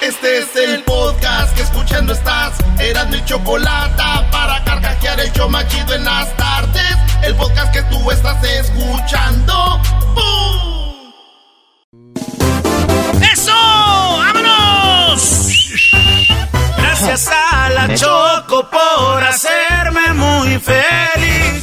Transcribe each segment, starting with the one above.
Este es el podcast que escuchando estás. Eran mi chocolate para carcajear el yo machido en las tardes. El podcast que tú estás escuchando. ¡Bum! ¡Eso! ¡Vámonos! Gracias a la Choco por hacerme muy feliz.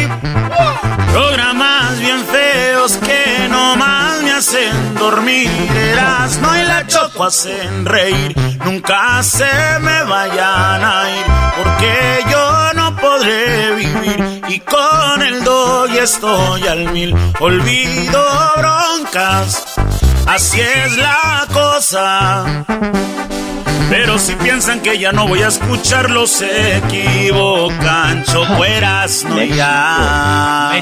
Programas bien feos que nomás me hacen dormir. no y la choco hacen reír. Nunca se me vayan a ir, porque yo no podré vivir. Y con el dog estoy al mil. Olvido broncas, así es la cosa. Pero si piensan que ya no voy a escucharlos, se equivocan. Chocueras, no ya.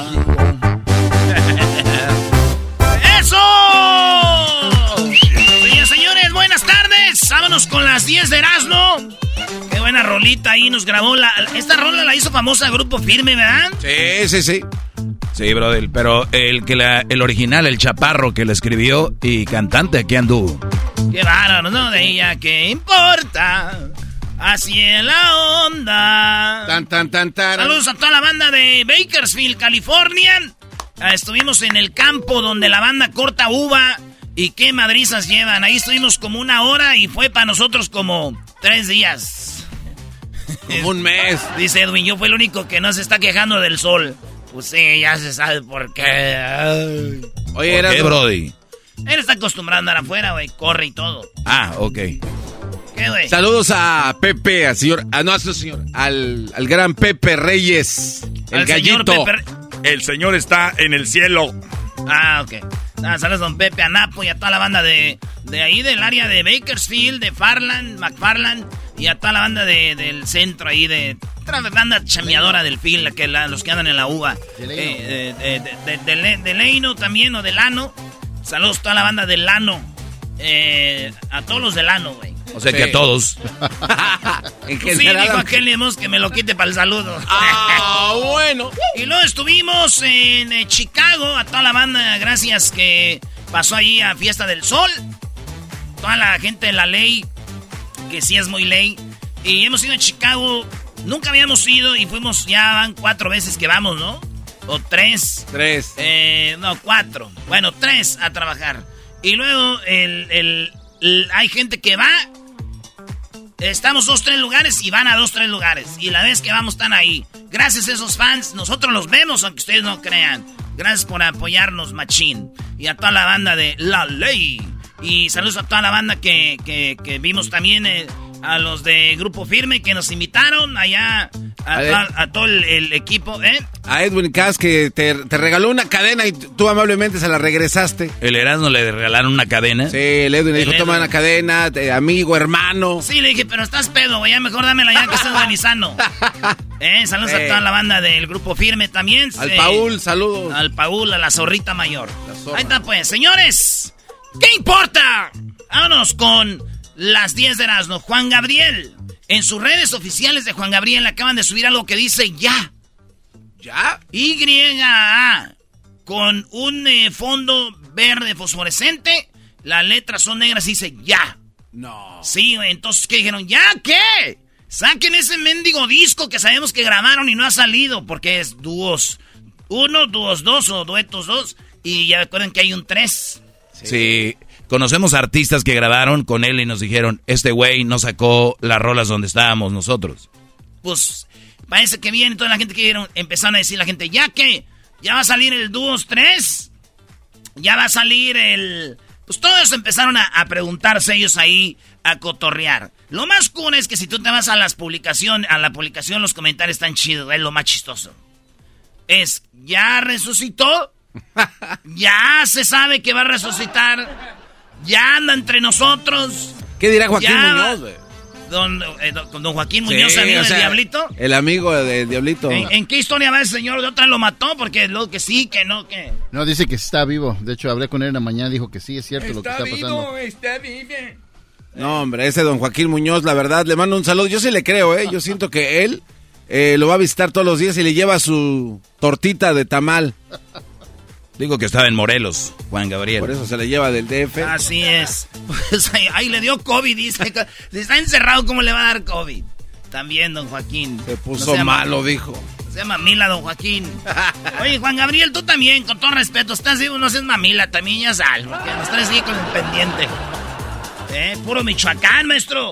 ¡Eso! Señores, señores, buenas tardes. Vámonos con las 10 de Erasmo. Buena rolita ahí nos grabó. La, esta rola la hizo famosa Grupo Firme, ¿verdad? Sí, sí, sí. Sí, brother, pero el que la, el original, el chaparro que la escribió y cantante aquí anduvo. Qué bárbaro, ¿no? De ella, ¿qué importa? Así es la onda. Tan, tan, tan, tan. Saludos a toda la banda de Bakersfield, California. Ah, estuvimos en el campo donde la banda corta uva. ¿Y qué madrizas llevan? Ahí estuvimos como una hora y fue para nosotros como tres días. Como un mes. Dice Edwin, yo fui el único que no se está quejando del sol. Pues sí, ya se sabe por qué. Oye, era Brody? Él está acostumbrado a andar afuera, güey. Corre y todo. Ah, ok. ¿Qué, güey? Saludos a Pepe, al señor. Ah, no, a su señor. Al, al gran Pepe Reyes. El Al señor gallito. Pepe- El señor está en el cielo. Ah, ok. Ah, saludos a don Pepe, a Napo y a toda la banda de, de ahí, del área de Bakersfield, de Farland, McFarland, y a toda la banda de- del centro ahí, de otra banda chameadora del fil, que la- los que andan en la uva. Eh, eh, eh, de, de- de Le- de Leino también, o del Lano. Saludos a toda la banda del Lano. Eh, a todos los del Lano, güey. O sea que a todos. en sí, dijo aquel Lemos que me lo quite para el saludo. Ah, bueno. Y luego estuvimos en eh, Chicago, a toda la banda, gracias que pasó ahí a Fiesta del Sol. Toda la gente de la ley, que sí es muy ley. Y hemos ido a Chicago, nunca habíamos ido y fuimos, ya van cuatro veces que vamos, ¿no? O tres. Tres. Eh, no, cuatro. Bueno, tres a trabajar. Y luego el, el- el- hay gente que va. Estamos dos, tres lugares y van a dos, tres lugares. Y la vez que vamos están ahí. Gracias a esos fans, nosotros los vemos, aunque ustedes no crean. Gracias por apoyarnos, Machín. Y a toda la banda de La Ley. Y saludos a toda la banda que, que- que vimos también. eh, a los de Grupo Firme que nos invitaron allá. A, A ver. toda- a todo el, el equipo, ¿eh? A Edwin Cass que te, te regaló una cadena y tú amablemente se la regresaste. El Erasmo le regalaron una cadena. Sí, el Edwin le dijo, toma una cadena, te- amigo, hermano. Sí, le dije, pero estás pedo, güey. Ya mejor dámela ya que estás buenizano. Eh, saludos a toda la banda del grupo firme también. Al eh, Paul, saludos. Al Paul, a la zorrita mayor. zorra. Ahí está, pues. Señores, ¿qué importa? Vámonos con las 10 de Erasmo. Juan Gabriel En sus redes oficiales de Juan Gabriel acaban de subir algo que dice ya. ¿Ya? Y con un eh, fondo verde fosforescente. Las letras son negras y dice ya. No. Sí, entonces, ¿qué dijeron? ¿Ya qué? Saquen ese mendigo disco que sabemos que grabaron y no ha salido, porque es dúos uno, dúos dos o duetos dos. Y ya recuerden que hay un tres. Sí. Conocemos artistas que grabaron con él y nos dijeron, este güey no sacó las rolas donde estábamos nosotros. Pues parece que viene toda la gente que vieron, empezaron a decir la gente, ya que, ya va a salir el dúos 3, ya va a salir el... Pues todos empezaron a, preguntarse ellos ahí, a cotorrear. Lo más cool es que si tú te vas a las publicaciones, a la publicación los comentarios están chidos, es lo más chistoso. Es, ya resucitó, ya se sabe que va a resucitar, ya anda entre nosotros. ¿Qué dirá Joaquín Muñoz, güey? Don, eh, don, Joaquín Muñoz, amigo del Diablito. El amigo del Diablito. ¿En, qué historia va ese señor? ¿De otra lo mató? Porque lo que sí, que no, que. No, dice que está vivo. De hecho, hablé con él en la mañana, dijo que sí, es cierto lo que está pasando. Está vivo, No, hombre, ese don Joaquín Muñoz, la verdad, le mando un saludo. Yo sí le creo, ¿eh? Yo siento que él eh, lo va a visitar todos los días y le lleva su tortita de tamal. Digo que estaba en Morelos, Juan Gabriel. Por eso se le lleva del DF. Así es. Pues ahí, le dio COVID, dice. Si está encerrado, ¿cómo le va a dar COVID? También, don Joaquín. Se puso malo, dijo. Se llama mamila, don Joaquín. Oye, Juan Gabriel, tú también, con todo respeto, estás vivo, no seas mamila, también ya sal, porque nos traes con el pendiente. ¿Eh? Puro Michoacán, maestro.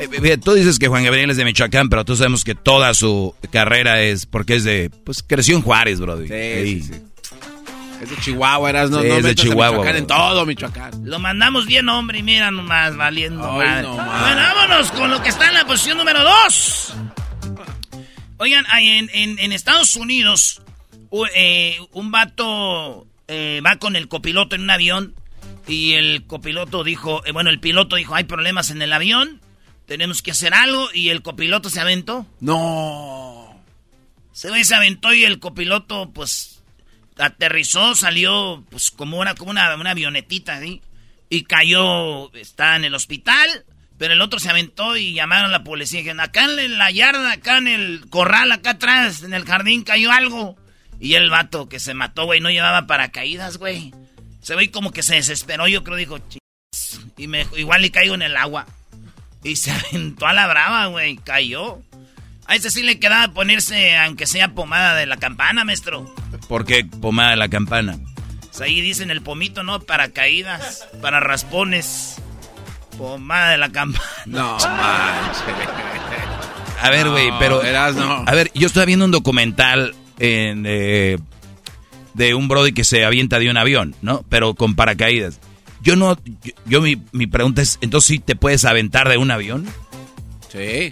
Eh, tú dices que Juan Gabriel es de Michoacán, pero tú sabemos que toda su carrera es porque es de. Pues creció en Juárez, bro. sí, sí. Es de Chihuahua, eras, no, sí, no es de Chihuahua. Michoacán, en todo Michoacán. Lo mandamos bien, hombre, y mira nomás, valiendo madre. bueno, vámonos con lo que está en la posición número 2. Oigan, en, en, en Estados Unidos, eh, un vato eh, va con el copiloto en un avión y el copiloto dijo, eh, bueno, el piloto dijo, hay problemas en el avión, tenemos que hacer algo y el copiloto se aventó. No. Se se aventó y el copiloto, pues, aterrizó, salió pues como una, como una, avionetita ¿sí? y cayó, está en el hospital, pero el otro se aventó y llamaron a la policía y dijeron, acá en la yarda, acá en el corral, acá atrás, en el jardín cayó algo. Y el vato que se mató, güey, no llevaba paracaídas, güey. Se ve como que se desesperó, yo creo, dijo, y me, igual le caigo en el agua. Y se aventó a la brava, güey, cayó. A ese sí le quedaba ponerse, aunque sea pomada de la campana, maestro. ¿Por qué pomada de la campana? Pues ahí dicen el pomito, ¿no? Para caídas, para raspones. Pomada de la campana. No. A ver, güey, pero. no. A ver, yo estoy viendo un documental en, eh, de un Brody que se avienta de un avión, ¿no? Pero con paracaídas. Yo no. Yo, mi, mi, pregunta es: ¿entonces sí te puedes aventar de un avión? Sí.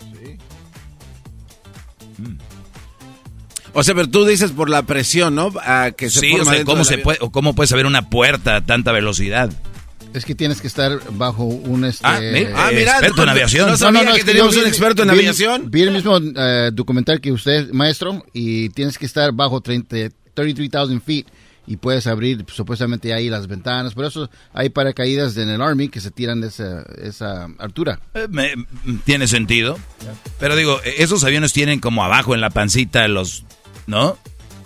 O sea, pero tú dices por la presión, ¿no? que se sí, o sea, ¿cómo, se puede, ¿cómo puedes abrir una puerta a tanta velocidad? Es que tienes que estar bajo un este... ah, ah mira, experto en aviación. No, no, no, que teníamos un experto en aviación. Vi el mismo uh, documental que usted, maestro, y tienes que estar bajo 33,000 feet y puedes abrir supuestamente ahí las ventanas. Por eso hay paracaídas en el Army que se tiran de esa, esa altura. Eh, me, tiene sentido. Pero digo, esos aviones tienen como abajo en la pancita los ¿no?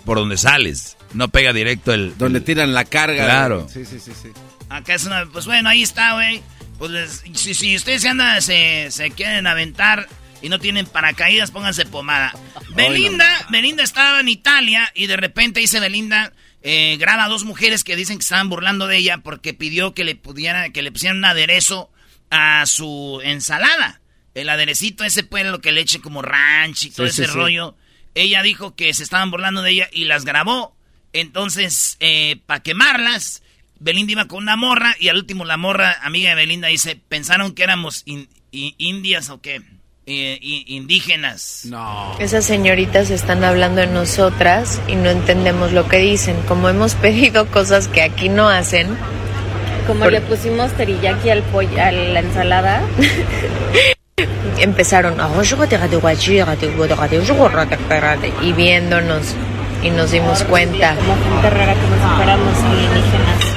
Por donde sales. No pega directo el. Donde tiran la carga. Claro. Sí, sí, sí, sí. Acá es una. Pues bueno, ahí está, güey. Pues si, si, ustedes se andan, se, se quieren aventar y no tienen paracaídas, pónganse pomada. Belinda, Belinda estaba en Italia y de repente dice Belinda, eh, graba a dos mujeres que dicen que estaban burlando de ella porque pidió que le pudiera, que le pusieran un aderezo a su ensalada. El aderecito ese pues lo que le eche como ranch y todo ese rollo. Ella dijo que se estaban burlando de ella y las grabó. Entonces, eh, para quemarlas, Belinda iba con una morra y al último la morra, amiga de Belinda, dice, pensaron que éramos indias o qué, eh, indígenas. No. Esas señoritas están hablando de nosotras y no entendemos lo que dicen. Como hemos pedido cosas que aquí no hacen. Como le pusimos teriyaki al pollo, a la ensalada. empezaron y viéndonos y nos dimos cuenta. Como gente rara que nos fuéramos indígenas.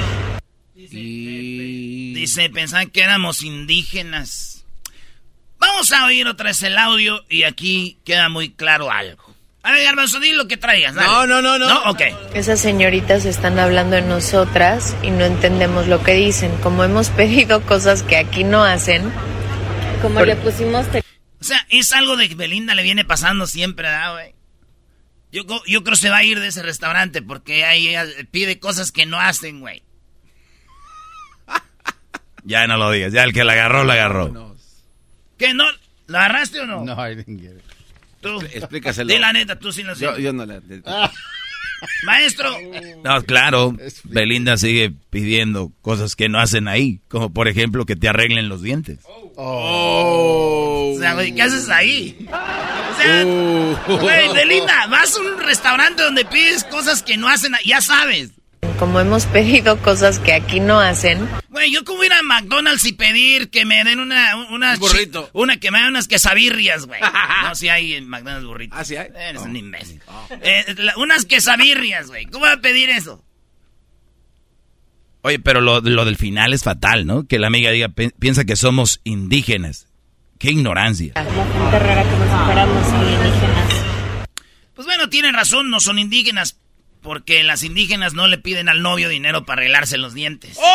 Dice, pensaban que éramos indígenas. Vamos a oír otra vez el audio y aquí queda muy claro algo. A ver, Garbanzo, di lo que traigas. No, no, no, no. No, ok. Esas señoritas están hablando en nosotras y no entendemos lo que dicen. Como hemos pedido cosas que aquí no hacen. Como le pusimos... O sea, es algo de que Belinda le viene pasando siempre, ¿verdad, güey? Yo, yo creo que se va a ir de ese restaurante porque ahí pide cosas que no hacen, güey. ya no lo digas, ya el que la agarró, la agarró. ¿Qué, no? ¿La agarraste o no? No, I didn't get it. Tú. Explícaselo. Di la neta, tú sí la yo, yo no la... Maestro. No, claro, Belinda sigue pidiendo cosas que no hacen ahí, como por ejemplo que te arreglen los dientes. Oh. O sea, güey, ¿qué haces ahí? O sea, oh. güey, Belinda, vas a un restaurante donde pides cosas que no hacen, ya sabes. Como hemos pedido cosas que aquí no hacen. Güey, yo como ir a McDonald's y pedir que me den una... una burrito. Una que me den unas quesabirrias, güey. no, si hay en McDonald's burritos. ¿Ah, sí hay? Eres un imbécil. Eh, unas quesabirrias, güey. ¿Cómo va a pedir eso? Oye, pero lo, lo, del final es fatal, ¿no? Que la amiga diga, piensa que somos indígenas. ¡Qué ignorancia! La gente rara que nos separamos indígenas. Pues bueno, tienen razón, no son indígenas, porque las indígenas no le piden al novio dinero para arreglarse los dientes. ¡Oh!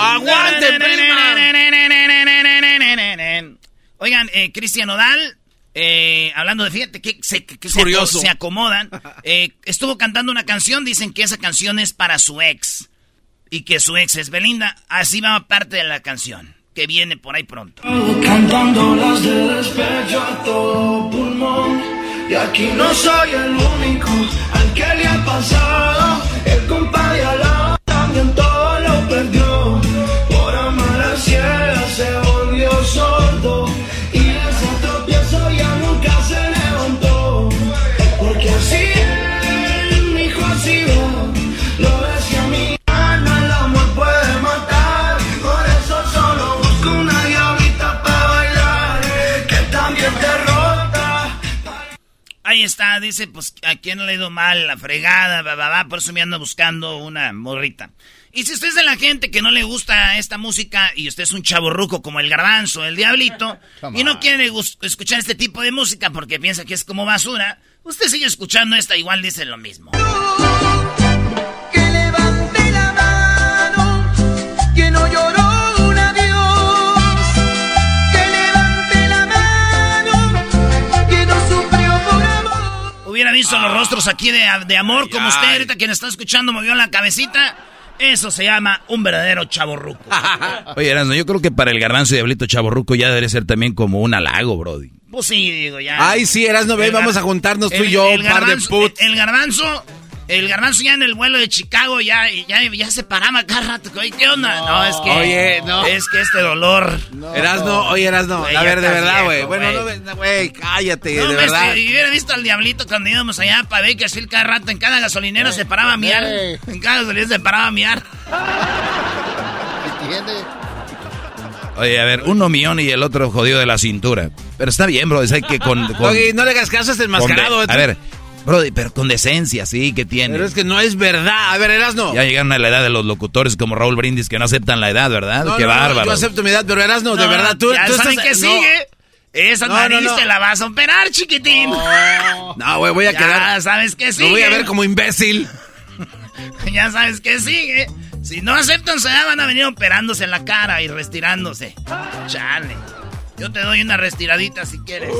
¡Aguante, Oigan, eh, Cristian Odal, eh, hablando de, fíjate que se, que se, se, acomodan, eh, estuvo cantando una canción, dicen que esa canción es para su ex y que su ex es Belinda. Así va parte de la canción, que viene por ahí pronto. Cantando las de despecho a todo pulmón. Y aquí no soy el único al que le ha pasado. El compadre al lado también todo lo perdió. Por amar a ciega se volvió sordo. Ahí está, dice, pues, ¿a quién le ha ido mal? La fregada, va, va, va, por eso me ando buscando una morrita. Y si usted es de la gente que no le gusta esta música y usted es un chaborruco como el garbanzo, el diablito, y no quiere escuchar este tipo de música porque piensa que es como basura, usted sigue escuchando esta, igual dice lo mismo. Hubiera visto los rostros aquí de, de amor como usted ahorita quien está escuchando movió la cabecita. Eso se llama un verdadero chaborruco. Oye, Erasmo, yo creo que para el garbanzo y diablito chaborruco ya debería ser también como un halago, brody. Pues sí, digo, ya. Ay, sí, Erasmo, ve, El vamos a juntarnos tú el- y yo, el un par de garbanzo- puts. El garbanzo, el garbanzo ya en el vuelo de Chicago ya, ya, ya se paraba cada rato. Oye, ¿qué onda? No, es que. Oye, no. Es que este dolor. Erasno, oye, Erasno, Güey, a ver, de verdad, güey. Bueno, güey. no, güey, cállate, No, de verdad. si hubiera visto al diablito cuando íbamos allá para ver que así cada rato en cada gasolinero se paraba a miar. En cada gasolinero se paraba a miar. ¿Entiendes? Oye, a ver, uno millón y el otro jodido de la cintura. Pero está bien, bro, es hay que con... con- Oye, no le hagas caso a este con de- enmascarado. a ver, bro, pero con decencia, sí, que tiene. Pero es que no es verdad. A ver, Erasno. Ya llegaron a la edad de los locutores como Raúl Brindis que no aceptan la edad, ¿verdad? No, Qué no, bárbaro. Yo acepto mi edad, pero Erasno, de No, verdad, tú, ya tú estás... que no. sigue. Esa No, nariz no, no. te la vas a operar, chiquitín. No, güey, voy a ya quedar... sabes que sigue. Me voy a ver como imbécil. Ya sabes que sigue. Si no aceptan su edad, van a venir operándose en la cara y restirándose. Chale. Yo te doy una restiradita si quieres.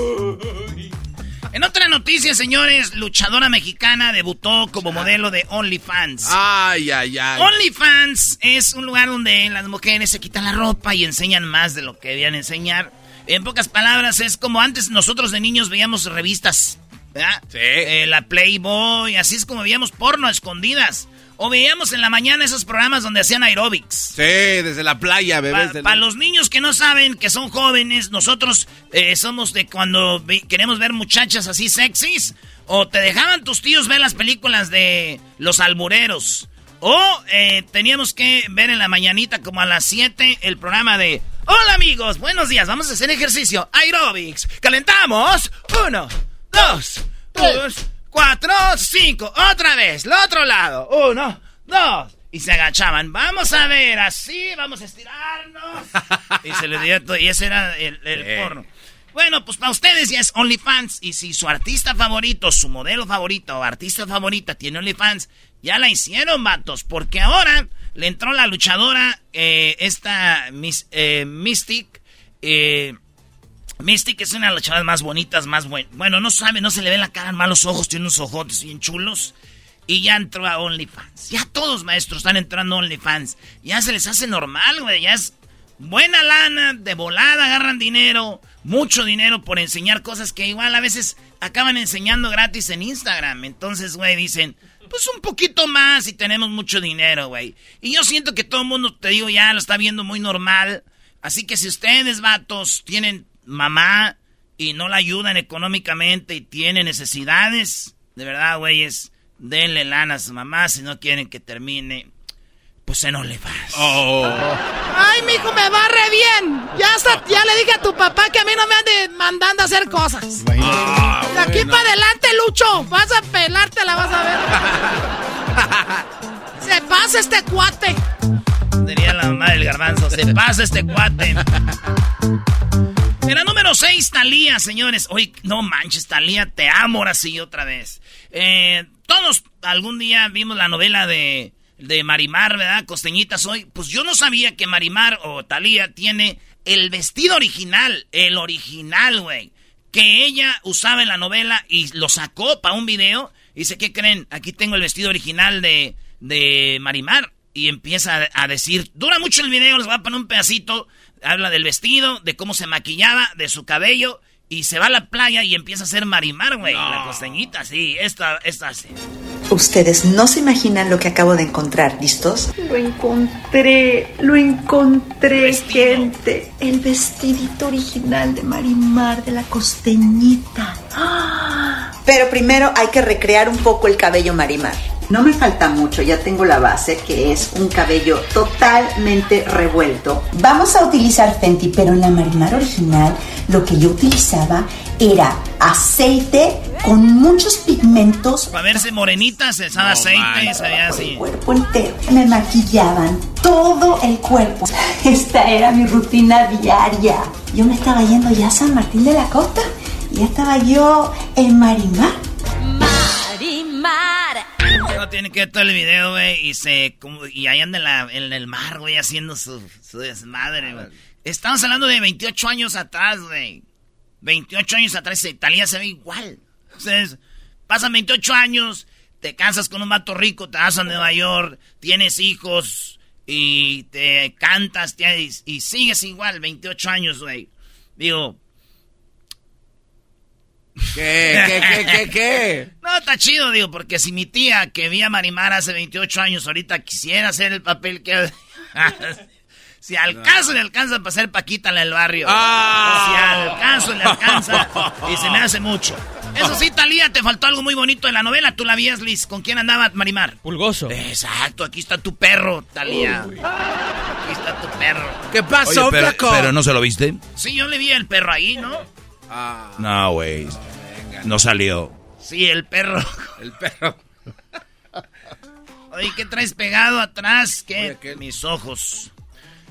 En otra noticia, señores, luchadora mexicana debutó como modelo de OnlyFans. Ay, ay, ay. OnlyFans es un lugar donde las mujeres se quitan la ropa y enseñan más de lo que debían enseñar. En pocas palabras, es como antes nosotros de niños veíamos revistas, ¿verdad? Sí. Eh, la Playboy, así es como veíamos porno a escondidas. O veíamos en la mañana esos programas donde hacían aerobics. Sí, desde la playa, bebés. Para los niños que no saben, que son jóvenes, nosotros eh, somos de cuando queremos ver muchachas así sexys. O te dejaban tus tíos ver las películas de los albureros. O eh, teníamos que ver en la mañanita como a las 7 el programa de... Hola amigos, buenos días, vamos a hacer ejercicio. Aerobics. Calentamos. Uno, dos, tres, cuatro, cinco. Otra vez, el otro lado. Uno, dos. Y se agachaban. Vamos a ver, así, vamos a estirarnos. y se le dio todo. Y ese era el, el porno. Bueno, pues para ustedes ya es OnlyFans. Y si su artista favorito, su modelo favorito o artista favorita tiene OnlyFans, ya la hicieron, matos. Porque ahora le entró la luchadora, eh, esta eh, Mystic. Eh, Mystic es una de las luchadoras más bonitas, más buenas. Bueno, no sabe, no se le ve la cara, malos ojos, tiene unos ojotes bien chulos. Y ya entró a OnlyFans. Ya todos, maestros, están entrando a OnlyFans. Ya se les hace normal, güey. Ya es buena lana, de volada agarran dinero, mucho dinero por enseñar cosas que igual a veces acaban enseñando gratis en Instagram. Entonces, güey, dicen, pues un poquito más y tenemos mucho dinero, güey. Y yo siento que todo el mundo, te digo, ya lo está viendo muy normal. Así que si ustedes, vatos, tienen mamá y no la ayudan económicamente y tienen necesidades, de verdad, güeyes, denle lana a su mamá si no quieren que termine pues se no le vas. Oh. Ay, mijo, me va re bien. Ya, ya le dije a tu papá que a mí no me ande mandando a hacer cosas. Ah, de aquí para adelante, Lucho. Vas a pelártela, vas a ver. se pasa este cuate. Diría la mamá del garbanzo. Se pasa este cuate. Era número 6, Talía, señores. Hoy, no manches, Talía, te amo ahora sí otra vez. Eh, todos algún día vimos la novela de de Marimar, ¿verdad? Costeñita soy. Pues yo no sabía que Marimar o Talía tiene el vestido original, el original, güey. Que ella usaba en la novela y lo sacó para un video. Y dice, ¿qué creen? Aquí tengo el vestido original de, de Marimar. Y empieza a, decir, dura mucho el video, les voy a poner un pedacito. Habla del vestido, de cómo se maquillaba, de su cabello. Y se va a la playa y empieza a hacer marimar, güey. La costeñita, sí. Esta, esta sí. Ustedes no se imaginan lo que acabo de encontrar. ¿Listos? Lo encontré. Lo encontré, gente. El vestidito original de Marimar de la costeñita. Pero primero hay que recrear un poco el cabello Marimar. No me falta mucho, ya tengo la base, que es un cabello totalmente revuelto. Vamos a utilizar Fenty, pero en la Marimar original lo que yo utilizaba era aceite con muchos pigmentos. Para verse morenita, se usaba aceite y se veía así. El cuerpo entero. Me maquillaban todo el cuerpo. Esta era mi rutina diaria. Yo me estaba yendo ya a San Martín de la Costa ya estaba yo en Marimar. Marimar. No tiene que ver todo el video, güey, y se y ahí anda en, la, en el mar, güey, haciendo su, su desmadre, güey. Estamos hablando de 28 años atrás, güey. 28 años atrás, Italia se ve igual. Entonces, pasan 28 años, te casas con un vato rico, te vas a Nueva York, tienes hijos y te cantas y sigues igual, 28 años, güey. Digo, ¿Qué? ¿Qué? ¿Qué? ¿Qué? ¿Qué? No, está chido, digo, porque si mi tía que vi a Marimar hace 28 años ahorita quisiera hacer el papel que... si al caso le alcanza para ser Paquita en el barrio. Ah. Si al caso le alcanza y se me hace mucho. Eso sí, Talía, te faltó algo muy bonito en la novela. Tú la vías, Liz. ¿Con quién andaba Marimar? Pulgoso. Exacto, aquí está tu perro, Talía. Aquí está tu perro. ¿Qué pasó, pero, pero, no se lo viste. Sí, yo le vi el perro ahí, ¿no? Ah. No, güey. No salió. Sí, el perro. El perro. Oye, ¿qué traes pegado atrás? ¿Qué? Mis ojos.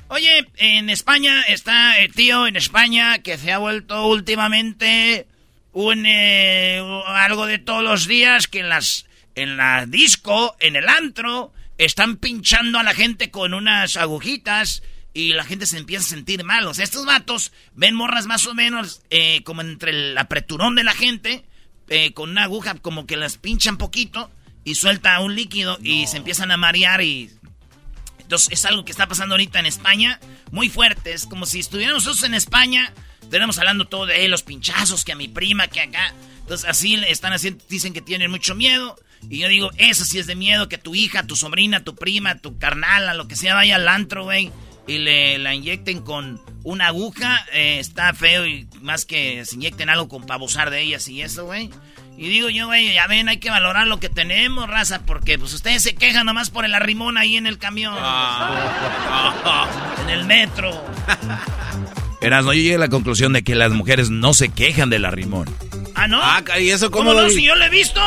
Oye, en España está el tío en España que se ha vuelto últimamente un eh, algo de todos los días que en las en la disco, en el antro, están pinchando a la gente con unas agujitas y la gente se empieza a sentir mal. O sea, estos vatos ven morras más o menos eh, como entre el apreturón de la gente, eh, con una aguja como que las pinchan poquito y suelta un líquido y se empiezan a marear y... Entonces es algo que está pasando ahorita en España, muy fuerte. Es como si estuviéramos nosotros en España, tenemos hablando todo de los pinchazos, que a mi prima, que acá. Entonces así están haciendo, dicen que tienen mucho miedo. Y yo digo, eso sí es de miedo, que tu hija, tu sobrina, tu prima, tu carnal, a lo que sea, vaya al antro, güey y le la inyecten con una aguja, eh, está feo y más que se inyecten algo con pavosar de ellas y eso, güey. Y digo yo, güey, ya ven, hay que valorar lo que tenemos, raza, porque pues ustedes se quejan nomás por el arrimón ahí en el camión. Ah. en el metro. Erasmo, yo llegué a la conclusión de que las mujeres no se quejan del arrimón. ¿Ah, no? Ah, ¿y eso cómo, ¿Cómo no? Si yo lo he visto.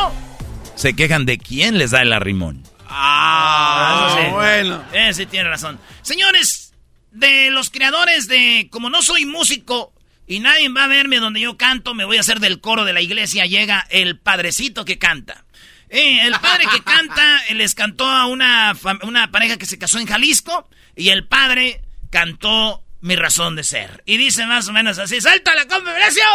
Se quejan de quién les da el arrimón. Ah, sí. bueno. Ese tiene razón. Señores, de los creadores de Como no soy músico y nadie va a verme donde yo canto, me voy a hacer del coro de la iglesia, llega el padrecito que canta. Eh, el padre que canta eh, les cantó a una, una pareja que se casó en Jalisco y el padre cantó Mi razón de ser. Y dice más o menos así, ¡salta la conversación!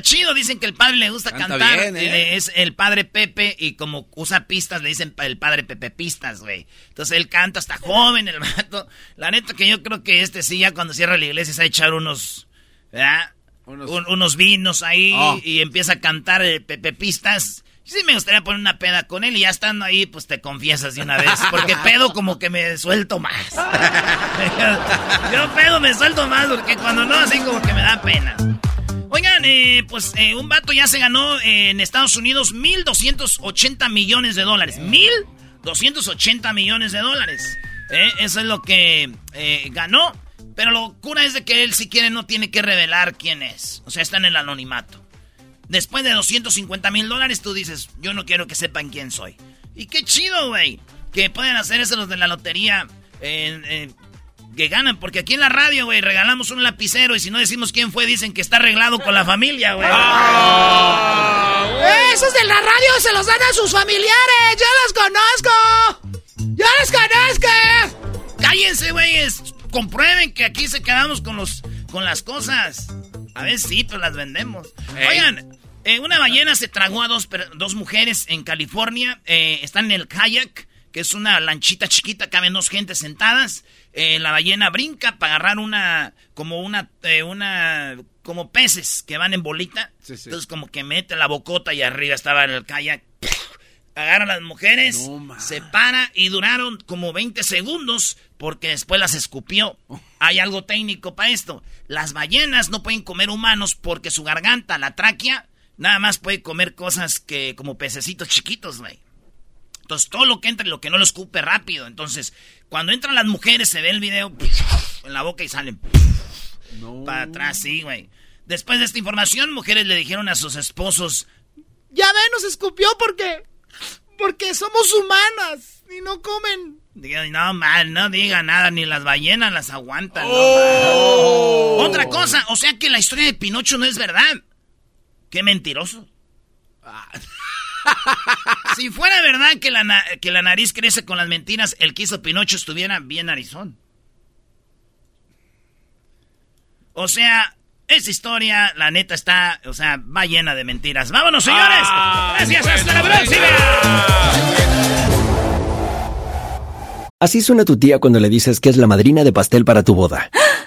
Canta chido, dicen que el padre le gusta Canta cantar. bien, ¿eh? Es el padre Pepe y como usa pistas, le dicen el padre Pepe pistas, güey. Entonces él canta hasta joven, el vato. La neta que yo creo que este sí, ya cuando cierra la iglesia, se va a echar unos, ¿verdad? Un- unos vinos ahí Oh. y empieza a cantar el Pepe pistas. Sí me gustaría poner una peda con él y ya estando ahí, pues te confiesas de una vez. Porque pedo como que me suelto más. Yo pedo me suelto más porque cuando no, así como que me da pena. Oigan, eh, pues eh, un vato ya se ganó eh, en Estados Unidos 1.280 millones de dólares. 1.280 millones de dólares. Eh, Eso es lo que ganó. Pero lo cura es de que él, si quiere, no tiene que revelar quién es. O sea, está en el anonimato. Después de 250 mil dólares, tú dices, yo no quiero que sepan quién soy. Y qué chido, güey. Que pueden hacer eso los de la lotería. eh, eh, que ganan, porque aquí en la radio, güey, regalamos un lapicero y si no decimos quién fue, dicen que está arreglado con la familia, güey. Esos de la radio se los dan a sus familiares. ¡Yo los conozco! ¡Yo los conozco! Cállense, güeyes. Comprueben que aquí se quedamos con los con las cosas. A ver, sí, pero las vendemos. Ey. Oigan, eh, una ballena se tragó a dos, per- dos mujeres en California. Eh, están en el kayak, que es una lanchita chiquita, caben dos gentes sentadas. Eh, la ballena brinca para agarrar una, como una, eh, una, como peces que van en bolita. Sí, sí. Entonces como que mete la bocota y arriba estaba el kayak. Agarra a las mujeres, se para y duraron como 20 segundos porque después las escupió. Hay algo técnico para esto. Las ballenas no pueden comer humanos porque su garganta, la tráquea, nada más puede comer cosas que como pececitos chiquitos, güey. Entonces todo lo que entra y lo que no lo escupe rápido. Entonces, cuando entran las mujeres se ve el video en la boca y salen para atrás, sí, güey. Después de esta información, mujeres le dijeron a sus esposos, Ya ven, nos escupió porque. Porque somos humanas y no comen. No, mal, no diga nada, ni las ballenas las aguantan. no, Oh. Otra cosa, o sea que la historia de Pinocho no es verdad. Qué mentiroso. si fuera verdad que la, que la nariz crece con las mentiras, el que hizo Pinocho estuviera bien narizón. O sea, esa historia, la neta, está, o sea, va llena de mentiras. ¡Vámonos, señores! ¡Gracias, hasta la próxima! Así suena tu tía cuando le dices que es la madrina de pastel para tu boda.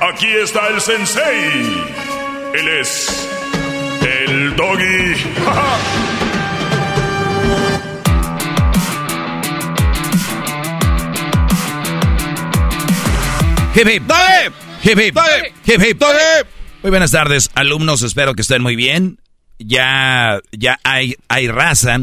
Aquí está el sensei. Él es el doggy. Hip hip. Hip hip. Hip hip. Muy buenas tardes, alumnos. Espero que estén muy bien. Ya, ya hay, hay raza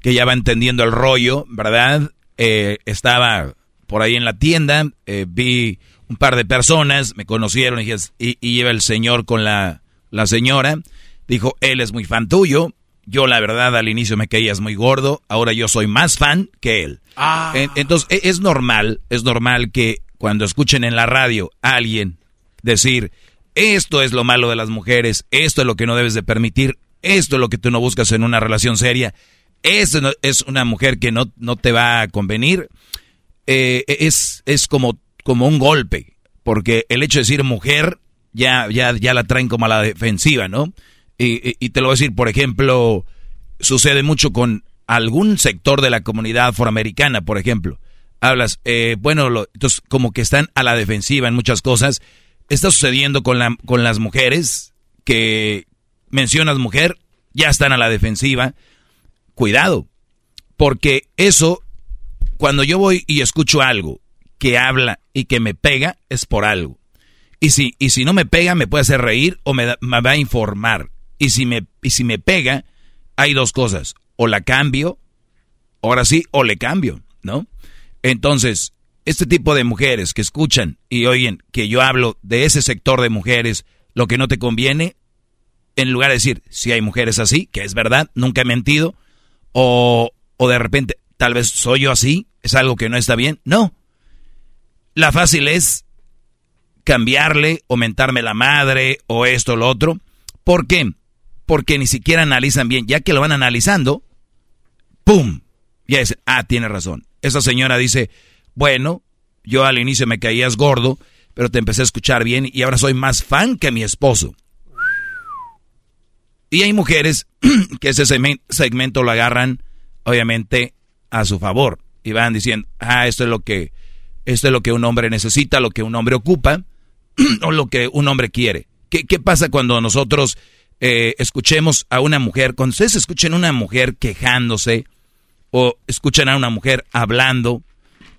que ya va entendiendo el rollo, ¿verdad? Eh, estaba por ahí en la tienda, eh, vi un par de personas, me conocieron y, y, y lleva el señor con la, la señora. Dijo, él es muy fan tuyo. Yo la verdad al inicio me caías muy gordo, ahora yo soy más fan que él. Ah. Entonces e, es normal, es normal que cuando escuchen en la radio a alguien decir, esto es lo malo de las mujeres, esto es lo que no debes de permitir, esto es lo que tú no buscas en una relación seria, esto es una mujer que no, no te va a convenir, eh, es, es como, como un golpe, porque el hecho de decir mujer ya, ya, ya la traen como a la defensiva, ¿no? Y, te lo voy a decir, por ejemplo, sucede mucho con algún sector de la comunidad afroamericana, por ejemplo hablas, eh, bueno, lo, entonces como que están a la defensiva en muchas cosas. Está sucediendo con, la, con las mujeres que mencionas mujer, ya están a la defensiva. Cuidado, porque eso, cuando yo voy y escucho algo que habla y que me pega, es por algo. Y si, y si no me pega, me puede hacer reír o me, me va a informar. Y si me, y si me pega, hay dos cosas. O la cambio, ahora sí, o le cambio, ¿no? Entonces, este tipo de mujeres que escuchan y oyen que yo hablo de ese sector de mujeres, lo que no te conviene, en lugar de decir, si hay mujeres así, que es verdad, nunca he mentido, o, o de repente, tal vez soy yo así, es algo que no está bien, no. La fácil es cambiarle, aumentarme la madre, o esto o lo otro. ¿Por qué? Porque ni siquiera analizan bien, ya que lo van analizando, ¡pum! Ya dicen, ah, tiene razón esa señora dice, bueno, yo al inicio me caías gordo, pero te empecé a escuchar bien y ahora soy más fan que mi esposo. Y hay mujeres que ese segmento lo agarran, obviamente, a su favor. Y van diciendo, ah, esto es lo que, esto es lo que un hombre necesita, lo que un hombre ocupa, o lo que un hombre quiere. ¿Qué, qué pasa cuando nosotros eh, escuchemos a una mujer, cuando ustedes escuchen a una mujer quejándose, o escuchan a una mujer hablando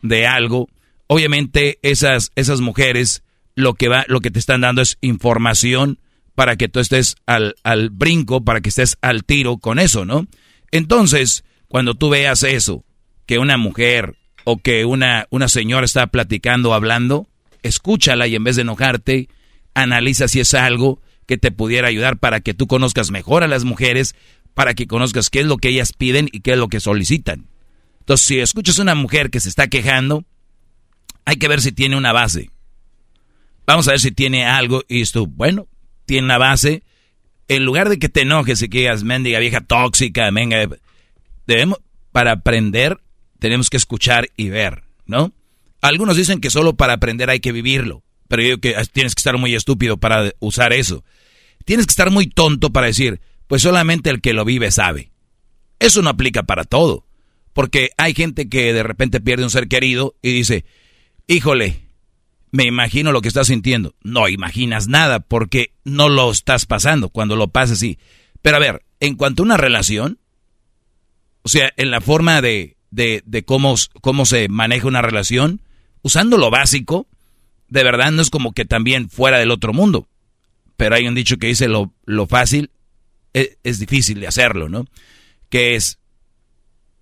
de algo, obviamente esas, esas mujeres lo que, va, lo que te están dando es información para que tú estés al, al brinco, para que estés al tiro con eso, ¿no? Entonces, cuando tú veas eso, que una mujer o que una, una señora está platicando, hablando, escúchala y en vez de enojarte, analiza si es algo que te pudiera ayudar para que tú conozcas mejor a las mujeres, para que conozcas qué es lo que ellas piden y qué es lo que solicitan. Entonces, si escuchas a una mujer que se está quejando, hay que ver si tiene una base. Vamos a ver si tiene algo y esto, bueno, tiene una base. En lugar de que te enojes y que digas, mendiga vieja tóxica, venga, debemos, para aprender, tenemos que escuchar y ver, ¿no? Algunos dicen que solo para aprender hay que vivirlo, pero yo digo que tienes que estar muy estúpido para usar eso. Tienes que estar muy tonto para decir, pues solamente el que lo vive sabe. Eso no aplica para todo, porque hay gente que de repente pierde un ser querido y dice, híjole, me imagino lo que estás sintiendo. No imaginas nada porque no lo estás pasando. Cuando lo pases, sí. Pero a ver, en cuanto a una relación, o sea, en la forma de, de, cómo, cómo se maneja una relación, usando lo básico, de verdad no es como que también fuera del otro mundo. Pero hay un dicho que dice lo, lo fácil e, es, difícil de hacerlo, ¿no? Que es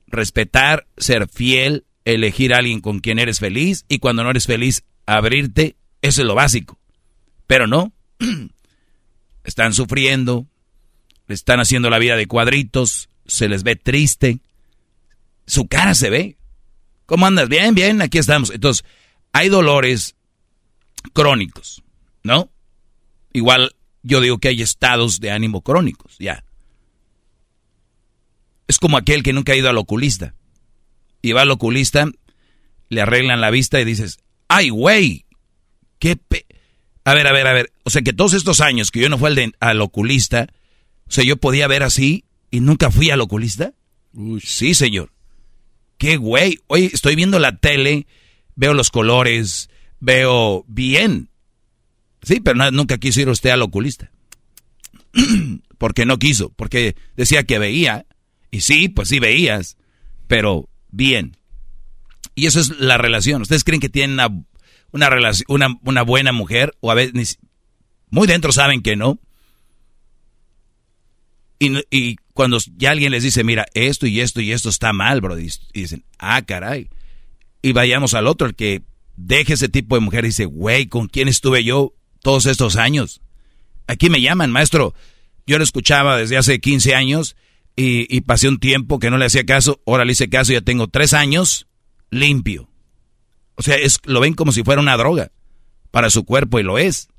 respetar, ser fiel, elegir a alguien con quien eres feliz y cuando no eres feliz, abrirte, eso es lo básico. Pero no, están sufriendo, están haciendo la vida de cuadritos, se les ve triste, su cara se ve. ¿Cómo andas? Bien, bien, aquí estamos. Entonces, hay dolores crónicos, ¿no? Igual yo digo que hay estados de ánimo crónicos, ya. Es como aquel que nunca ha ido al oculista. Y va al oculista, le arreglan la vista y dices, ¡ay, güey! ¡Qué pe A ver, a ver, a ver. O sea que todos estos años que yo no fui al, al oculista, o sea, yo podía ver así y nunca fui al oculista. Uy. Sí, señor. Qué güey. Oye, estoy viendo la tele, veo los colores, veo bien. Sí, pero nunca quiso ir usted al oculista. porque no quiso, porque decía que veía. Y sí, pues sí veías, pero bien. Y eso es la relación. ¿Ustedes creen que tienen una, una, una buena mujer? O a veces muy dentro saben que no. Y, y, cuando ya alguien les dice, mira, esto y esto y esto está mal, bro, y, dicen, ah, caray. Y vayamos al otro, el que deje ese tipo de mujer y dice, güey, ¿con quién estuve yo todos estos años? Aquí me llaman, maestro. Yo lo escuchaba desde hace 15 años y, y pasé un tiempo que no le hacía caso. Ahora le hice caso ya tengo tres años limpio. O sea, es, lo ven como si fuera una droga para su cuerpo y lo es.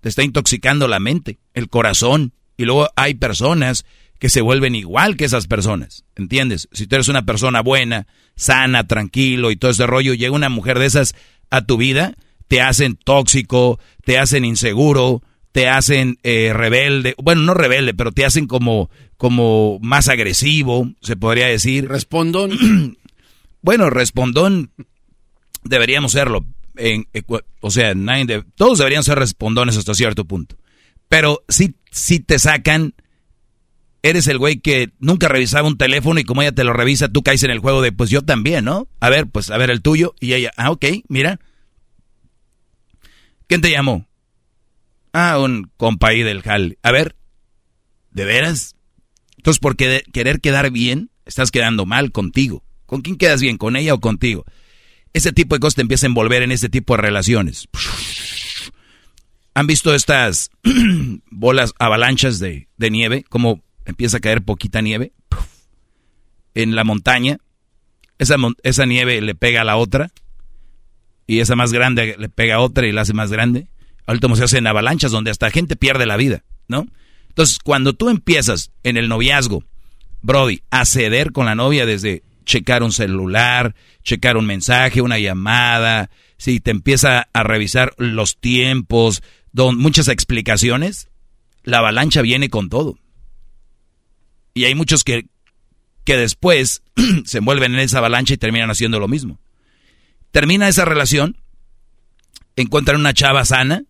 Te está intoxicando la mente, el corazón. Y luego hay personas que se vuelven igual que esas personas. ¿Entiendes? Si tú eres una persona buena, sana, tranquilo y todo ese rollo, llega una mujer de esas a tu vida, te hacen tóxico, te hacen inseguro, te hacen eh, rebelde, bueno, no rebelde, pero te hacen como, como más agresivo, se podría decir. Respondón. bueno, respondón deberíamos serlo. En, o sea, todos deberían ser respondones hasta cierto punto. Pero si, si te sacan, eres el güey que nunca revisaba un teléfono y como ella te lo revisa, tú caes en el juego de, pues yo también, ¿no? A ver, pues a ver el tuyo. Y ella, ah, ok, mira. ¿Quién te llamó? Ah, un compa ahí del Hal. A ver, ¿de veras? Entonces, por querer quedar bien, estás quedando mal contigo. ¿Con quién quedas bien? ¿Con ella o contigo? Ese tipo de cosas te empieza a envolver en ese tipo de relaciones. ¿Han visto estas bolas avalanchas de, de nieve? Como empieza a caer poquita nieve en la montaña. Esa, esa nieve le pega a la otra. Y esa más grande le pega a otra y la hace más grande. Ahorita se hacen avalanchas donde hasta gente pierde la vida, ¿no? Entonces, cuando tú empiezas en el noviazgo, Brody, a ceder con la novia desde checar un celular, checar un mensaje, una llamada, si te empieza a revisar los tiempos, don, muchas explicaciones, la avalancha viene con todo. Y hay muchos que, que después se envuelven en esa avalancha y terminan haciendo lo mismo. Termina esa relación, encuentran una chava sana,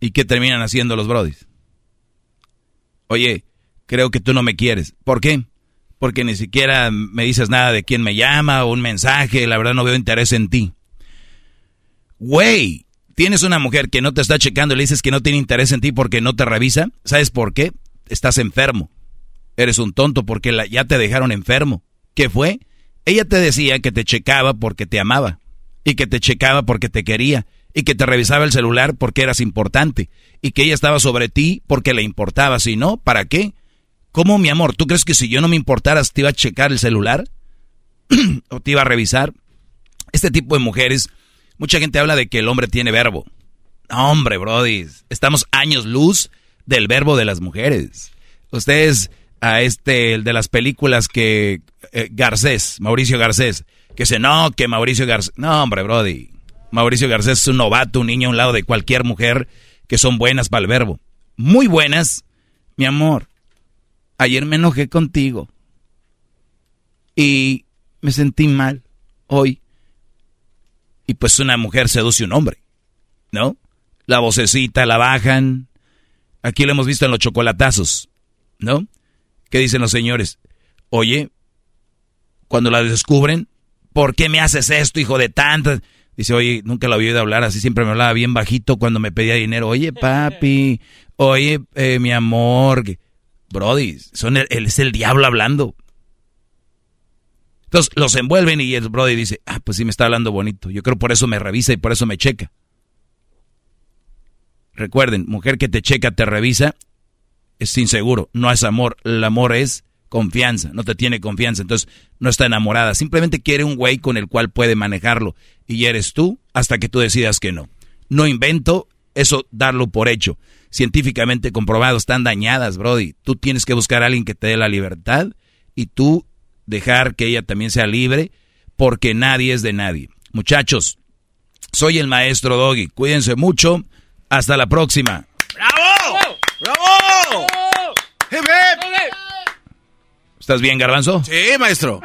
¿Y qué terminan haciendo los brodis? Oye, creo que tú no me quieres. ¿Por qué? Porque ni siquiera me dices nada de quién me llama o un mensaje. La verdad no veo interés en ti. Güey, tienes una mujer que no te está checando y le dices que no tiene interés en ti porque no te revisa. ¿Sabes por qué? Estás enfermo. Eres un tonto porque ya te dejaron enfermo. ¿Qué fue? Ella te decía que te checaba porque te amaba y que te checaba porque te quería y que te revisaba el celular porque eras importante y que ella estaba sobre ti porque le importaba. Si no, ¿para qué? ¿Cómo, mi amor? ¿Tú crees que si yo no me importaras te iba a checar el celular? ¿O te iba a revisar? Este tipo de mujeres, mucha gente habla de que el hombre tiene verbo. hombre, brody, estamos años luz del verbo de las mujeres. Ustedes, a este, el de las películas que eh, Garcés, Mauricio Garcés, que se no, que Mauricio Garcés. No, hombre, brody. Mauricio Garcés es un novato, un niño a un lado de cualquier mujer que son buenas para el verbo. Muy buenas, mi amor. Ayer me enojé contigo. Y me sentí mal hoy. Y pues una mujer seduce a un hombre, ¿no? La vocecita la bajan. Aquí lo hemos visto en los chocolatazos, ¿no? ¿Qué dicen los señores? Oye, cuando la descubren, ¿por qué me haces esto, hijo de tantas? Dice, oye, nunca había oído hablar así, siempre me hablaba bien bajito cuando me pedía dinero. Oye, papi, oye, eh, mi amor. Brody, son es el diablo hablando. Entonces los envuelven y el Brody dice, ah, pues sí me está hablando bonito. Yo creo por eso me revisa y por eso me checa. Recuerden, mujer que te checa, te revisa, es inseguro, no es amor. El amor es confianza, no te tiene confianza, entonces no está enamorada, simplemente quiere un güey con el cual puede manejarlo y eres tú hasta que tú decidas que no. No invento eso darlo por hecho. Científicamente comprobado, están dañadas, Brody. Tú tienes que buscar a alguien que te dé la libertad y tú dejar que ella también sea libre porque nadie es de nadie. Muchachos, soy el maestro Doggy, cuídense mucho Hasta la próxima. ¡Bravo! ¡Bravo! ¡Hip, hip! ¿Estás bien, Garbanzo? Sí, maestro.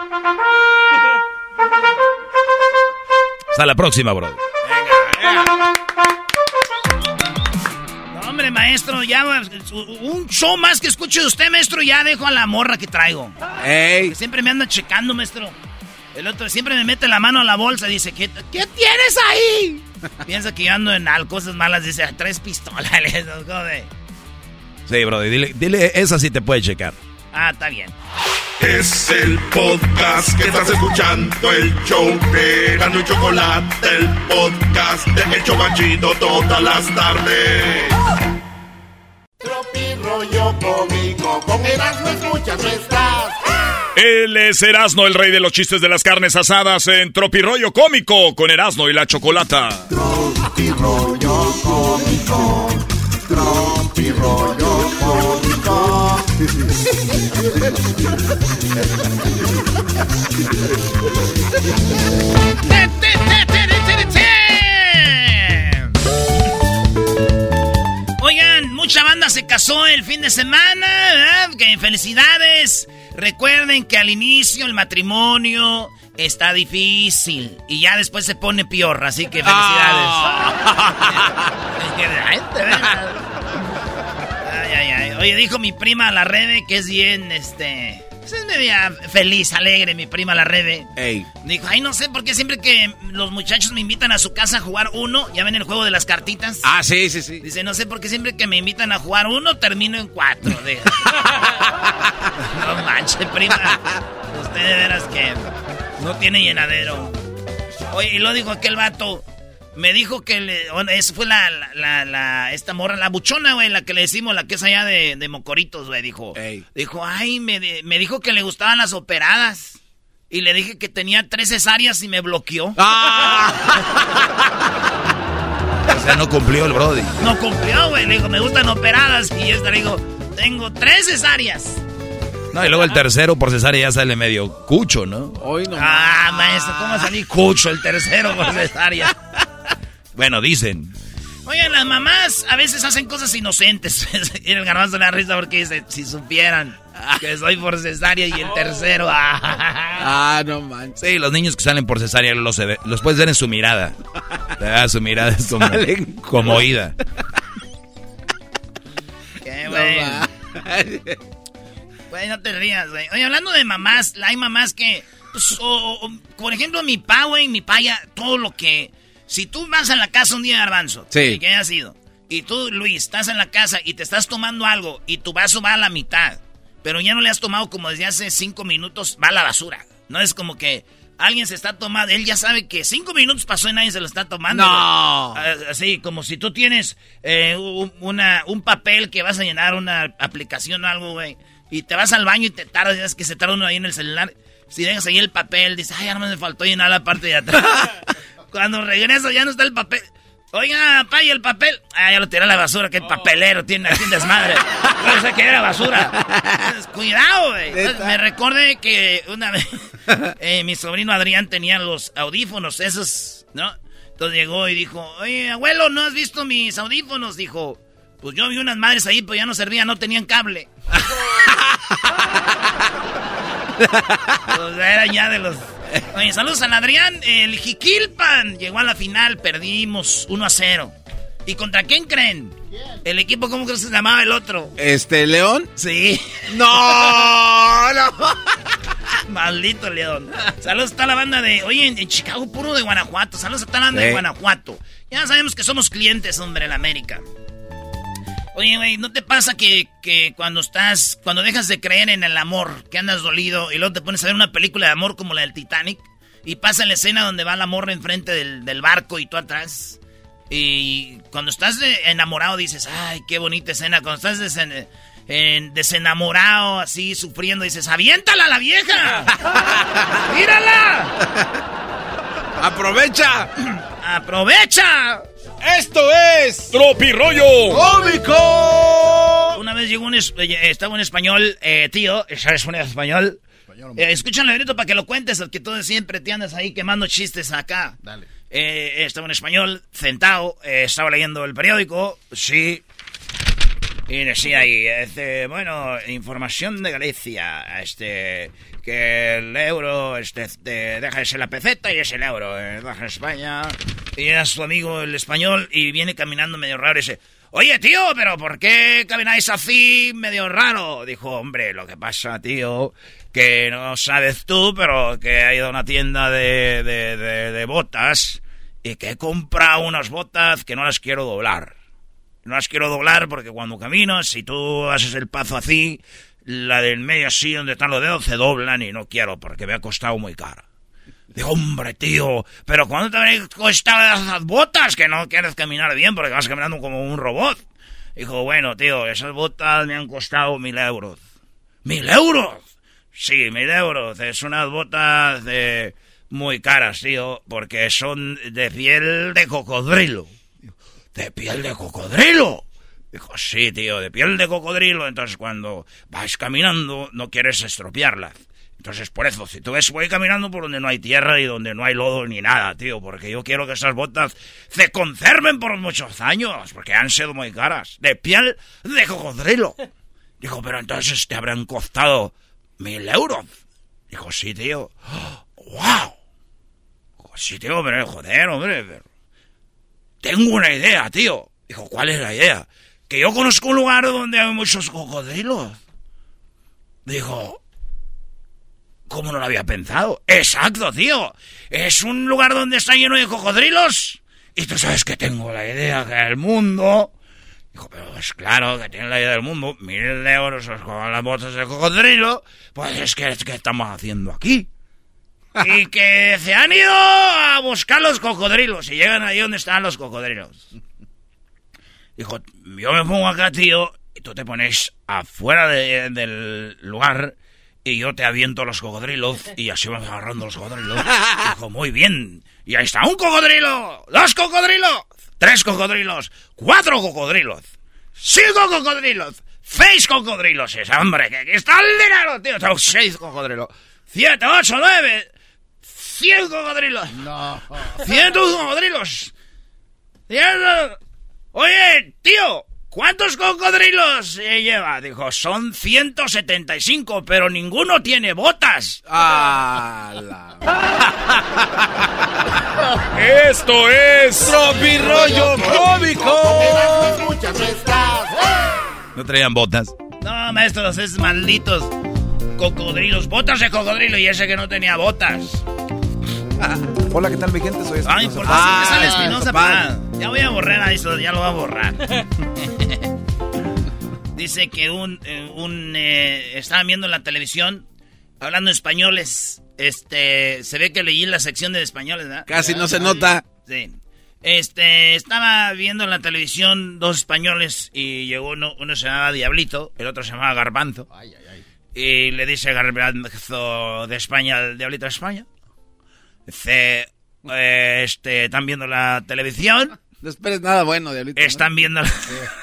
Hasta la próxima, bro. No, hombre, maestro, ya un show más que escuche de usted, maestro, ya dejo a la morra que traigo. Ey. Que siempre me anda checando, maestro. El otro siempre me mete la mano a la bolsa y dice, ¿qué, ¿qué tienes ahí? Piensa que yo ando en cosas malas, dice, tres pistolas. Sí, bro, dile, dile, esa sí te puede checar. Ah, está bien. Es el podcast que estás escuchando, el show de Gano y Chocolate, el podcast de Machito todas las tardes. Tropi rollo cómico, con Erasmo escuchas no estás. Él es Erasmo, el rey de los chistes de las carnes asadas en Tropirollo Cómico, con Erasmo y la Chocolata. Tropirollo Cómico, Tropirollo Cómico. Mucha banda se casó el fin de semana, ¿verdad? Que felicidades. Recuerden que al inicio el matrimonio está difícil y ya después se pone peor, así que felicidades. Ay, ay, ay. Oye, dijo mi prima la Rebe que es bien, este... Es media feliz, alegre, mi prima la Rebe. Ey. Dijo, ay, no sé por qué siempre que los muchachos me invitan a su casa a jugar uno, ya ven el juego de las cartitas. Ah, sí, sí, sí. Dice, no sé por qué siempre que me invitan a jugar uno, termino en cuatro. No manches, prima. Usted de veras que no tiene llenadero. Oye, y lo dijo aquel vato. Me dijo que le, bueno, esa fue la, la, la, esta morra, la buchona, güey, la que le decimos, la que es allá de, de Mocoritos, güey, dijo. Ey. Dijo, ay, me, me dijo que le gustaban las operadas. Y le dije que tenía tres cesáreas y me bloqueó. O sea, no cumplió el Brody. No cumplió, güey. Le dijo, me gustan operadas. Y esta le digo, tengo tres cesáreas. No, y luego el tercero por cesárea ya sale medio cucho, ¿no? Hoy no. Ah, maestro, ¿cómo salí cucho el tercero por cesárea? Bueno, dicen. Oigan, las mamás a veces hacen cosas inocentes. y el garbanzo le da risa porque dice, si supieran que soy por cesárea y el tercero... ah. No manches. Sí, los niños que salen por cesárea los, se ve- los puedes ver en su mirada. Ah, su mirada es como, Salen como oída. Qué No bueno. Güey, no te rías, güey. Oye, hablando de mamás, hay mamás que... pues, o- o- por ejemplo, mi pa, güey, mi pa ya, todo lo que... Si tú vas a la casa un día, Garbanzo, Sí. que haya sido, y tú, Luis, estás en la casa y te estás tomando algo y tu vaso va a la mitad, pero ya no le has tomado como desde hace cinco minutos, va a la basura. No es como que alguien se está tomando, él ya sabe que cinco minutos pasó y nadie se lo está tomando. No. güey. Ah, Así, como si tú tienes eh, un, una, un papel que vas a llenar una aplicación o algo, güey, y te vas al baño y te tardas, ya es que se tarda uno ahí en el celular. Si dejas ahí el papel, dices, ay, ahora me faltó llenar la parte de atrás. Cuando regreso ya no está el papel. Oiga, pa, ¿y el papel? Ah, ya lo tiré a la basura, que el papelero tiene aquí un desmadre. No sé qué era basura. Entonces, Cuidado, güey. Me recordé que una vez eh, mi sobrino Adrián tenía los audífonos esos, ¿no? Entonces llegó y dijo, oye, abuelo, ¿no has visto mis audífonos? Dijo, pues yo vi unas madres ahí, pero ya no servían, no tenían cable. Pues era ya de los... Oye, saludos a Adrián. El Jiquilpan llegó a la final, perdimos 1 a 0. ¿Y contra quién creen? El equipo, ¿cómo que se llamaba el otro? Este, León. Sí. No, no. Maldito León. Saludos a toda la banda de. Oye, en, Chicago, puro de Guanajuato. Saludos a toda la banda de. Guanajuato. Ya sabemos que somos clientes, hombre, en América. Oye, güey, ¿no te pasa que, que cuando estás. Cuando dejas de creer en el amor, que andas dolido, y luego te pones a ver una película de amor como la del Titanic, y pasa la escena donde va la morra enfrente del, del barco y tú atrás? Y cuando estás enamorado dices, ay, qué bonita escena. Cuando estás desen- en- desenamorado, así, sufriendo, dices, aviéntala la vieja. ¡Tírala! ¡Aprovecha! ¡Aprovecha! ¡Esto es Tropirollo cómico! Una vez llegó un... es- eh, estaba un español, eh, tío, ¿sabes un español? Eh, escúchalo, grito para que lo cuentes, que tú siempre te andas ahí quemando chistes acá. Dale. Eh, estaba en español, sentado, eh, estaba leyendo el periódico, sí. Y decía ahí, este, bueno, información de Galicia, este, que el euro, este, deja de ser la peseta y es el euro, eh, baja España. Y era su amigo el español y viene caminando medio raro y dice, oye tío, pero ¿por qué camináis así medio raro? Dijo, hombre, lo que pasa, tío, que no sabes tú, pero que ha ido a una tienda de, de, de, de botas y que he comprado unas botas que no las quiero doblar. No las quiero doblar porque cuando caminas, si tú haces el paso así, la del medio así donde están los dedos se doblan y no quiero porque me ha costado muy cara. Digo, hombre, tío, pero ¿cuánto te han costado esas botas que no quieres caminar bien porque vas caminando como un robot? Dijo, bueno, tío, esas botas me han costado mil euros. ¿Mil euros? Sí, mil euros. Es unas botas de muy caras, tío, porque son de piel de cocodrilo. ¿De piel de cocodrilo? Dijo, sí, tío, de piel de cocodrilo. Entonces, cuando vas caminando, no quieres estropearlas. Entonces, por eso, si tú ves, voy caminando por donde no hay tierra y donde no hay lodo ni nada, tío, porque yo quiero que esas botas se conserven por muchos años, porque han sido muy caras. De piel de cocodrilo. Dijo, pero entonces te habrán costado mil euros. Dijo, sí, tío. ¡Wow! Sí, tío, pero joder, hombre. Pero... Tengo una idea, tío. Dijo, ¿cuál es la idea? Que yo conozco un lugar donde hay muchos cocodrilos. Dijo, ¿cómo no lo había pensado? Exacto, tío. Es un lugar donde está lleno de cocodrilos. Y tú sabes que tengo la idea que el mundo... Dijo, pero es claro que tiene la idea del mundo. Mil euros con las botas de cocodrilo. Pues es que, es que estamos haciendo aquí y que se han ido a buscar los cocodrilos y llegan ahí donde están los cocodrilos. Dijo, yo me pongo acá, tío, y tú te pones afuera del lugar y yo te aviento los cocodrilos y así van agarrando los cocodrilos. Dijo, muy bien. Y ahí está un cocodrilo, dos cocodrilos, tres cocodrilos, cuatro cocodrilos, cinco cocodrilos, seis cocodrilos. Es hombre, que aquí está el dinero, tío. Seis cocodrilos. Siete, ocho, nueve, ¡Cien cocodrilos! No. ¡Cien cocodrilos! ¡Cien! Oye, tío, ¿cuántos cocodrilos se lleva? Dijo, son 175, pero ninguno tiene botas. ¡Hala! Esto es Tropi Rollo Cómico. ¿No traían botas? No, maestros, es malditos cocodrilos. Botas de cocodrilo y ese que no tenía botas. Hola, ¿qué tal mi gente? Soy Ay, por ah, sale Espinosa, pa. Ya voy a borrar a eso, ya lo voy a borrar. Dice que un, eh, un eh, estaban viendo en la televisión hablando españoles. Este, se ve que leí la sección de españoles, ¿verdad? Casi no se nota. Sí. Este, estaba viendo en la televisión dos españoles y llegó uno, uno se llamaba Diablito, el otro se llamaba Garbanzo. Ay, ay, ay. Y le dice Garbanzo de España al Diablito de España. Dice, eh, este, ¿están viendo la televisión? No esperes nada bueno, Diablito. Están viendo la...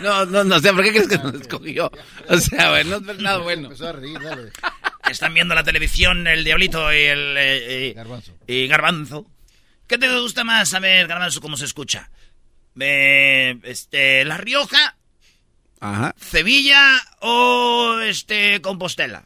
No, no, no, o sea, ¿por qué crees que nos escogió? O sea, bueno, no esperes nada bueno. Empezó a reír, dale. Están viendo la televisión el Diablito y el... eh, y, Garbanzo. y Garbanzo. ¿Qué te gusta más saber, Garbanzo, cómo se escucha? Eh, este, La Rioja, Ajá. Sevilla o este, Compostela.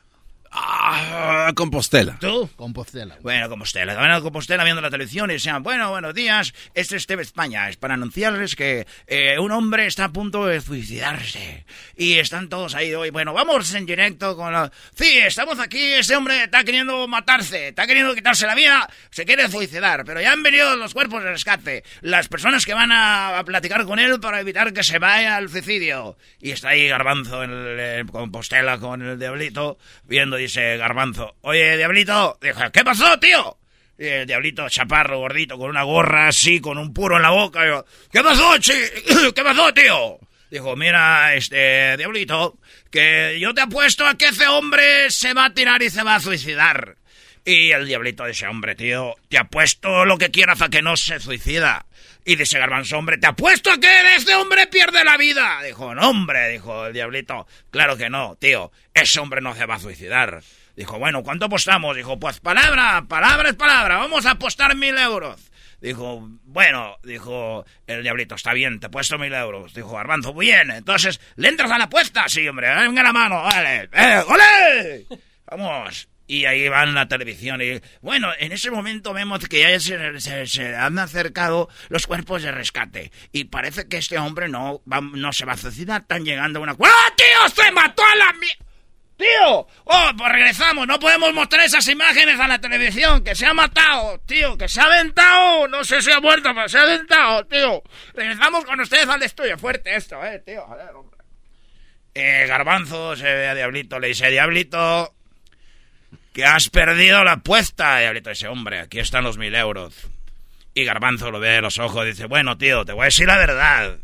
Ah, Compostela. ¿Tú? Compostela. Bueno, Compostela. En Compostela viendo la televisión y decían, bueno, buenos días, este es TV España. Es para anunciarles que eh, un hombre está a punto de suicidarse. Y están todos ahí hoy. Bueno, vamos en directo con la... Sí, estamos aquí, ese hombre está queriendo matarse, está queriendo quitarse la vida, se quiere suicidar. Pero ya han venido los cuerpos de rescate, las personas que van a, a platicar con él para evitar que se vaya al suicidio. Y está ahí Garbanzo en el, en Compostela con el diablito, viendo, dice Garbanzo, oye, diablito, dijo, ¿qué pasó, tío? Y el diablito chaparro, gordito, con una gorra así, con un puro en la boca. Digo, ¿Qué pasó, chi? ¿Qué pasó, tío? Dijo, mira, este, diablito, que yo te apuesto a que ese hombre se va a tirar y se va a suicidar. Y el diablito dice, hombre, tío, te apuesto lo que quieras a que no se suicida. Y dice Garbanzo, hombre, te apuesto a que ese hombre pierde la vida. Dijo, no, hombre, dijo el diablito. Claro que no, tío, ese hombre no se va a suicidar. Dijo, bueno, ¿cuánto apostamos? Dijo, pues palabra, palabra es palabra, vamos a apostar mil euros. Dijo, bueno, dijo el diablito, está bien, te he puesto mil euros. Dijo Garbanzo, muy bien, entonces, ¿le entras a la apuesta? Sí, hombre, venga la mano, vale, eh, ¡ole! Vamos. Y ahí van la televisión y, bueno, en ese momento vemos que ya se, han acercado los cuerpos de rescate. Y parece que este hombre no, no se va a suicidar, están llegando a una... ¡Ah, tío! ¡Se mató a la... ¡Tío! ¡Oh, pues regresamos! No podemos mostrar esas imágenes a la televisión. ¡Que se ha matado, tío! ¡Que se ha aventado! No sé si ha muerto, pero se ha aventado, tío. Regresamos con ustedes al estudio. Fuerte esto, eh, tío. Joder, hombre. Eh, Garbanzo se ve a Diablito. Le dice, Diablito, que has perdido la apuesta. Diablito dice, hombre, aquí están los mil euros. Y Garbanzo lo ve de los ojos y dice, bueno, tío, te voy a decir la verdad.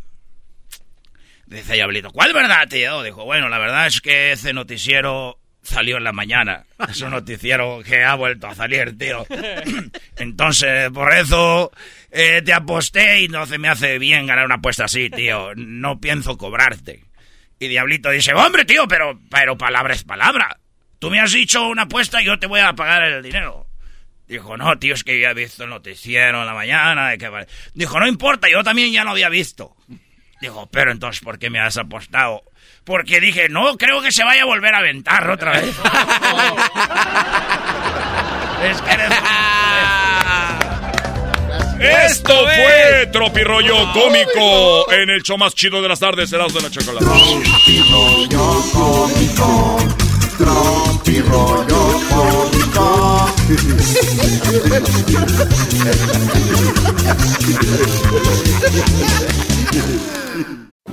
Dice Diablito, ¿cuál verdad, tío? Dijo, bueno, la verdad es que ese noticiero salió en la mañana. Es un noticiero que ha vuelto a salir, tío. Entonces, por eso eh, te aposté y no se me hace bien ganar una apuesta así, tío. No pienso cobrarte. Y Diablito dice, hombre, tío, pero, pero palabra es palabra. Tú me has dicho una apuesta y yo te voy a pagar el dinero. Dijo, no, tío, es que ya he visto el noticiero en la mañana. Dijo, no importa, yo también ya lo había visto. Dijo, pero entonces, ¿por qué me has apostado? Porque dije, no creo que se vaya a volver a aventar otra vez. es que Esto fue Tropirollo Cómico en el show más chido de las tardes, Helados de la Chocolate. Tropirollo Cómico, Tropirollo Cómico.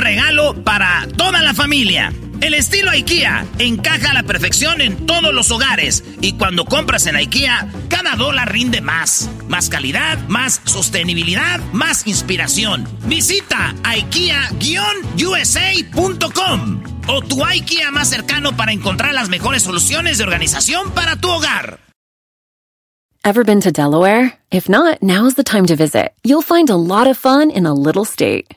regalo para toda la familia. El estilo IKEA encaja a la perfección en todos los hogares y cuando compras en IKEA, cada dólar rinde más. Más calidad, más sostenibilidad, más inspiración. Visita IKEA-USA.com o tu IKEA más cercano para encontrar las mejores soluciones de organización para tu hogar. Ever been to Delaware? If not, now's the time to visit. You'll find a lot of fun in a little state.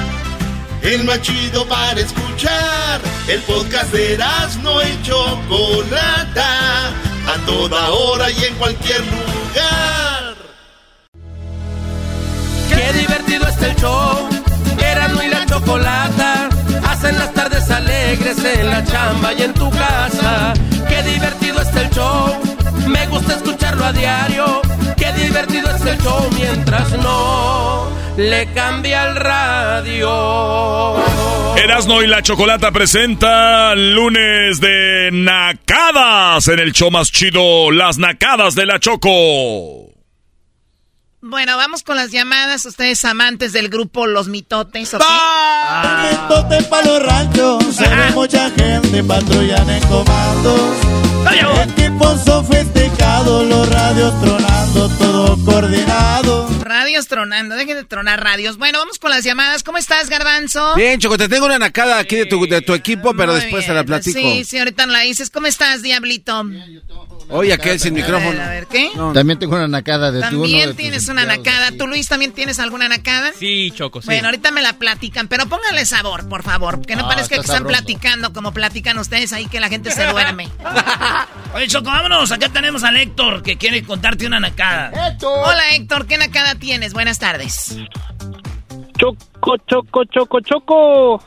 El más chido para escuchar. El podcast de no y Chocolata, a toda hora y en cualquier lugar. Qué divertido está el show, Erasmo y la Chocolata, hacen las tardes alegres en la chamba y en tu casa. Qué divertido está el show, me gusta escucharlo a diario. Qué divertido es el show mientras no le cambia el radio. Erasno y la Chocolata presenta lunes de Nacadas en el show más chido, las Nacadas de la Choco. Bueno, vamos con las llamadas. Ustedes amantes del grupo Los Mitotes, ¿ok? Ah. Mitote para los ranchos, se ve mucha gente patrullan en comandos. Equipo sofisticado, los radios tronando, todo coordinado. Radios tronando, dejen de tronar radios. Bueno, vamos con las llamadas. ¿Cómo estás, Garbanzo? Bien, Choco, te tengo una nacada aquí de tu, de tu equipo, pero después te la platico. Sí, sí, ahorita no la dices. ¿Cómo estás, Diablito? Oye, aquel sin micrófono. A ver, ¿qué? También tengo una nacada de tu También tienes una nacada. ¿Tú, Luis, también tienes alguna nacada? Sí, Choco, sí. Bueno, ahorita me la platican, pero póngale sabor, por favor. Que no ah, parezca que están platicando como platican ustedes ahí, que la gente se duerme. Oye, Choco, vámonos. Acá tenemos al Héctor, que quiere contarte una nacada. Hola, Héctor. ¿Qué nacada tienes? Buenas tardes. Choco, choco, choco, choco.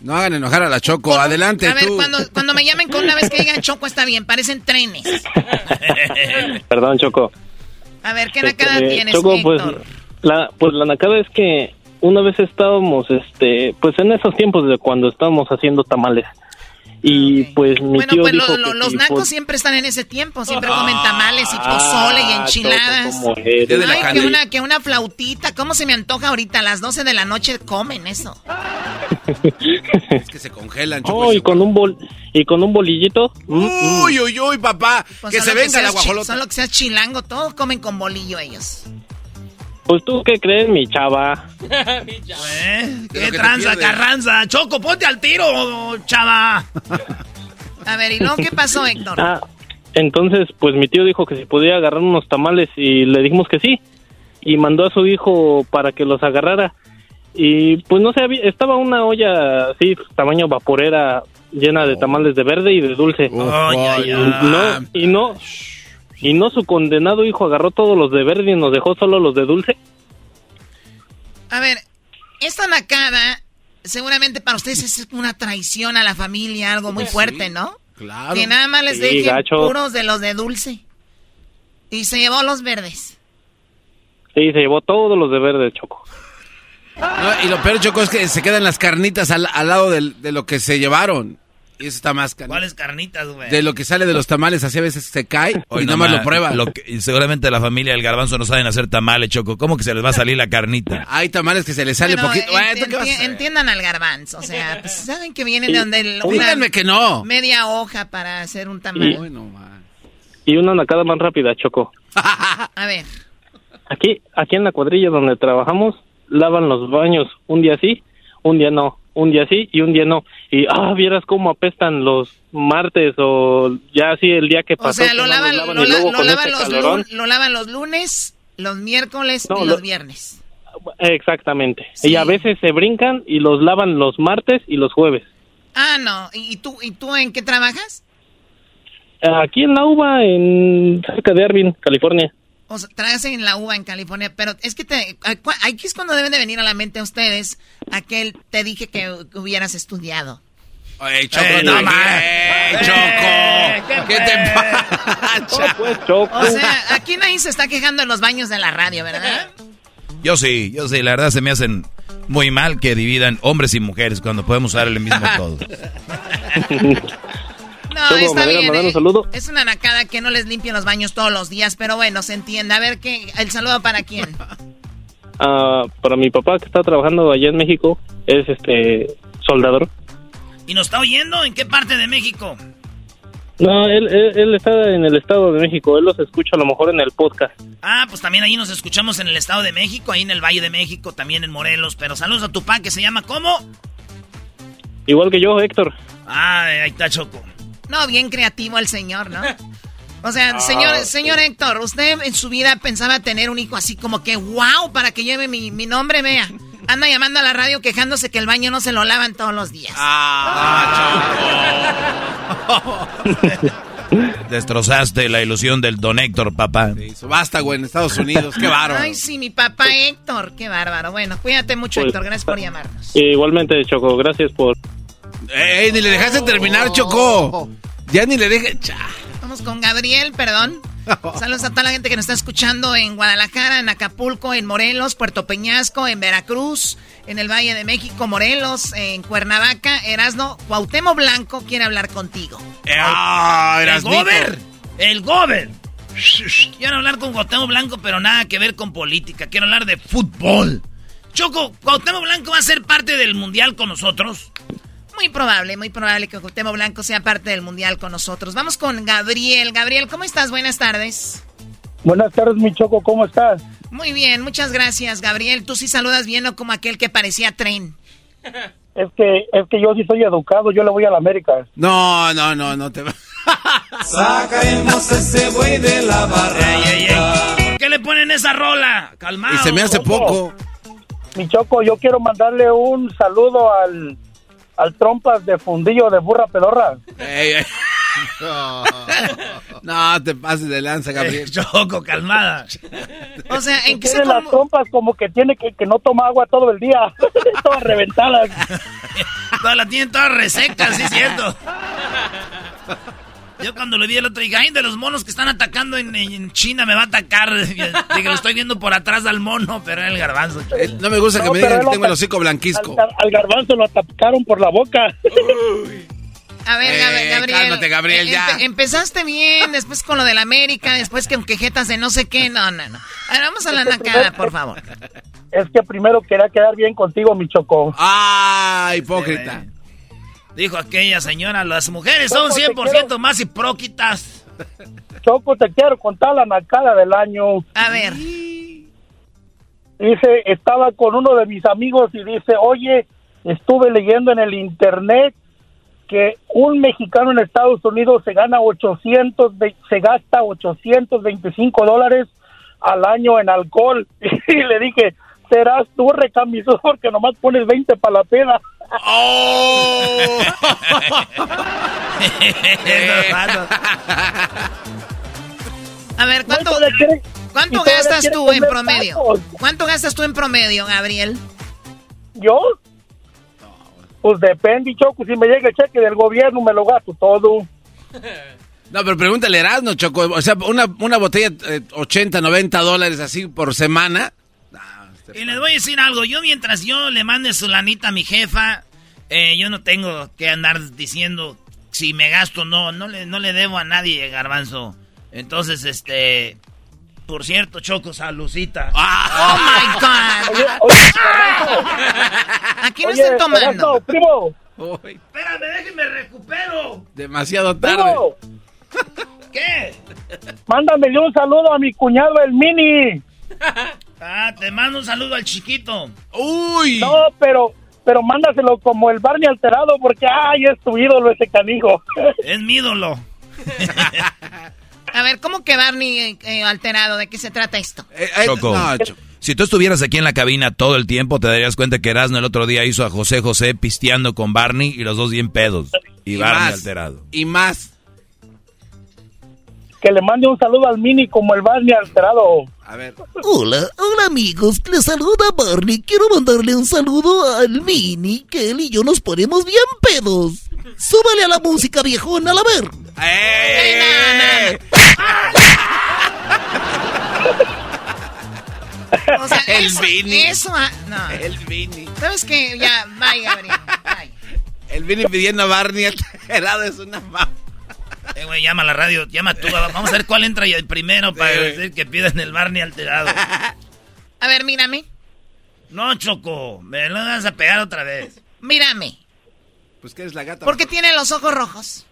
No hagan enojar a la Choco, adelante. A ver, cuando, cuando me llamen con una vez que digan Choco está bien, parecen trenes. Perdón, Choco. A ver, ¿qué nacada Este, tienes, Choco, pues Héctor? la, pues la nacada es que una vez estábamos, este, pues en esos tiempos de cuando estábamos haciendo tamales. Y pues mi Bueno, tío pues dijo lo- lo- que los nacos siempre están en ese tiempo, siempre comen tamales y pozole y Ah, enchiladas. La Ay, que una, que una flautita, ¿cómo se me antoja ahorita? A las 12 de la noche comen eso. Es que se congelan, Oh, y con un bol y con un bolillito. mm, mm. Uy, uy, uy, papá. Pues que se venga la seas chi- guajolota. Solo que seas chilango, todos comen con bolillo ellos. Pues tú qué crees, mi chava. ¿Eh? que ¿Qué te tranza, carranza? Choco, ponte al tiro, chava. A ver, ¿y luego qué pasó, Héctor? Ah, entonces, pues mi tío dijo que si podía agarrar unos tamales y le dijimos que sí. Y mandó a su hijo para que los agarrara. Y pues no sé, había- estaba una olla así, tamaño vaporera, llena de tamales de verde y de dulce. No, y no, y no su condenado hijo agarró todos los de verde y nos dejó solo los de dulce. A ver, esta nacada seguramente para ustedes es una traición a la familia, algo muy fuerte, ¿no? Claro. Que nada más les Sí, dejen gacho. puros de los de dulce. Y se llevó los verdes. Sí, se llevó todos los de verde, Choco. No, y lo peor, Choco, es que se quedan las carnitas al, al lado del- de lo que se llevaron. Y eso está más canijo. ¿Cuáles carnitas, güey? De lo que sale de los tamales, así a veces se cae Hoy y nada más nomás, lo prueba. lo que- y seguramente la familia del garbanzo no saben hacer tamales, Choco. ¿Cómo que se les va a salir la carnita? Hay tamales que se les sale Bueno, poquito. enti- Bueno, entiendan al garbanzo, o sea, pues, saben que vienen Y- de donde el- Díganme que no. media hoja para hacer un tamal. y una nacada más rápida, Choco. A ver, Aquí, aquí en la cuadrilla donde trabajamos, lavan los baños un día sí, un día no, un día sí y un día no. Y, ah, vieras cómo apestan los martes o ya así el día que o pasó. sea, que lo lavan, los lo, y la- luego lo con lavan este los calorón. lun- lo lavan los lunes, los miércoles No, y lo- los viernes. Exactamente. Y a veces se brincan y los lavan los martes y los jueves. Ah, no. ¿Y, tú, ¿Y tú en qué trabajas? Aquí en la uva, en cerca de Arvin, California. O sea, trabajas en la uva en California, pero es que te, aquí es cuando deben de venir a la mente a ustedes aquel te dije que hubieras estudiado. Ey, Choco, Eh, no más. Choco. ¿Qué te pasa? pues, Choco. O sea, aquí nadie se está quejando en los baños de la radio, ¿verdad? Yo sí, yo sí. La verdad se me hacen muy mal que dividan hombres y mujeres cuando podemos usar el mismo todo. No, Choco, está ¿me dejas bien. mandar un eh. saludo? Es una nacada que no les limpien los baños todos los días, pero bueno, se entiende. A ver, ¿qué? ¿el saludo para quién? Ah, para mi papá que está trabajando allá en México, es este soldador. ¿Y nos está oyendo? ¿En qué parte de México? No, él, él, él está en el Estado de México, él los escucha a lo mejor en el podcast. Ah, pues también ahí nos escuchamos en el Estado de México, ahí en el Valle de México, también en Morelos. Pero saludos a tu pa, que se llama ¿cómo? Igual que yo, Héctor. Ah, ahí está Choco. No, bien creativo el señor, ¿no? O sea, Ah, señor, sí. señor Héctor, usted en su vida pensaba tener un hijo así como que, wow, para que lleve mi, mi nombre, vea. Anda llamando a la radio quejándose que el baño no se lo lavan todos los días. Destrozaste la ilusión del don Héctor, papá. Basta, güey, en Estados Unidos. Qué bárbaro. Ay, sí, mi papá Héctor, qué bárbaro. Bueno, cuídate mucho, Pues, Héctor, gracias por llamarnos. Igualmente, Choco, gracias por... Ey, ni le dejaste terminar, Choco. Ya ni le dejé. Cha. Vamos con Gabriel, perdón. Saludos a toda la gente que nos está escuchando en Guadalajara, en Acapulco, en Morelos, Puerto Peñasco, en Veracruz, en el Valle de México, Morelos, en Cuernavaca, Erasno, Cuauhtémoc Blanco quiere hablar contigo. Ah, el. Gober, el Gober. Quiero hablar con Cuauhtémoc Blanco, pero nada que ver con política. Quiero hablar de fútbol. Choco, ¿Cuauhtémoc Blanco va a ser parte del Mundial con nosotros? Muy probable, muy probable que Cuauhtémoc Blanco sea parte del Mundial con nosotros. Vamos con Gabriel. Gabriel, ¿cómo estás? Buenas tardes. Buenas tardes, mi Choco, ¿cómo estás? Muy bien, muchas gracias, Gabriel. Tú sí saludas bien, no como aquel que parecía tren. Es que, es que yo sí soy educado, yo le voy a la América. No, no, no, no te va. Sacaremos ese güey de la barranca. ¿Por qué le ponen esa rola? Calmado. Y se me hace poco. Mi Choco, yo quiero mandarle un saludo al, al trompas de fundillo de burra pedorra. Ey, ey. No, te pases de lanza, Gabriel. Choco, calmada. O sea, ¿en qué se Tiene las trompas como que tiene que, que no toma agua todo el día, todas reventadas. Todas la tienen todas resecas, sí es cierto. Yo cuando lo vi el otro dije, ay, de los monos que están atacando en, en China me va a atacar. Dije, lo estoy viendo por atrás al mono, pero era el garbanzo. Eh, no me gusta que me digan que tengo el hocico blanquisco. Al, al, garbanzo lo atacaron por la boca. Uy. A ver, Eh, Gabriel. cálmate, Gabriel, ya. Empe- empezaste bien, después con lo de la América, después con quejetas de no sé qué. No, no, no. A ver, vamos a la nacada, por favor. Es que primero quería quedar bien contigo, mi chocó. Ah, hipócrita. Dijo aquella señora, las mujeres son Choco, te 100% quiero. más hipróquitas. Choco, te quiero contar la nacada del año. A ver. Dice, estaba con uno de mis amigos y dice, oye, estuve leyendo en el internet que un mexicano en Estados Unidos se gana 800, ve- se gasta 825 dólares al año en alcohol. Y le dije, serás tú recamisor porque nomás pones 20 para la peda. Oh. A ver, ¿cuánto, ¿cuánto gastas tú en promedio? tacos. ¿Cuánto gastas tú en promedio, Gabriel? ¿Yo? Pues depende, Choco, si me llega el cheque del gobierno me lo gasto todo. No, pero pregúntale, Erasmo, Choco. O sea, una, una botella, eh, 80, 90 dólares así por semana. Y les voy a decir algo, yo mientras yo le mande su lanita a mi jefa, eh, yo no tengo que andar diciendo si me gasto o no, no le, no le debo a nadie, garbanzo. Entonces, este, por cierto, Choco, salucita. ¡Oh, my God! Aquí no Oye, están tomando. Erasmo, primo, Espérame, déjenme recupero. Demasiado tarde. primo, ¿Qué? mándamele un saludo a mi cuñado el Mini. Ah, te mando un saludo al chiquito. Uy. No, pero pero mándaselo como el Barney alterado porque ay, es tu ídolo ese canijo. Es mi ídolo. A ver, ¿cómo que Barney eh, eh, alterado? ¿De qué se trata esto? Eh, Choco. Si tú estuvieras aquí en la cabina todo el tiempo, te darías cuenta que Erasmo el otro día hizo a José José pisteando con Barney y los dos bien pedos. Y, Y Barney más. alterado. Y más. Que le mande un saludo al Mini como el Barney alterado. A ver. Hola, hola amigos, les saluda Barney. Quiero mandarle un saludo al Mini, que él y yo nos ponemos bien pedos. Súbale a la música viejona, a la ver. ¡Eh! O sea, El eso, Vini. eso, ah, no. El Vini. ¿Sabes qué? Ya, bye, Gabriel. Bye. El Vini pidiendo a Barney helado es una ma... Eh, güey, llama a la radio, llama tú. Vamos a ver cuál entra y el primero para Sí. decir que piden el Barney alterado. A ver, mírame. No, Choco, me lo vas a pegar otra vez. Mírame. Pues que eres la gata. ¿Por qué tiene los ojos rojos?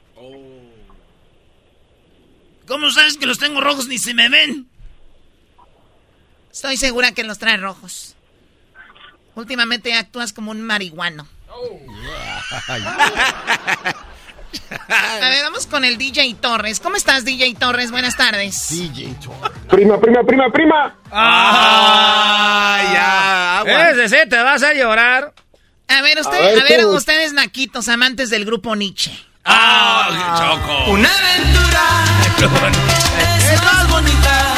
¿Cómo sabes que los tengo rojos ni se me ven? Estoy segura que los trae rojos. Últimamente actúas como un marihuano. A ver, vamos con el DJ Torres. ¿Cómo estás, DJ Torres? Buenas tardes. DJ Torres. Prima, prima, prima, prima. Ah, ya, agua. Ese sí, te vas a llorar. A ver, usted, A ver, a ver, tú. ustedes naquitos, amantes del grupo Nietzsche. Ah, Choco. Una aventura es más bonita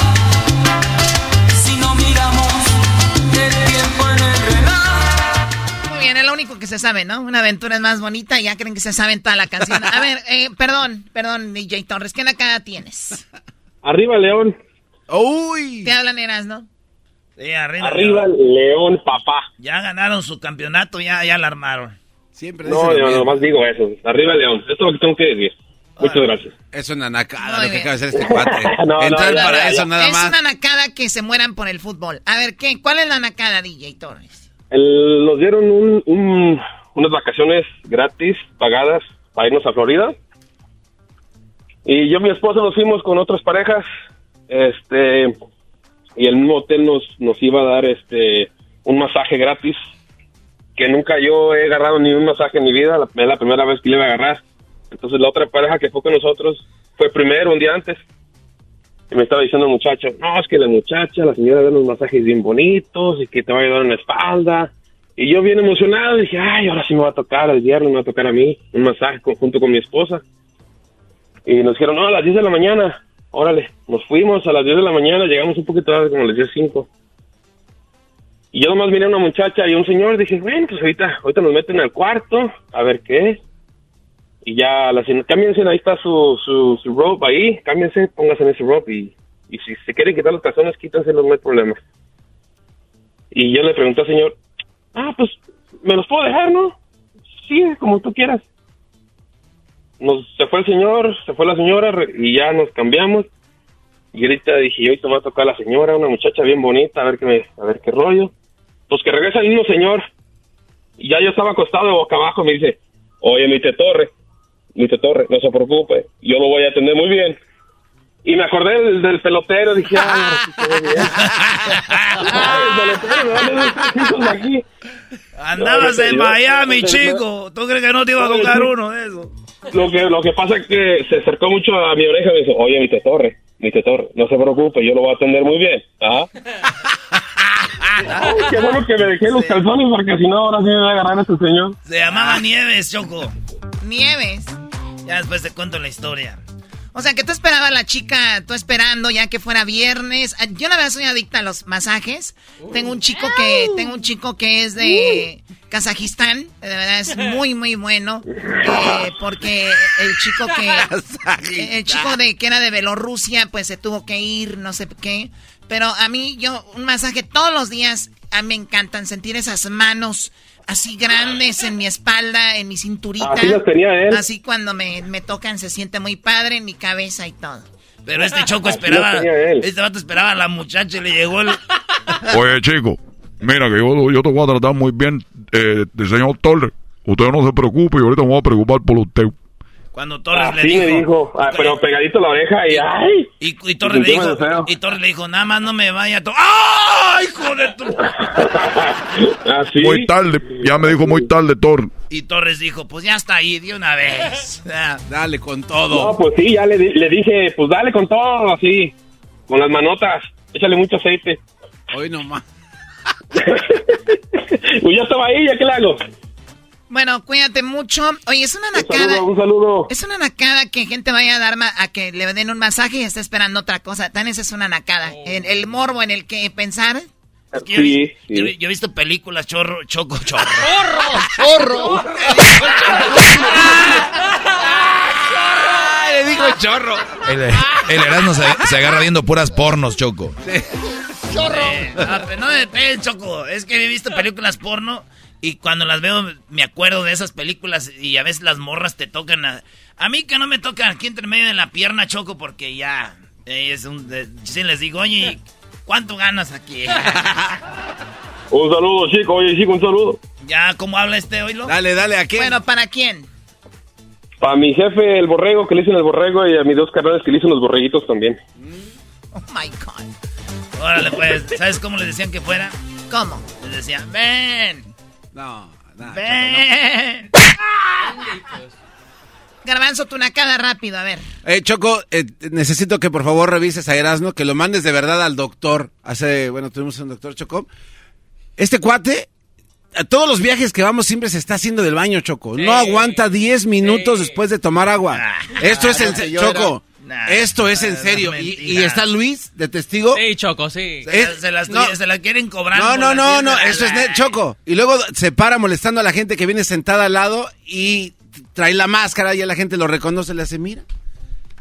único que se sabe, ¿no? Una aventura es más bonita y ya creen que se saben toda la canción. A ver, eh, perdón, perdón, DJ Torres, ¿qué nacada tienes? Arriba, León. Uy. Te hablan eras, ¿no? Sí, arriba. Arriba, León, papá. Ya ganaron su campeonato, ya, ya la armaron. Siempre No, yo mismo. nomás digo eso. Arriba, León. Esto es lo que tengo que decir. Muchas gracias. Es una nacada lo que acaba de hacer este cuate. No, no, Entrar ya, para ya, eso nada es más. una nacada que se mueran por el fútbol. A ver, ¿qué? ¿Cuál es la nacada, DJ Torres? El- nos dieron un, un- unas vacaciones gratis, pagadas, para irnos a Florida. Y yo y mi esposa nos fuimos con otras parejas. Este. Y el mismo hotel nos, nos iba a dar este un masaje gratis. Que nunca yo he agarrado ni un masaje en mi vida. Es la primera vez que le iba a agarrar. Entonces la otra pareja que fue con nosotros fue primero, un día antes. Y me estaba diciendo el muchacho, no, es que la muchacha, la señora da unos masajes bien bonitos y que te va a ayudar en la espalda. Y yo bien emocionado dije, ay, ahora sí me va a tocar el viernes, me va a tocar a mí un masaje junto con mi esposa. Y nos dijeron, no, a las 10 de la mañana. Órale, nos fuimos a las 10 de la mañana, llegamos un poquito tarde, como a las 10 cinco. Y yo nomás miré a una muchacha y un señor, dije, bueno, pues ahorita, ahorita nos meten al cuarto, a ver qué es. Y ya la cámbiense, ahí está su, su, su ahí, cámbiense, pónganse en ese rope y, y si se quieren quitar los calzones, quítenselos, no hay problema. Y yo le pregunté al señor, ah, pues, ¿me los puedo dejar, no? Sí, como tú quieras. Nos, se fue el señor, se fue la señora y ya nos cambiamos. Y ahorita dije, hoy te va a tocar la señora, una muchacha bien bonita, a ver qué, a ver qué rollo. Pues que regresa el mismo señor. Y ya yo estaba acostado boca abajo, me dice, oye, mi te torre, mi te torre, no se preocupe, yo lo voy a atender muy bien. Y me acordé del, del pelotero, dije, a de aquí. Andabas No, en Miami, yo- chico. ¿Tú crees que no te iba a tocar uno de esos? Lo que, lo que pasa es que se acercó mucho a mi oreja y me dijo, oye, mi te torre, mi te torre, no se preocupe, yo lo voy a atender muy bien. ¿ah?" Ay, qué bueno que me dejé los calzones porque si no ahora sí me va a agarrar este señor. Se llamaba Nieves, Choco. Nieves. Ya después te cuento la historia. O sea, que tú esperabas a la chica, tú esperando ya que fuera viernes. Ah, Yo la verdad soy adicta a los masajes. Tengo un chico que, tengo un chico que es de Kazajistán. De verdad es muy, muy bueno. Eh, porque el chico que, el chico de que era de Bielorrusia, pues se tuvo que ir, no sé qué. Pero a mí, yo, un masaje todos los días, a mí me encantan sentir esas manos así grandes en mi espalda, en mi cinturita. Así tenía él. Así cuando me, me tocan se siente muy padre en mi cabeza y todo. Pero este Choco Así esperaba. lo tenía él. Este vato esperaba a la muchacha y le llegó el. Oye, chico, mira que yo, yo te voy a tratar muy bien, eh, de señor Torres. Usted no se preocupe y ahorita me voy a preocupar por usted. Cuando Torres le Así dijo. me dijo, ah, pero pegadito a la oreja y ¡ay! Y, y Torres le dijo. Y Torres le dijo, nada más no me vaya ¡Ah, hijo de tu! Así. Muy tarde, ya me dijo muy tarde, Thor. Y Torres dijo, pues ya está ahí de una vez. Dale con todo. No, pues sí, ya le, le dije, pues dale con todo, así, con las manotas, échale mucho aceite. Hoy nomás. Pues ya estaba ahí, ¿ya qué le hago? Bueno, cuídate mucho. Oye, es una Un nacada. saludo, un saludo. Es una nacada que gente vaya a dar ma- a que le den un masaje y esté esperando otra cosa. Tan esa es una nacada. El, el morbo en el que pensar. Es que yo, Sí, yo- sí. yo he visto películas, chorro, choco, chorro. ¡Chorro! le dijo chorro. El, el Erasmo se, se agarra viendo puras pornos, Choco. ¡Chorro! Eh, no, me pegues, Choco. Es que he visto películas porno y cuando las veo me acuerdo de esas películas y a veces las morras te tocan a... A mí que no me tocan aquí entre medio de la pierna, Choco, porque ya eh, es un... de- sí les digo, oye, ¿cuánto ganas aquí? Un saludo, chico, oye, chico, un saludo. ya, ¿cómo habla este hoy, Dale, dale, ¿a qué? Bueno, ¿para quién? Para mi jefe, el borrego, que le dicen el borrego, y a mis dos carnales que le dicen los borreguitos también. Oh my God. Órale, pues, ¿sabes cómo les decían que fuera? ¿Cómo? Les decían, ven, No, nada. ven. Garbanzo, tu nacada rápido, a ver. Eh, Choco, eh, necesito que por favor revises a Erasmo, que lo mandes de verdad al doctor. Hace, bueno, tuvimos un doctor Choco. Este cuate, a todos los viajes que vamos siempre se está haciendo del baño, Choco. No aguanta 10 minutos después de tomar agua. Esto es en no sé, serio, yo Choco. Nah, Esto es en serio. Y, y está Luis de testigo. Sí, Choco, sí. Se, las- se las, no. se las quieren cobrar. No, no, no, no, la- eso es net, Choco. Y luego se para molestando a la gente que viene sentada al lado y trae la máscara y a la gente lo reconoce, le hace, mira.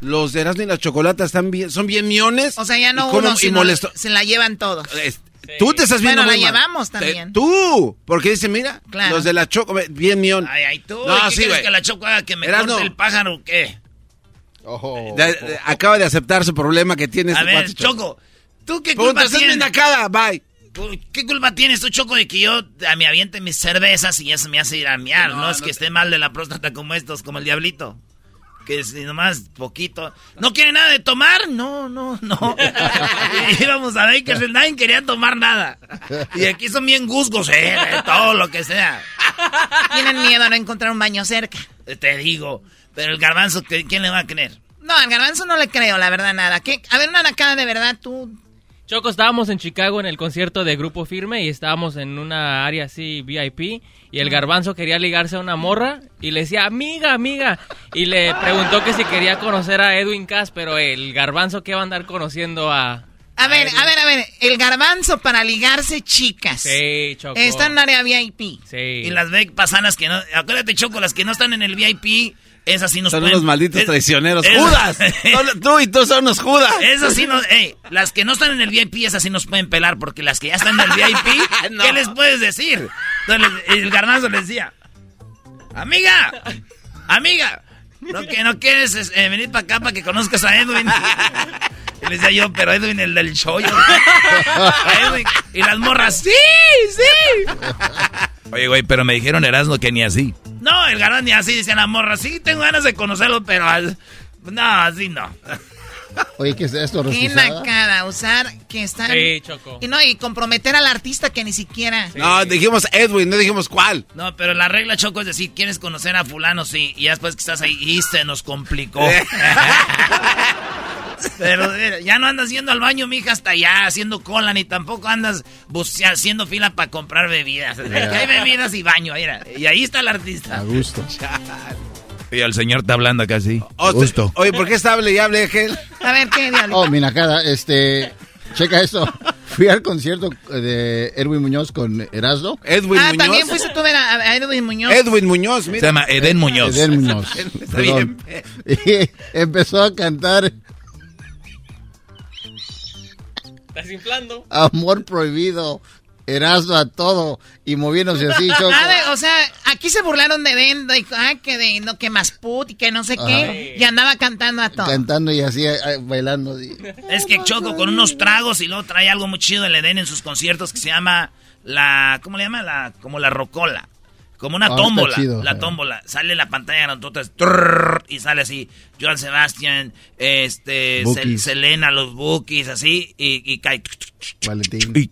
Los de Erasmo y las chocolatas están bien, son bien miones. O sea, ya no y como- uno, y sino molesto. se la llevan todos. Es- Tú te estás viendo Bueno, la mal. llevamos también. tú, porque dice, mira, Claro. los de la choco, bien mión. Ay, ay, tú. No, ¿y ¿Qué sí, quieres güey. que la choco haga que me Erasmo. corte el pájaro o qué? De- de- acaba de aceptar su problema que tiene A este ver, Choco, ¿tú qué culpa tienes? acá, bye. ¿Qué culpa tienes tú, Choco, de que yo a me aviente mis cervezas y ya se me hace ir a miar? No, es que esté mal de la próstata como estos, como el diablito. Que si nomás poquito. ¿No quiere nada de tomar? No, no, no. Y íbamos a Bakersfield, nadie quería tomar nada. Y aquí son bien gusgos, eh, de todo lo que sea. Tienen miedo a no encontrar un baño cerca. Te digo. Pero el garbanzo, ¿qué- ¿quién le va a creer? No, al garbanzo no le creo, la verdad, nada. ¿Qué? A ver, una nacada de verdad, tú. Choco, estábamos en Chicago en el concierto de Grupo Firme y estábamos en una área así VIP y el garbanzo quería ligarse a una morra y le decía, amiga, amiga, y le preguntó que si quería conocer a Edwin Cass, pero el garbanzo que va a andar conociendo a... A ver, a ver, a ver. El garbanzo para ligarse chicas. Sí, Choco. Está en un área VIP. Sí. Y las ve pasanas que no. Acuérdate, Choco, las que no están en el VIP Esas sí nos Son pueden- unos malditos es- traicioneros. es- ¡Judas! Tú y tú son unos Judas. Esas sí nos... ey, las que no están en el VIP, esas sí nos pueden pelar, porque las que ya están en el VIP, ¿qué les puedes decir? Entonces el garbanzo les decía, amiga, amiga, ¿no, que, no quieres eh, venir para acá para que conozcas a Edwin? Y le decía yo, pero Edwin, el del show. Y las morras, sí, sí. Oye, güey, pero me dijeron Erasmo que ni así. No, el garbanzo ni así, decían las morras, sí, tengo ganas de conocerlo, pero al- no, así no. Oye, ¿qué es esto? Qué nacada, usar que están... Sí, Choco. Y no, y comprometer al artista que ni siquiera... No, dijimos Edwin, no dijimos cuál. No, pero la regla, Choco, es decir, ¿quieres conocer a fulano? Sí, y ya después que estás ahí, y se nos complicó. pero mira, ya no andas yendo al baño, mija, hasta allá, haciendo cola, ni tampoco andas haciendo fila para comprar bebidas. Hay bebidas y baño, mira, y ahí está el artista. A gusto. Y el señor está hablando acá así. Oh, Gusto. Oye, ¿por qué está hable y hable aquel? A ver, ¿qué diablo? Oh, mi nacada, este... Checa esto. Fui al concierto de Edwin Muñoz con Erasmo. Edwin ah, también fuiste tú a ver a, Edwin Muñoz. Edwin Muñoz, mira. Se llama Eden Muñoz. Eden Muñoz. Está bien. Y empezó a cantar Estás inflando. Amor Prohibido, Erasmo a todo y moviéndose así, Choco. De- o sea, aquí se burlaron de Den, de, ah, que de no que más put y que no sé qué, y andaba cantando a todo. Cantando y así, bailando. así. Es que Choco con unos tragos y luego trae algo muy chido el Eden en sus conciertos que se llama la. ¿Cómo le llama? La, como la rocola. Como una está tómbola. chido, la eh. tómbola. Sale la pantalla grandota trrr, y sale así. Joan Sebastian, este. Sel- Selena, los Bookies, así. Y, y cae. Valentín.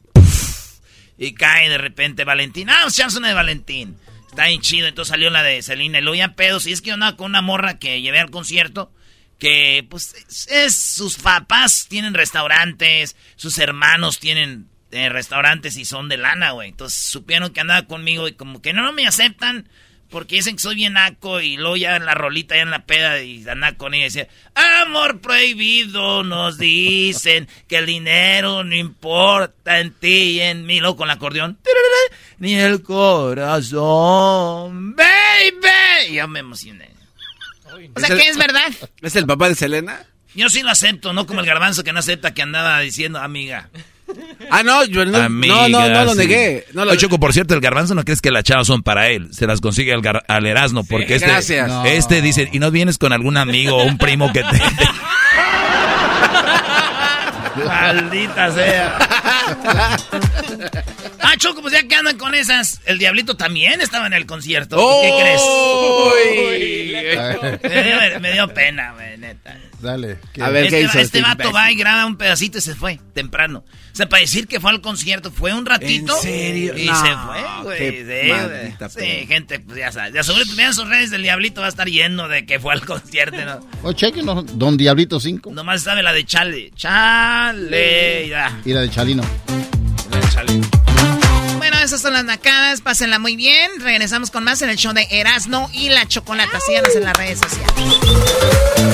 Y cae de repente Valentín. Ah, una de Valentín. Está bien chido. Entonces salió la de Selena. Y luego ya pedos. Y es que yo andaba con una morra que llevé al concierto. Que, pues, es, es- sus papás tienen restaurantes. Sus hermanos tienen eh, restaurantes y son de lana, güey. Entonces supieron que andaba conmigo y como que no, no me aceptan. Porque dicen que soy bien naco y luego ya en la rolita, ya en la peda y andaba con ella y decía, amor prohibido, nos dicen que el dinero no importa en ti y en mí, luego con el acordeón, ni el corazón, baby. Y yo me emocioné. O sea, que es verdad. ¿Es el papá de Selena? Yo sí lo acepto, no como el garbanzo que no acepta que andaba diciendo, amiga. Ah, no, yo no, no, no, no lo sí. negué. No lo Oye, Choco, por cierto, el garbanzo no crees que las chavas son para él. Se las consigue al, gar- al Erasmo. Porque este, gracias. No. este dice, y no vienes con algún amigo o un primo que te... Maldita sea. ah, Choco, pues ya que andan con esas, el Diablito también estaba en el concierto. ¿Qué crees? me, dio, me dio pena, güey, neta. Dale. ¿qué? A ver, este, ¿qué hizo este este vato va y graba un pedacito y se fue temprano. O sea, para decir que fue al concierto, fue un ratito. ¿En serio? Y No, se fue, güey. Sí, sí, gente, pues ya sabes. Ya sobre vean sus redes del Diablito va a estar lleno de que fue al concierto, ¿no? O chequenos, Don Diablito 5 Nomás sabe la de Chale. Chale, ya. y la de Chalino. La de Chale. Bueno, esas son las nacadas, pásenla muy bien. Regresamos con más en el show de Erasno y la Chocolata. Síganos en las redes sociales.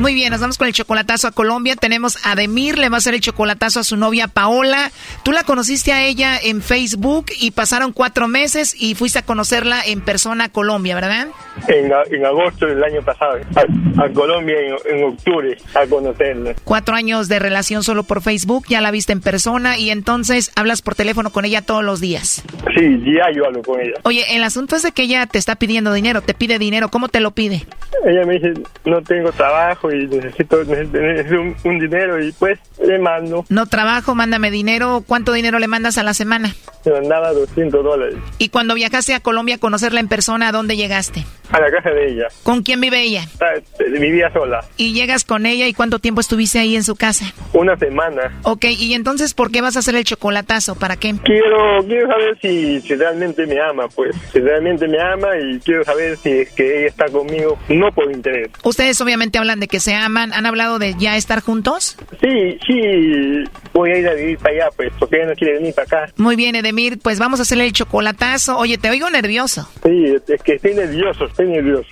Muy bien, nos vamos con el chocolatazo a Colombia. Tenemos a Demir, le va a hacer el chocolatazo a su novia Paola. Tú la conociste a ella en Facebook y pasaron cuatro meses y fuiste a conocerla en persona a Colombia, ¿verdad? En, en agosto del año pasado, a, a Colombia en, en octubre, a conocerla. Cuatro años de relación solo por Facebook, ya la viste en persona y entonces hablas por teléfono con ella todos los días. Sí, ya yo hablo con ella. Oye, el asunto es de que ella te está pidiendo dinero, te pide dinero, ¿cómo te lo pide? Ella me dice, no tengo trabajo y necesito, necesito, un, un dinero y pues le mando No trabajo, mándame dinero, ¿cuánto dinero le mandas a la semana? me mandaba 200 dólares. Y cuando viajaste a Colombia a conocerla en persona, ¿a dónde llegaste? A la casa de ella. ¿Con quién vive ella? Ah, este, Vivía sola. Y llegas con ella y cuánto tiempo estuviste ahí en su casa. Una semana. Ok, y entonces, ¿por qué vas a hacer el chocolatazo? ¿Para qué? Quiero, quiero saber si, si realmente me ama, pues. Si realmente me ama y quiero saber si es que ella está conmigo, no por interés. Ustedes obviamente hablan de que se aman. ¿Han hablado de ya estar juntos? Sí, sí, voy a ir a vivir para allá, pues, porque ella no quiere venir para acá. Muy bien, Edemir, pues vamos a hacerle el chocolatazo. Oye, te oigo nervioso. Sí, es que estoy nervioso, estoy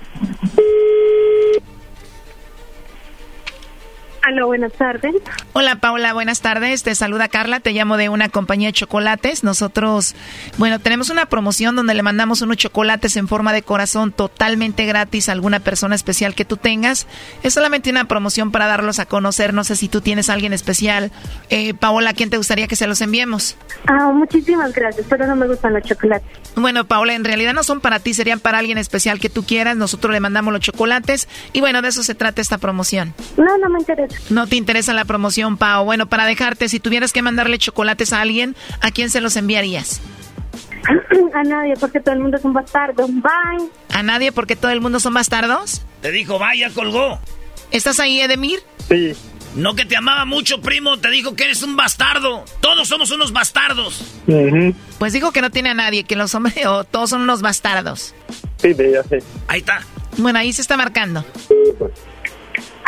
Aló, buenas tardes. Hola Paula, buenas tardes. Te saluda Carla, te llamo de una compañía de chocolates. Nosotros, bueno, tenemos una promoción donde le mandamos unos chocolates en forma de corazón totalmente gratis a alguna persona especial que tú tengas. Es solamente una promoción para darlos a conocer. No sé si tú tienes a alguien especial. Eh, Paola, ¿a quién te gustaría que se los enviemos? Ah, muchísimas gracias, pero no me gustan los chocolates. Bueno, Paola, en realidad no son para ti, serían para alguien especial que tú quieras. Nosotros le mandamos los chocolates y bueno, de eso se trata esta promoción. No, no me interesa. No te interesa la promoción, Pao. Bueno, para dejarte, si tuvieras que mandarle chocolates a alguien, ¿a quién se los enviarías? A nadie, porque todo el mundo es un bastardo. Bye. ¿A nadie porque todo el mundo son bastardos? Te dijo, vaya, colgó. ¿Estás ahí, Edemir? Sí. No que te amaba mucho, primo, te dijo que eres un bastardo. Todos somos unos bastardos. Pues dijo que no tiene a nadie, que los hombres o todos son unos bastardos. Sí, ya sé. Ahí está. Bueno, ahí se está marcando.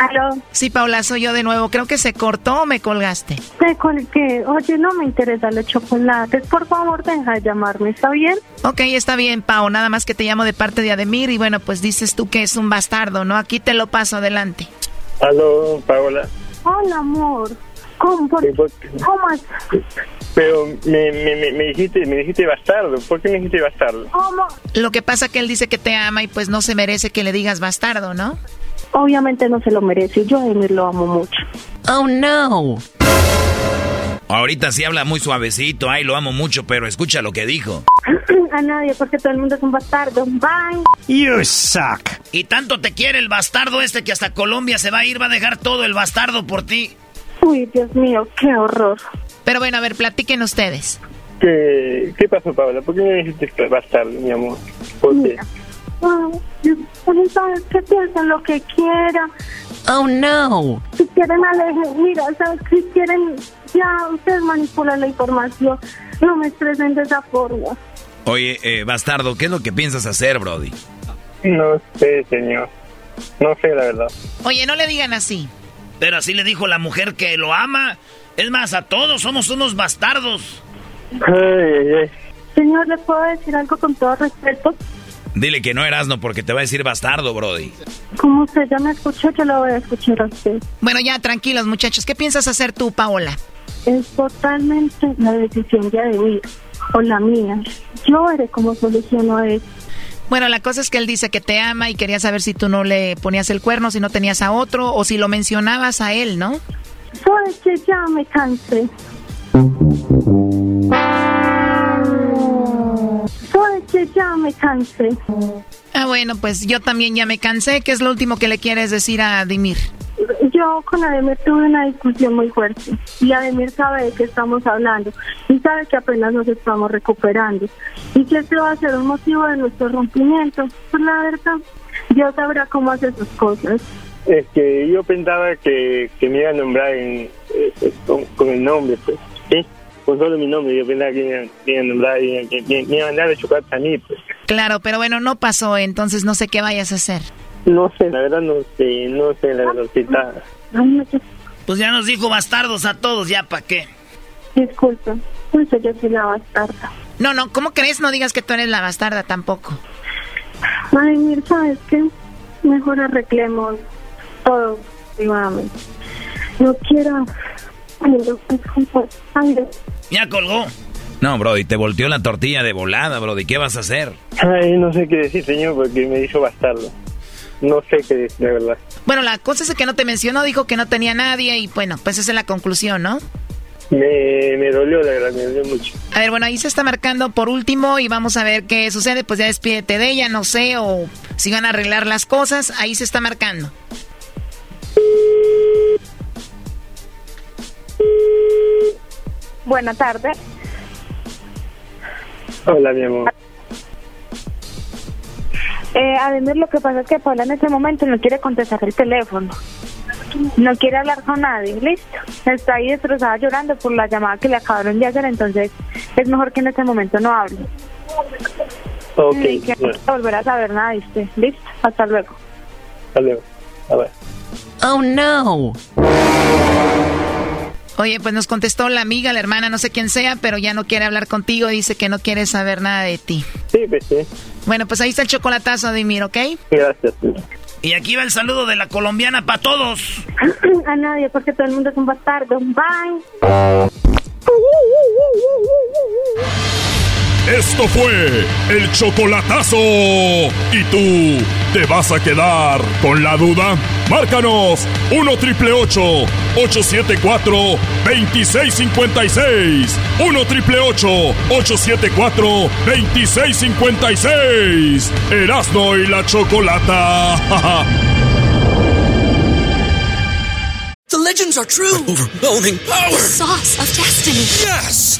Aló. Sí, Paula, soy yo de nuevo. Creo que se cortó o me colgaste. Te colgué. Oye, no me interesan los chocolates. Por favor, deja de llamarme, ¿está bien? Ok, está bien, Pau. Nada más que te llamo de parte de Ademir y bueno, pues dices tú que es un bastardo, ¿no? Aquí te lo paso adelante. Aló, Paola. Hola, amor. ¿Cómo? Por- ¿Cómo es? Pero me, me, me, me dijiste, me dijiste bastardo. ¿Por qué me dijiste bastardo? ¿Cómo? Lo que pasa que él dice que te ama y pues no se merece que le digas bastardo, ¿no? Obviamente no se lo merece. Yo a Emir lo amo mucho. Oh, no. Ahorita sí habla muy suavecito, ay, lo amo mucho, pero escucha lo que dijo. a nadie, porque todo el mundo es un bastardo. Bye. You suck. Y tanto te quiere el bastardo este que hasta Colombia se va a ir, va a dejar todo el bastardo por ti. Uy, Dios mío, qué horror. Pero bueno, a ver, platiquen ustedes. ¿Qué, qué pasó, Paola? ¿Por qué me dijiste bastardo, mi amor? ¿Por qué? Pues, ¿sabes qué? Piensen lo que quieran. Oh, no. Si quieren alejen, mira, ¿sabes? Si quieren, ya ustedes manipulan la información. No me estresen de esa forma. Oye, eh, bastardo, ¿qué es lo que piensas hacer, Brody? No sé, señor. No sé, la verdad. Oye, no le digan así. Pero así le dijo la mujer que lo ama. Es más, a todos somos unos bastardos. Ay, ay, ay. Señor, ¿le puedo decir algo con todo respeto? Dile que no eras no porque te va a decir bastardo, Brody. Como usted ya me escuchó, yo lo voy a escuchar a usted. Bueno, ya, tranquilos, muchachos. ¿Qué piensas hacer tú, Paola? Es totalmente la decisión de Ademir o la mía. Yo veré cómo soluciono esto. Bueno, la cosa es que él dice que te ama y quería saber si tú no le ponías el cuerno, si no tenías a otro o si lo mencionabas a él, ¿no? Sabes que ya me cansé. Sabes que ya me cansé. Ah, bueno, pues yo también ya me cansé. ¿Qué es lo último que le quieres decir a Dimir? Yo con Ademir tuve una discusión muy fuerte y Ademir sabe de qué estamos hablando y sabe que apenas nos estamos recuperando y que este va a ser un motivo de nuestro rompimiento. Pues la verdad, Dios sabrá cómo hacer sus cosas. Es que yo pensaba que, que me iba a nombrar en, eh, eh, con, con el nombre, pues. ¿Sí? Con solo mi nombre. Yo pensaba que me iba, me iba a nombrar que me, a mandar de chocolate a mí, pues. Claro, pero bueno, no pasó, entonces no sé qué vayas a hacer. No sé, la verdad no sé, no sé, la verdad, está... Pues ya nos dijo bastardos a todos, ya para qué. Disculpa, pues yo soy la bastarda. No, no, ¿cómo crees? No digas que tú eres la bastarda tampoco. Ademir, ¿sabes qué? Mejor arreglemos todo privadamente. No quiero... Ya colgó. No, Brody, te volteó la tortilla de volada, Brody. ¿Qué vas a hacer? Ay, no sé qué decir, señor, porque me dijo bastardo. No sé qué decir, de verdad. Bueno, la cosa es que no te mencionó, dijo que no tenía nadie y bueno, pues esa es la conclusión, ¿no? Me, me dolió, la verdad, me dolió mucho. A ver, bueno, ahí se está marcando por último y vamos a ver qué sucede. Pues ya despídete de ella, no sé, o si van a arreglar las cosas. Ahí se está marcando. Buenas tardes. Hola, mi amor. Eh, Ademir, lo que pasa es que Paula en este momento no quiere contestar el teléfono. No quiere hablar con nadie, listo. Está ahí destrozada llorando por la llamada que le acabaron de hacer, entonces es mejor que en este momento no hable. Ok, Y que bueno, no volverá a saber nada, ¿viste? Listo, hasta luego. hasta luego. A ver. Oh no. Oye, pues nos contestó la amiga, la hermana, no sé quién sea, pero ya no quiere hablar contigo, dice que no quiere saber nada de ti. Sí, pues sí. Bueno, pues ahí está el chocolatazo, Adimir, ¿ok? Gracias. Y aquí va el saludo de la colombiana para todos. a nadie, porque todo el mundo es un bastardo. Bye. Esto fue el chocolatazo. ¿Y tú te vas a quedar con la duda? Márcanos 1 triple 874 2656. 1 triple 874 2656. Erasno y la chocolata. The legends are true. overwhelming power! sauce of destiny. Yes!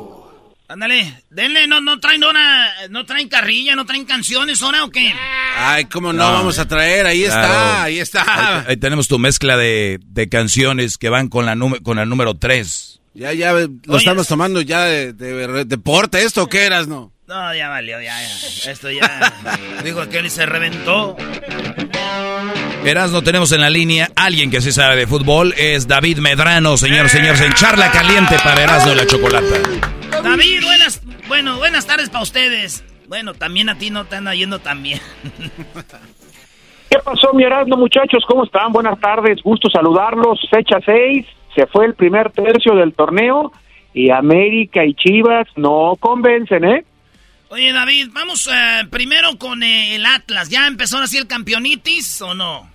Ándale, denle, no, no traen una, no traen carrilla, no traen canciones, ¿ahora o qué? Ay, cómo no, No. vamos a traer, ahí Claro. está, ahí está. Ahí, ahí tenemos tu mezcla de, de canciones que van con, la con el número 3. Ya, ya, lo estamos tomando ya de, de- deporte, ¿esto o qué eras, no? No, ya valió, ya, ya. Esto ya. Digo aquel y se reventó. Erasno tenemos en la línea alguien que sí sabe de fútbol, es David Medrano, señor, señores, en Charla Caliente para Erasno y la chocolata. David, buenas, bueno, buenas tardes para ustedes. Bueno, también a ti no te anda yendo tan bien. ¿Qué pasó, mi Erasmo, muchachos? ¿Cómo están? Buenas tardes, gusto saludarlos. Fecha 6, se fue el primer tercio del torneo y América y Chivas no convencen, ¿eh? Oye, David, vamos eh, primero con eh, el Atlas. ¿Ya empezó así el campeonitis o no?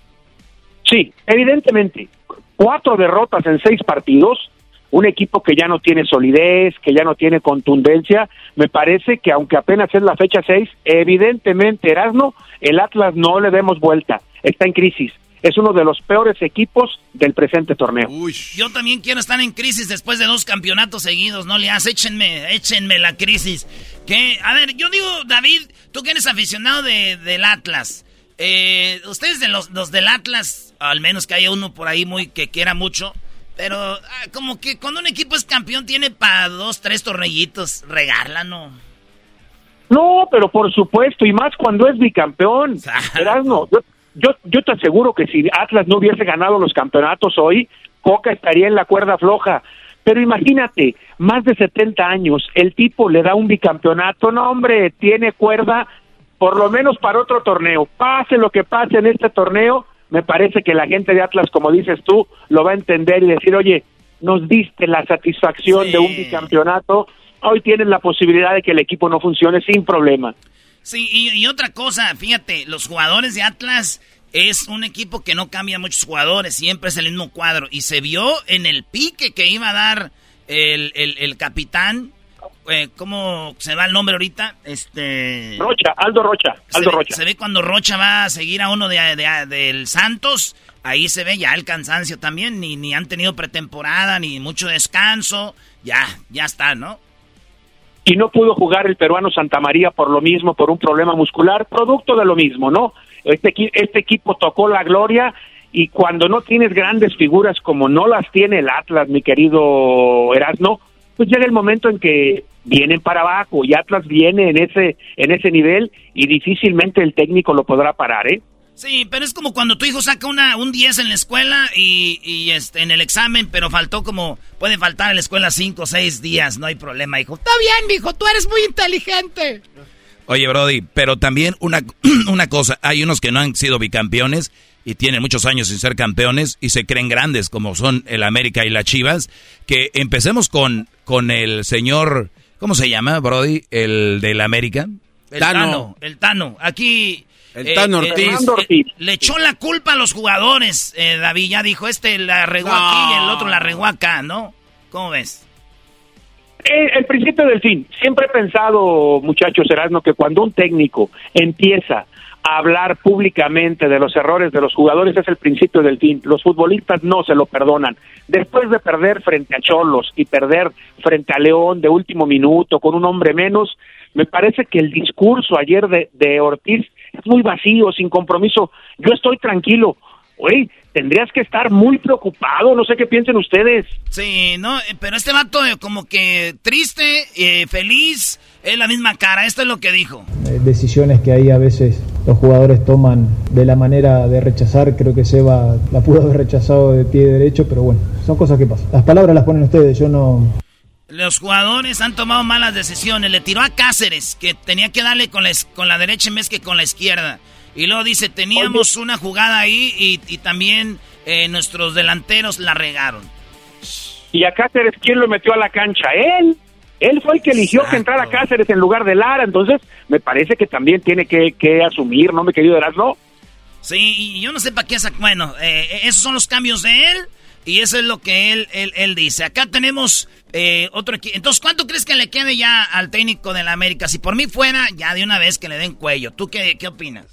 Sí, evidentemente. Cuatro derrotas en seis partidos, un equipo que ya no tiene solidez, que ya no tiene contundencia. Me parece que aunque apenas es la fecha 6, evidentemente, Erasmo, el Atlas no le demos vuelta. Está en crisis. Es uno de los peores equipos del presente torneo. Yo también quiero estar en crisis después de dos campeonatos seguidos. No le hagas, échenme, échenme la crisis. Que, a ver, yo digo, David, tú que eres aficionado de, del Atlas. Eh, ustedes de los, los del Atlas, al menos que haya uno por ahí muy que quiera mucho. Pero ah, como que cuando un equipo es campeón tiene para dos, tres tornillitos. Regarla, ¿no? No, pero por supuesto, y más cuando es bicampeón. Erasmo, yo, yo, yo te aseguro que si Atlas no hubiese ganado los campeonatos hoy, Coca estaría en la cuerda floja. Pero imagínate, más de 70 años, el tipo le da un bicampeonato, no hombre, tiene cuerda por lo menos para otro torneo. Pase lo que pase en este torneo, me parece que la gente de Atlas, como dices tú, lo va a entender y decir, oye, nos diste la satisfacción de un bicampeonato, hoy tienes la posibilidad de que el equipo no funcione sin problema. Sí, y, y otra cosa, fíjate, los jugadores de Atlas es un equipo que no cambia muchos jugadores, siempre es el mismo cuadro. Y se vio en el pique que iba a dar el, el, el capitán, eh, ¿cómo se va el nombre ahorita? Este... Rocha, Aldo Rocha, Se Aldo ve, Rocha. se ve cuando Rocha va a seguir a uno de, de- del Santos, ahí se ve ya el cansancio también, ni, ni han tenido pretemporada, ni mucho descanso, ya, ya está, ¿no? y no pudo jugar el peruano Santa María por lo mismo, por un problema muscular, producto de lo mismo, ¿no? Este, este equipo tocó la gloria y cuando no tienes grandes figuras como no las tiene el Atlas, mi querido Erasmo, pues llega el momento en que vienen para abajo y Atlas viene en ese en ese nivel y difícilmente el técnico lo podrá parar, ¿eh? Sí, pero es como cuando tu hijo saca una, un 10 en la escuela y, y este, en el examen, pero faltó como, puede faltar en la escuela 5 o 6 días, no hay problema, hijo. Está bien, mijo, tú eres muy inteligente. Oye, Brody, pero también una, una cosa, hay unos que no han sido bicampeones y tienen muchos años sin ser campeones y se creen grandes como son el América y las Chivas, que empecemos con, con el señor, ¿cómo se llama, Brody? El del América. El Tano. El Tano. Aquí... El Tano eh, Ortiz. eh, eh, le echó la culpa a los jugadores, eh, David. Ya dijo, este la regó aquí y el otro la regó acá, ¿no? ¿Cómo ves? El, el principio del fin. Siempre he pensado, muchachos Erasmo, que cuando un técnico empieza a hablar públicamente de los errores de los jugadores es el principio del fin. Los futbolistas no se lo perdonan. Después de perder frente a Cholos y perder frente a León de último minuto con un hombre menos, me parece que el discurso ayer de, de Ortiz es muy vacío, sin compromiso. Yo estoy tranquilo. Oye, tendrías que estar muy preocupado, no sé qué piensen ustedes. Sí, no, eh, pero este vato eh, como que triste, eh, feliz, es la misma cara. Esto es lo que dijo. Decisiones que ahí a veces los jugadores toman de la manera de rechazar. Creo que Seba la pudo haber rechazado de pie derecho, pero bueno, son cosas que pasan. Las palabras las ponen ustedes, yo no... Los jugadores han tomado malas decisiones. Le tiró a Cáceres, que tenía que darle con la, con la derecha en vez que con la izquierda. Y luego dice, teníamos una jugada ahí y, y también eh, nuestros delanteros la regaron. Y a Cáceres, ¿quién lo metió a la cancha? Él. Él fue el que eligió que entrara Cáceres en lugar de Lara, entonces me parece que también tiene que, que asumir, ¿no, mi querido Erasmo? Sí, y yo no sé para qué sac... Bueno, eh, esos son los cambios de él y eso es lo que él, él, él dice. Acá tenemos eh, otro equipo. Entonces, ¿cuánto crees que le quede ya al técnico de la América? Si por mí fuera, ya de una vez que le den cuello. ¿Tú qué, qué opinas?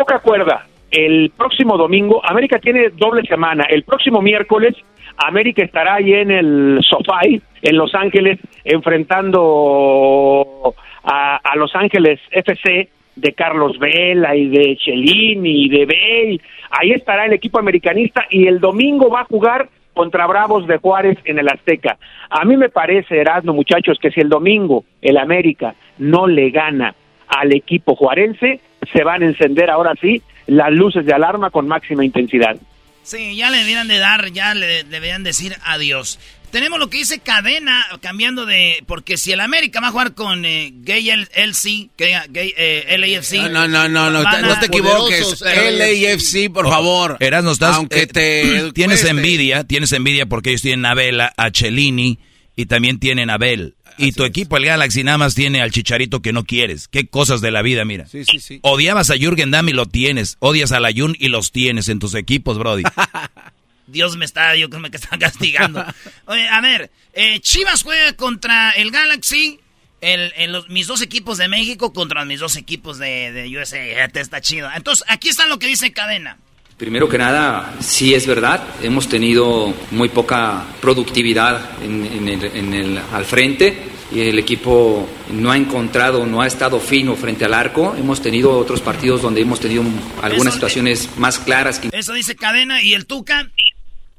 Poca cuerda. El próximo domingo, América tiene doble semana. El próximo miércoles, América estará ahí en el SoFi, en Los Ángeles, enfrentando a, Los Ángeles FC de Carlos Vela y de Chelini y de Bale. Ahí estará el equipo americanista y el domingo va a jugar contra Bravos de Juárez en el Azteca. A mí me parece, Erasmo, muchachos, que si el domingo el América no le gana al equipo juarense, se van a encender ahora sí las luces de alarma con máxima intensidad. Sí, ya le deberían de dar, ya le deberían decir adiós. Tenemos lo que dice Cadena, cambiando de... Porque si el América va a jugar con eh, Gay L- LC, Gay, eh, LAFC... No, no, no, no, no te equivoques. LAFC, por favor. Erasmo, estás, Aunque eh, te tienes cueste. envidia, tienes envidia porque ellos tienen a Vela, a Cellini y también tienen a Bell. Y tu equipo, el Galaxy, nada más tiene al Chicharito que no quieres. Qué cosas de la vida, mira. Sí, sí, sí. Odiabas a Jürgen Damm y lo tienes. Odias a la Jun y los tienes en tus equipos, Brody. Dios me está, yo creo que me está castigando. Oye, a ver, eh, Chivas juega contra el Galaxy, el, el- los- mis dos equipos de México contra mis dos equipos de, de USA. Este está chido. Entonces, aquí está lo que dice Cadena. Primero que nada, sí es verdad, hemos tenido muy poca productividad en, en el, en el- al frente y el equipo no ha encontrado, no ha estado fino frente al arco. Hemos tenido otros partidos donde hemos tenido algunas Eso- situaciones más claras que... Eso dice Cadena y el Tuca.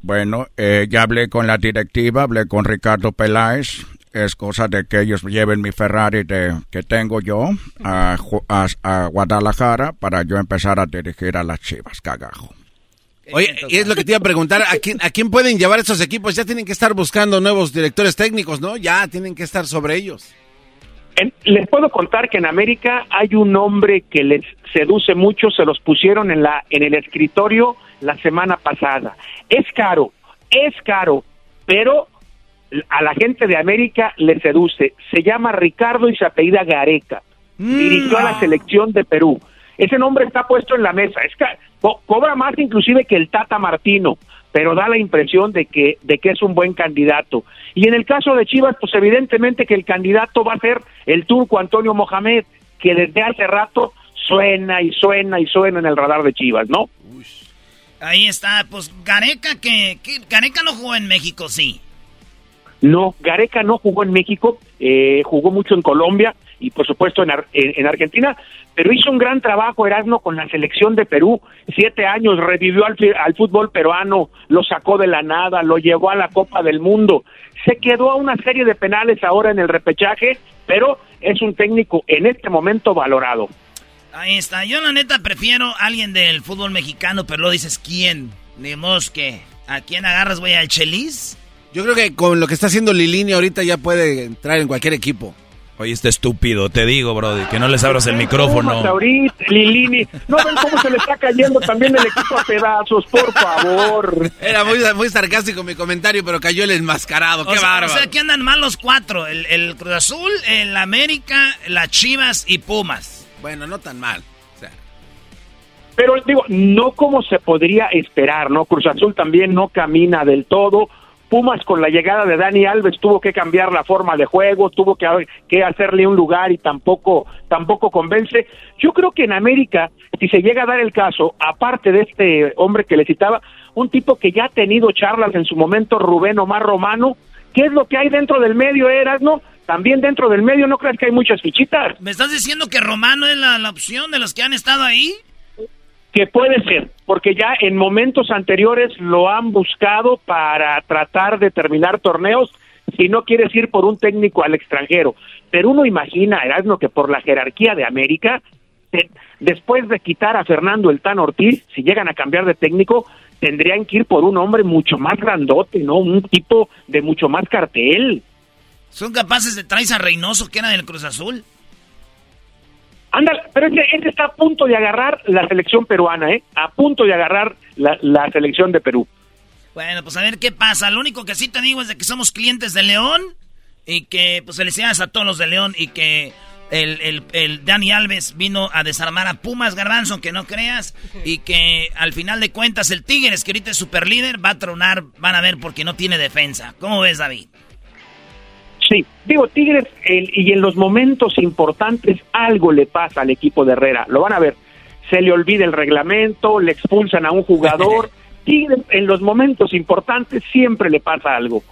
Bueno, eh, ya hablé con la directiva, hablé con Ricardo Peláez. Es cosa de que ellos lleven mi Ferrari de, que tengo yo a, a- a Guadalajara para yo empezar a dirigir a las Chivas, cagajo. Oye, y es lo que te iba a preguntar, ¿a quién, ¿a quién pueden llevar esos equipos? Ya tienen que estar buscando nuevos directores técnicos, ¿no? Ya tienen que estar sobre ellos. En- les puedo contar que en América hay un hombre que les seduce mucho, se los pusieron en la en el escritorio la semana pasada. Es caro, es caro, pero a la gente de América le seduce. Se llama Ricardo y se apellida Gareca. Dirigió a la selección de Perú. Ese nombre está puesto en la mesa. Es co- cobra más inclusive que el Tata Martino, pero da la impresión de que, de que es un buen candidato. Y en el caso de Chivas, pues evidentemente que el candidato va a ser el turco Antonio Mohamed, que desde hace rato suena y suena y suena en el radar de Chivas, ¿no? Ahí está, pues Gareca, que, que Gareca no jugó en México, sí. No, Gareca no jugó en México, eh, jugó mucho en Colombia y por supuesto en, Ar- en- en Argentina, pero hizo un gran trabajo Erasmo con la selección de Perú. Siete años revivió al, al fútbol peruano, lo sacó de la nada, lo llevó a la Copa del Mundo. Se quedó a una serie de penales ahora en el repechaje, pero es un técnico en este momento valorado. Ahí está. Yo la neta prefiero a alguien del fútbol mexicano, pero lo dices quién. Ni mosque. ¿A quién agarras, güey? ¿Al Chelis? Yo creo que con lo que está haciendo Lilini ahorita ya puede entrar en cualquier equipo. Oye, este estúpido, te digo, Brody, que no les abras el micrófono. ahorita, Lilini. No ven cómo se le está cayendo también el equipo a pedazos, por favor. Era muy, muy sarcástico mi comentario, pero cayó el enmascarado. Qué o sea, bárbaro. O sea, que andan mal los cuatro. El, el Cruz Azul, el América, las Chivas y Pumas. Bueno, no tan mal. O sea, Pero digo, no como se podría esperar, ¿no? Cruz Azul también no camina del todo. Pumas con la llegada de Dani Alves tuvo que cambiar la forma de juego, tuvo que, que hacerle un lugar y tampoco, tampoco convence. Yo creo que en América, si se llega a dar el caso, aparte de este hombre que le citaba, un tipo que ya ha tenido charlas en su momento, Rubén Omar Romano, ¿qué es lo que hay dentro del medio, Eras, no? También dentro del medio, ¿no crees que hay muchas fichitas? ¿Me estás diciendo que Romano es la, la opción de los que han estado ahí? Que puede ser, porque ya en momentos anteriores lo han buscado para tratar de terminar torneos si no quieres ir por un técnico al extranjero. Pero uno imagina, Erasmo, que por la jerarquía de América, de, después de quitar a Fernando el Tan Ortiz, si llegan a cambiar de técnico, tendrían que ir por un hombre mucho más grandote, ¿no? Un tipo de mucho más cartel. ¿Son capaces de traerse a Reynoso, que era del Cruz Azul? Ándale, pero ese, ese, está a punto de agarrar la selección peruana, ¿eh? A punto de agarrar la, la, selección de Perú. Bueno, pues a ver qué pasa. Lo único que sí te digo es de que somos clientes de León y que pues felicidades a todos los de León y que el, el, el Dani Alves vino a desarmar a Pumas Garbanzo, aunque no creas, y que al final de cuentas el Tigres, que ahorita es super líder, va a tronar, van a ver porque no tiene defensa. ¿Cómo ves, David? Sí, digo, Tigres, el, y en los momentos importantes algo le pasa al equipo de Herrera, lo van a ver, se le olvida el reglamento, le expulsan a un jugador, Tigres en los momentos importantes siempre le pasa algo.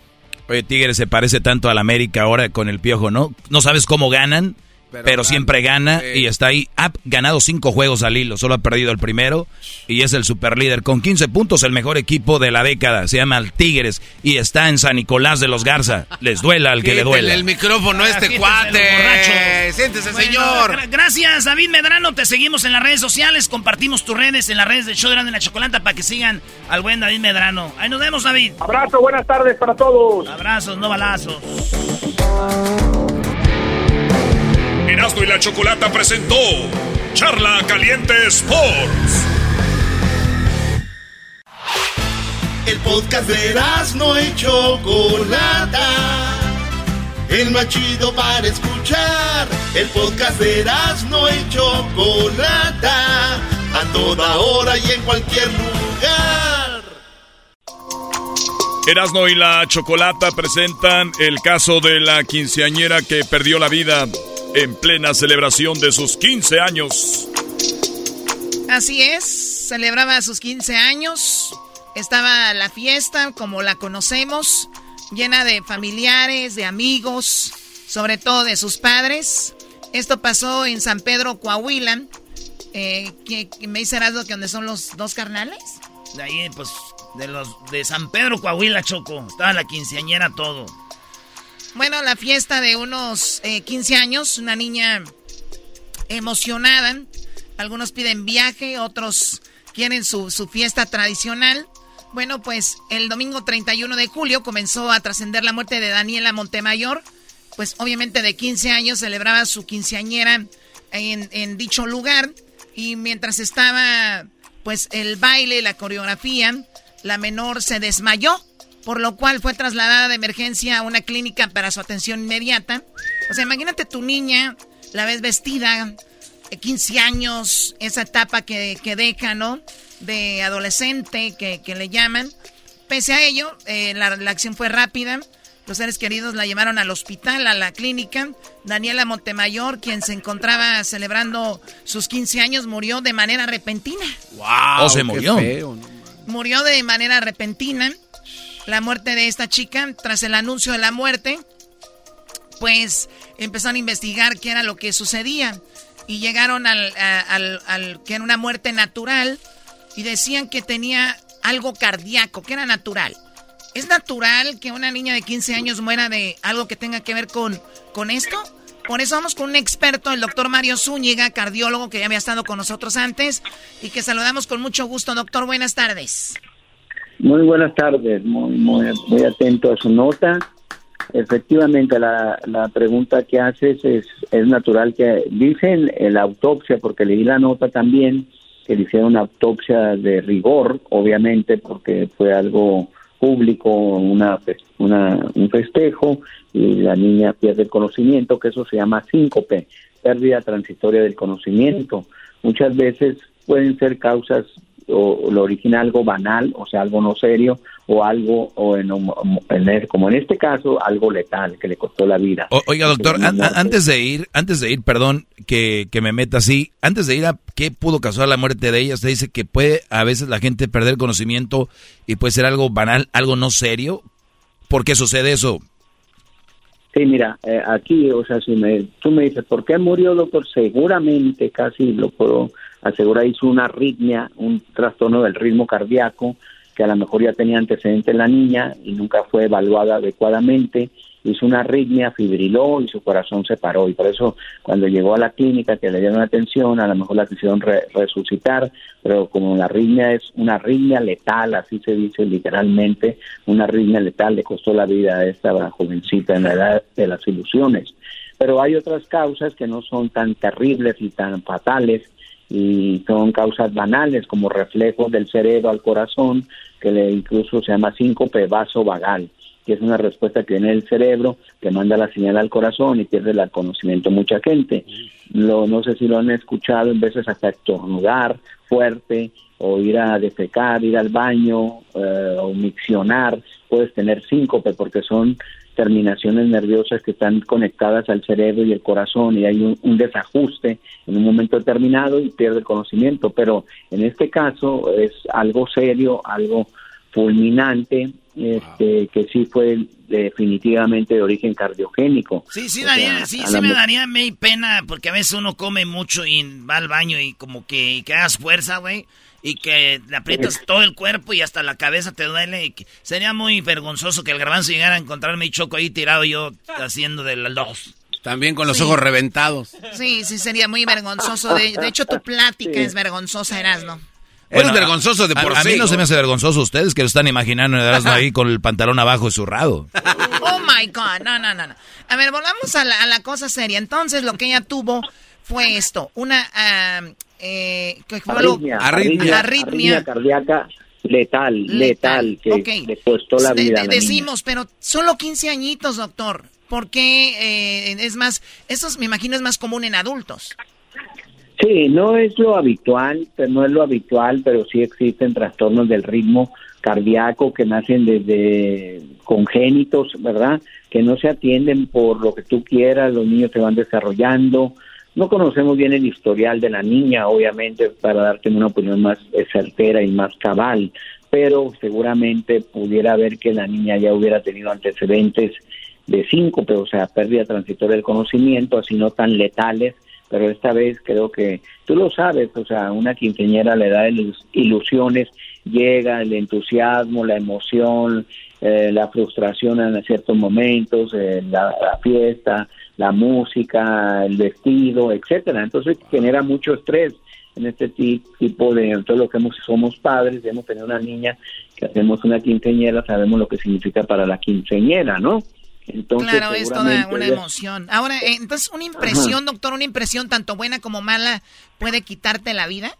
Oye, Tigres se parece tanto al América ahora con el Piojo, ¿no? No sabes cómo ganan, pero, pero siempre gana sí. y está ahí. Ha ganado cinco juegos al hilo, solo ha perdido el primero y es el superlíder. Con 15 puntos, el mejor equipo de la década. Se llama el Tigres y está en San Nicolás de los Garza. Les duela al que le duela. el micrófono a este cuate. Siéntese, bueno, señor. Gra gracias, David Medrano. Te seguimos en las redes sociales. Compartimos tus redes en las redes del show de Grande la Chocolata para que sigan al buen David Medrano. Ahí nos vemos, David. Abrazo, buenas tardes para todos. Abrazos, no balazos. Erasmo y la Chocolata presentó Charla Caliente Sports. El podcast de Erasmo y Chocolata. El más chido para escuchar. El podcast de Erasmo y Chocolata. A toda hora y en cualquier lugar. Erasmo y la Chocolata presentan el caso de la quinceañera que perdió la vida en plena celebración de sus 15 años. Así es, celebraba sus 15 años, estaba la fiesta como la conocemos, llena de familiares, de amigos, sobre todo de sus padres. Esto pasó en San Pedro, Coahuila. Eh, ¿qué, qué me dice Erasmo que donde son los dos carnales? De ahí, pues, de los de San Pedro, Coahuila, Choco. Estaba la quinceañera todo. Bueno, la fiesta de unos eh, 15 años, una niña emocionada. Algunos piden viaje, otros quieren su, su, fiesta tradicional. Bueno, pues el domingo 31 de julio comenzó a trascender la muerte de Daniela Montemayor. Pues obviamente de 15 años celebraba su quinceañera en, en dicho lugar. Y mientras estaba pues el baile, la coreografía, la menor se desmayó por lo cual fue trasladada de emergencia a una clínica para su atención inmediata. O sea, imagínate tu niña, la ves vestida, 15 años, esa etapa que, que deja, ¿no? De adolescente, que, que, le llaman. Pese a ello, eh, la, la acción fue rápida. Los seres queridos la llevaron al hospital, a la clínica. Daniela Montemayor, quien se encontraba celebrando sus 15 años, murió de manera repentina. ¡Wow! Oh, se murió. Feo, ¿no? Murió de manera repentina la muerte de esta chica. Tras el anuncio de la muerte, pues empezaron a investigar qué era lo que sucedía. Y llegaron al, al, al, que era una muerte natural y decían que tenía algo cardíaco, que era natural. ¿Es natural que una niña de 15 años muera de algo que tenga que ver con, con esto? Por eso vamos con un experto, el doctor Mario Zúñiga, cardiólogo que ya había estado con nosotros antes y que saludamos con mucho gusto. Doctor, buenas tardes. Muy buenas tardes, muy, muy, muy atento a su nota. Efectivamente, la, la pregunta que haces es, es natural que dicen en la autopsia, porque leí la nota también, que le hicieron una autopsia de rigor, obviamente, porque fue algo público, una, una, un festejo, y la niña pierde el conocimiento, que eso se llama síncope, pérdida transitoria del conocimiento. Muchas veces pueden ser causas o lo original algo banal, o sea, algo no serio, o algo, o en, en, como en este caso, algo letal que le costó la vida. oiga, doctor, antes de ir, antes de ir, perdón que, que me meta así, antes de ir a qué pudo causar la muerte de ella, usted dice que puede a veces la gente perder conocimiento y puede ser algo banal, algo no serio. ¿Por qué sucede eso? Sí, mira, eh, aquí, o sea, si me, tú me dices, ¿por qué murió, doctor? Seguramente, casi lo puedo asegurar, hizo una arritmia, un trastorno del ritmo cardíaco, que a lo mejor ya tenía antecedentes la niña y nunca fue evaluada adecuadamente, hizo una arritmia, fibriló y su corazón se paró. Y por eso cuando llegó a la clínica que le dieron atención, a lo mejor la quisieron resucitar, pero como la arritmia es una arritmia letal, así se dice literalmente, una arritmia letal le costó la vida a esta jovencita en la edad de las ilusiones. Pero hay otras causas que no son tan terribles y tan fatales y son causas banales como reflejos del cerebro al corazón, que le incluso se llama síncope vaso vagal, que es una respuesta que viene del cerebro, que manda la señal al corazón y pierde el conocimiento mucha gente. Lo, no sé si lo han escuchado, en veces hasta estornudar fuerte, o ir a defecar, ir al baño, eh, o miccionar, puedes tener síncope porque son terminaciones nerviosas que están conectadas al cerebro y el corazón y hay un, desajuste en un momento determinado y pierde el conocimiento. Pero en este caso es algo serio, algo fulminante, este, que sí fue definitivamente de origen cardiogénico. Sí, sí, sí, sí me daría pena porque a veces uno come mucho y va al baño y como que, que hagas fuerza, güey y que le aprietas todo el cuerpo y hasta la cabeza te duele. Y sería muy vergonzoso que el garbanzo llegara a encontrarme y choco ahí tirado yo haciendo de los dos. También con los ojos reventados. Sí, sí, sería muy vergonzoso. De, hecho, tu plática es vergonzosa, Erasno. Eres vergonzoso de por a, sí. A mí no se me hace vergonzoso ustedes que lo están imaginando ahí con el pantalón abajo zurrado. Oh my God, no, no, no. no. A ver, volvamos a la, a la cosa seria. Entonces, lo que ella tuvo fue esto: una ah, eh, arritmia, arritmia, arritmia, cardíaca letal, letal, que le costó la vida. decimos, pero solo 15 añitos, doctor. porque eh, es más, eso me imagino es más común en adultos? Sí, no es lo habitual, pero no es lo habitual, pero sí existen trastornos del ritmo cardíaco que nacen desde congénitos, ¿verdad? Que no se atienden por lo que tú quieras, los niños se van desarrollando, no conocemos bien el historial de la niña, obviamente, para darte una opinión más certera y más cabal, pero seguramente pudiera ver que la niña ya hubiera tenido antecedentes de síncope, o sea, pérdida transitoria del conocimiento, así no tan letales, pero esta vez creo que tú lo sabes, o sea, una quinceñera le da ilusiones, llega el entusiasmo, la emoción, eh, la frustración en ciertos momentos, eh, la, fiesta, la música, el vestido, etcétera. Entonces genera mucho estrés en este tipo de todo lo que hemos, somos padres, hemos tenido una niña que hacemos una quinceñera, sabemos lo que significa para la quinceñera, ¿no? Entonces, claro, es toda una emoción. Ahora, eh, entonces, una impresión, doctor, una impresión tanto buena como mala puede quitarte la vida.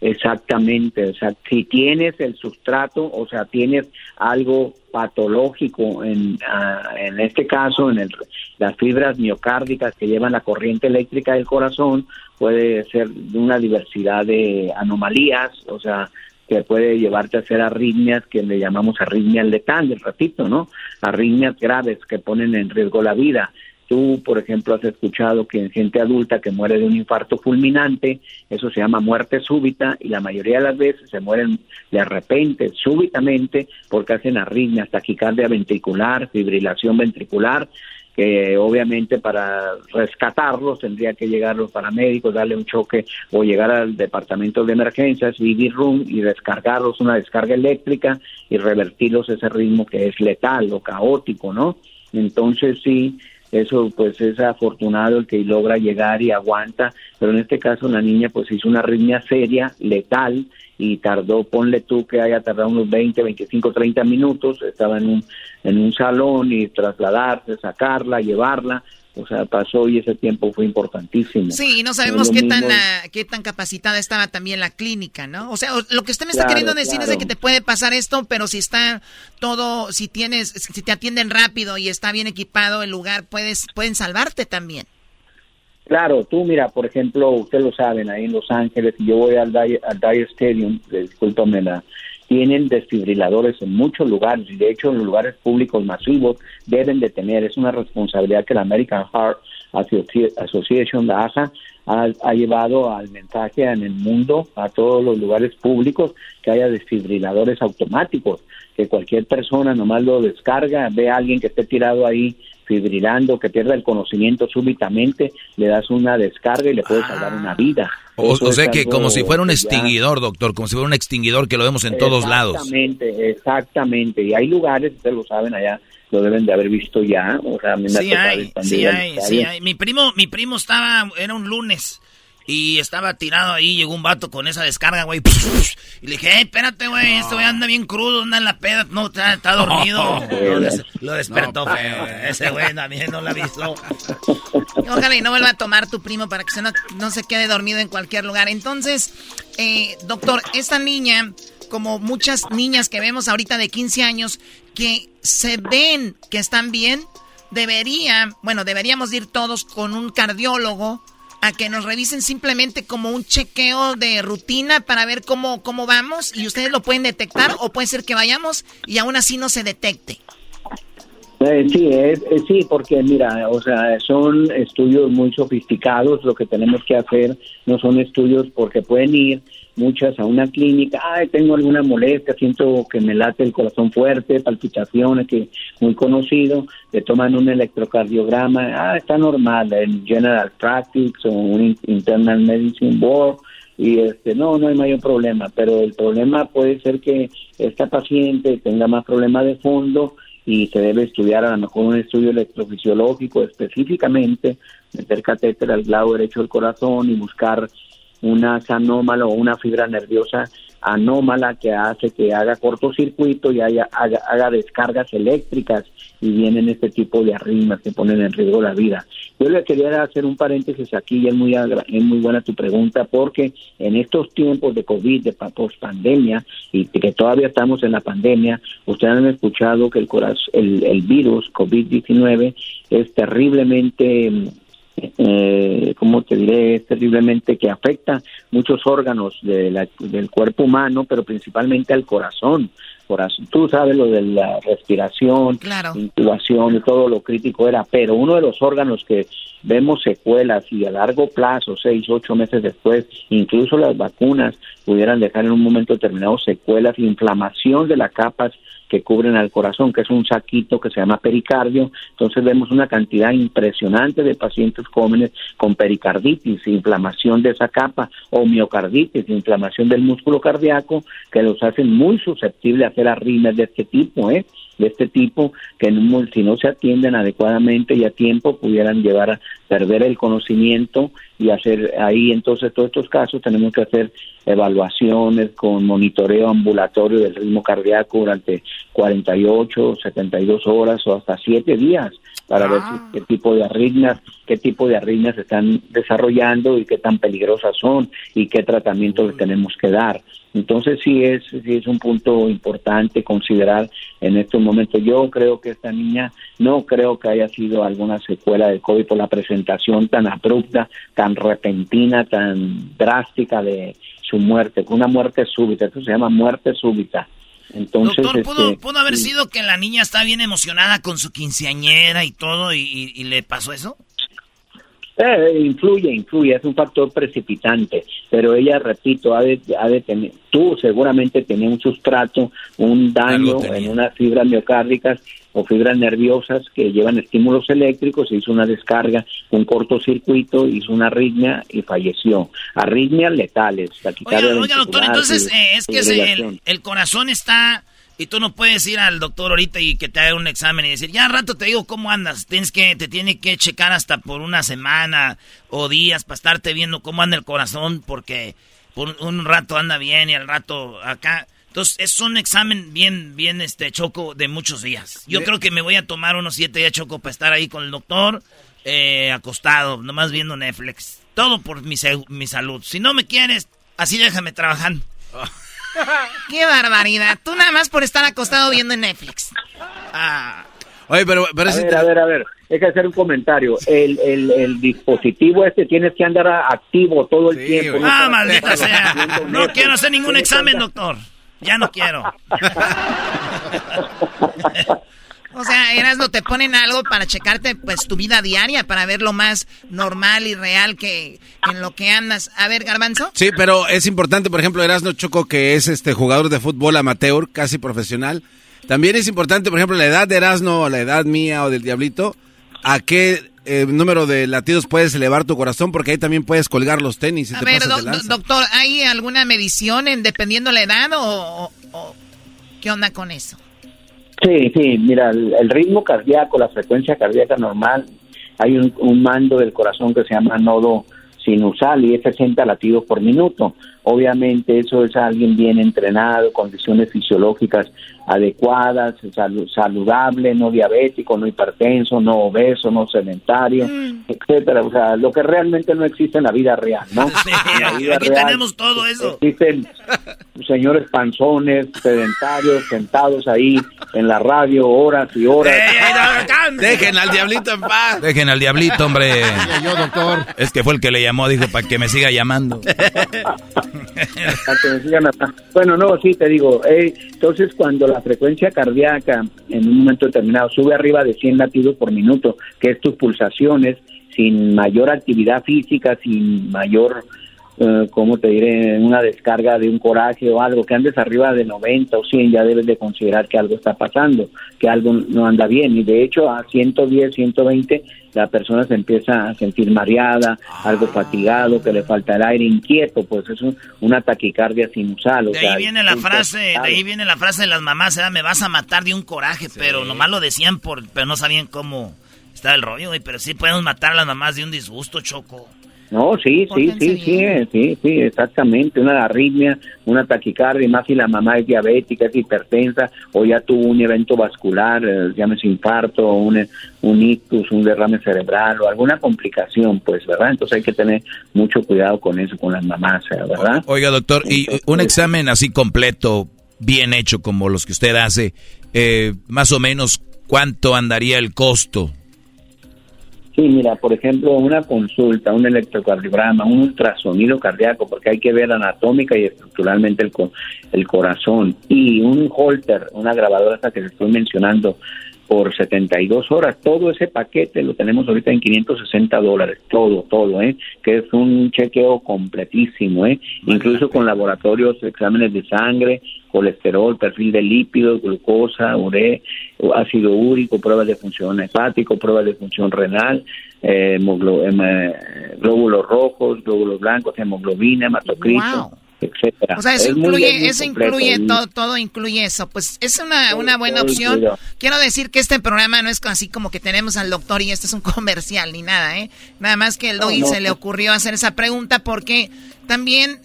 Exactamente, o sea, si tienes el sustrato, o sea, tienes algo patológico en, ah, en este caso, en el, las fibras miocárdicas que llevan la corriente eléctrica del corazón, puede ser de una diversidad de anomalías, o sea, que puede llevarte a hacer arritmias que le llamamos arritmias letales, repito, ¿no? Arritmias graves que ponen en riesgo la vida. Tú, por ejemplo, has escuchado que en gente adulta que muere de un infarto fulminante, eso se llama muerte súbita y la mayoría de las veces se mueren de repente, súbitamente, porque hacen arritmias, taquicardia ventricular, fibrilación ventricular, que obviamente para rescatarlos tendría que llegar los paramédicos, darle un choque o llegar al departamento de emergencias, vivir room y descargarlos una descarga eléctrica y revertirlos ese ritmo que es letal o caótico, ¿no? Entonces sí, eso pues es afortunado el que logra llegar y aguanta, pero en este caso la niña pues hizo una arritmia seria, letal, y tardó, ponle tú que haya tardado unos 20, 25, 30 minutos, estaba en un, en un salón y trasladarse, sacarla, llevarla, o sea, pasó y ese tiempo fue importantísimo. Sí, y no sabemos qué tan, qué tan capacitada estaba también la clínica, ¿no? O sea, lo que usted me está queriendo decir es de que te puede pasar esto, pero si está todo, si tienes, si te atienden rápido y está bien equipado el lugar, puedes, pueden salvarte también. Claro, tú mira, por ejemplo, ustedes lo saben, ahí en Los Ángeles, yo voy al Dyer, al Dyer Stadium, discúlpame la, tienen desfibriladores en muchos lugares y de hecho en los lugares públicos masivos deben de tener. Es una responsabilidad que la American Heart Association, la ASA, ha, llevado al mensaje en el mundo, a todos los lugares públicos, que haya desfibriladores automáticos, que cualquier persona nomás lo descarga, ve a alguien que esté tirado ahí fibrilando, que pierda el conocimiento súbitamente, le das una descarga y le puedes salvar una vida. O, sea que como si fuera un extinguidor, doctor, como si fuera un extinguidor que lo vemos en todos lados. Exactamente, exactamente. Y hay lugares, ustedes lo saben allá, lo deben de haber visto ya. O sea, a mí me sí, hay, sí hay, sí hay. Mi primo, mi primo estaba, era un lunes y estaba tirado ahí, llegó un vato con esa descarga, güey. Y le dije, hey, espérate, güey, este güey anda bien crudo, anda en la peda. No, está, dormido. lo, despertó feo. Ese güey también no lo ha visto. Ojalá y no vuelva a tomar tu primo para que se no, no se quede dormido en cualquier lugar. Entonces, eh, doctor, esta niña, como muchas niñas que vemos ahorita de 15 años, que se ven que están bien, debería, bueno, deberíamos ir todos con un cardiólogo a que nos revisen simplemente como un chequeo de rutina para ver cómo, cómo vamos y ustedes lo pueden detectar o puede ser que vayamos y aún así no se detecte. Eh, sí, es, sí, porque mira, o sea, son estudios muy sofisticados, lo que tenemos que hacer no son estudios porque pueden ir muchas a una clínica, ay, tengo alguna molestia, siento que me late el corazón fuerte, palpitaciones, que muy conocido, le toman un electrocardiograma, ah, está normal, el General Practice o un Internal Medicine Board, y este no no hay mayor problema pero el problema puede ser que esta paciente tenga más problemas de fondo y se debe estudiar a lo mejor un estudio electrofisiológico específicamente meter catéter al lado derecho del corazón y buscar una anómala o una fibra nerviosa anómala que hace que haga cortocircuito y haya, haga, descargas eléctricas y vienen este tipo de arritmias que ponen en riesgo la vida. Yo le quería hacer un paréntesis aquí y es muy, es muy buena tu pregunta porque en estos tiempos de COVID, de post pandemia y que todavía estamos en la pandemia, ustedes han escuchado que el, el, el virus COVID-19 es terriblemente eh, como te diré, terriblemente que afecta muchos órganos de del cuerpo humano, pero principalmente al corazón. corazón. Tú sabes lo de la respiración, intubación y todo lo crítico era, pero uno de los órganos que vemos secuelas y a largo plazo, seis, ocho meses después, incluso las vacunas pudieran dejar en un momento determinado secuelas, inflamación de las capas que cubren al corazón, que es un saquito que se llama pericardio. Entonces vemos una cantidad impresionante de pacientes jóvenes con pericarditis, inflamación de esa capa, o miocarditis, inflamación del músculo cardíaco, que los hacen muy susceptibles a hacer arritmias de este tipo, ¿eh? de este tipo que si no se atienden adecuadamente y a tiempo pudieran llevar a perder el conocimiento y hacer ahí entonces todos estos casos tenemos que hacer evaluaciones con monitoreo ambulatorio del ritmo cardíaco durante 48, 72 horas o hasta 7 días para ver ah. qué tipo de arritmias, qué tipo de arritmias se están desarrollando y qué tan peligrosas son y qué tratamiento le tenemos que dar. Entonces sí es, sí es un punto importante considerar en estos momentos. Yo creo que esta niña no creo que haya sido alguna secuela de COVID por la presentación tan abrupta, tan repentina, tan drástica de su muerte, una muerte súbita, eso se llama muerte súbita. Entonces, Doctor, ¿pudo, este, haber sido que la niña está bien emocionada con su quinceañera y todo y le pasó eso? Eh, influye, influye, es un factor precipitante, pero ella, repito, ha de, ha de tener, tú seguramente tenés un sustrato, un daño en unas fibras miocárdicas o fibras nerviosas que llevan estímulos eléctricos, se hizo una descarga, un cortocircuito, hizo una arritmia y falleció. Arritmias letales. Oiga, oiga doctor, entonces eh, es que el, el, corazón está Y tú no puedes ir al doctor ahorita y que te haga un examen y decir, ya al rato te digo cómo andas. Tienes que, te tiene que checar hasta por una semana o días para estarte viendo cómo anda el corazón, porque por un rato anda bien y al rato acá. Entonces, es un examen bien, bien, este, choco de muchos días. Yo creo que me voy a tomar unos siete días choco para estar ahí con el doctor, eh, acostado, nomás viendo Netflix. Todo por mi, mi salud. Si no me quieres, así déjame trabajando. Qué barbaridad. Tú nada más por estar acostado viendo Netflix. Ah. Oye, pero, pero a ver, a ver, a ver, hay que hacer un comentario. El, el, el dispositivo este tienes que andar activo todo el tiempo. No ah, maldita sea. No quiero hacer ningún examen, doctor. Ya no quiero. O sea, eras no te ponen algo para checarte pues tu vida diaria, para ver lo más normal y real que en lo que andas. A ver, Garbanzo. Sí, pero es importante, por ejemplo, Erasno Choco, que es este jugador de fútbol amateur, casi profesional. También es importante, por ejemplo, la edad de Erasno o la edad mía o del Diablito, a qué eh, número de latidos puedes elevar tu corazón, porque ahí también puedes colgar los tenis. a ver, doctor, ¿hay alguna medición en, dependiendo la edad o qué onda con eso? Sí, sí, mira, el, ritmo cardíaco, la frecuencia cardíaca normal, hay un, mando del corazón que se llama nodo sinusal y es 60 latidos por minuto. Obviamente eso es alguien bien entrenado, condiciones fisiológicas adecuadas, saludable, no diabético, no hipertenso, no obeso, no sedentario, mm. etcétera. O sea, lo que realmente no existe en la vida real, ¿no? Sí, aquí tenemos todo eso. Existen señores panzones, sedentarios, sentados ahí en la radio horas y horas. Dejen al diablito en paz. Dejen al diablito, hombre. Yo, doctor. Es que fue el que le llamó, dijo, para que me siga llamando. bueno, no, sí, te digo. Eh, entonces, cuando la frecuencia cardíaca en un momento determinado sube arriba de 100 latidos por minuto, que es tus pulsaciones, sin mayor actividad física, sin mayor eh, ¿cómo te diré? Una descarga de un coraje o algo, que andes arriba de 90 o 100, ya debes de considerar que algo está pasando, que algo no anda bien. Y de hecho, a 110, 120, la persona se empieza a sentir mareada, algo fatigado, que le falta el aire, inquieto, pues es una taquicardia sinusal. de ahí viene la frase, de ahí viene la frase de las mamás, me vas a matar de un coraje, pero nomás lo decían, por, pero no sabían cómo está el rollo, pero sí podemos matar a las mamás de un disgusto, Choco. No, sí, sí, sí, sí, sí, sí, exactamente. Una arritmia, una taquicardia, más si la mamá es diabética, es hipertensa, o ya tuvo un evento vascular, eh, llámese infarto, un, un ictus, un derrame cerebral o alguna complicación, pues, ¿verdad? Entonces hay que tener mucho cuidado con eso, con las mamás, eh, ¿verdad? Oiga, doctor, y un examen así completo, bien hecho como los que usted hace, eh, más o menos, ¿cuánto andaría el costo? Sí, mira, por ejemplo, una consulta, un electrocardiograma, un ultrasonido cardíaco, porque hay que ver anatómica y estructuralmente el, el corazón, y un holter, una grabadora hasta que se estoy mencionando, por 72 horas. Todo ese paquete lo tenemos ahorita en 560 dólares, todo, todo, ¿eh? Que es un chequeo completísimo, ¿eh? Incluso con laboratorios, exámenes de sangre, colesterol, perfil de lípidos, glucosa, ure, ácido úrico, pruebas de función hepático, pruebas de función renal, eh, eh glóbulos rojos, glóbulos blancos, hemoglobina, hematocrito etcétera. O sea, eso incluye, eso incluye todo, todo incluye eso. Pues es una, una buena opción. Quiero decir que este programa no es así como que tenemos al doctor y este es un comercial ni nada, ¿eh? Nada más que el Doggy se le ocurrió hacer esa pregunta porque también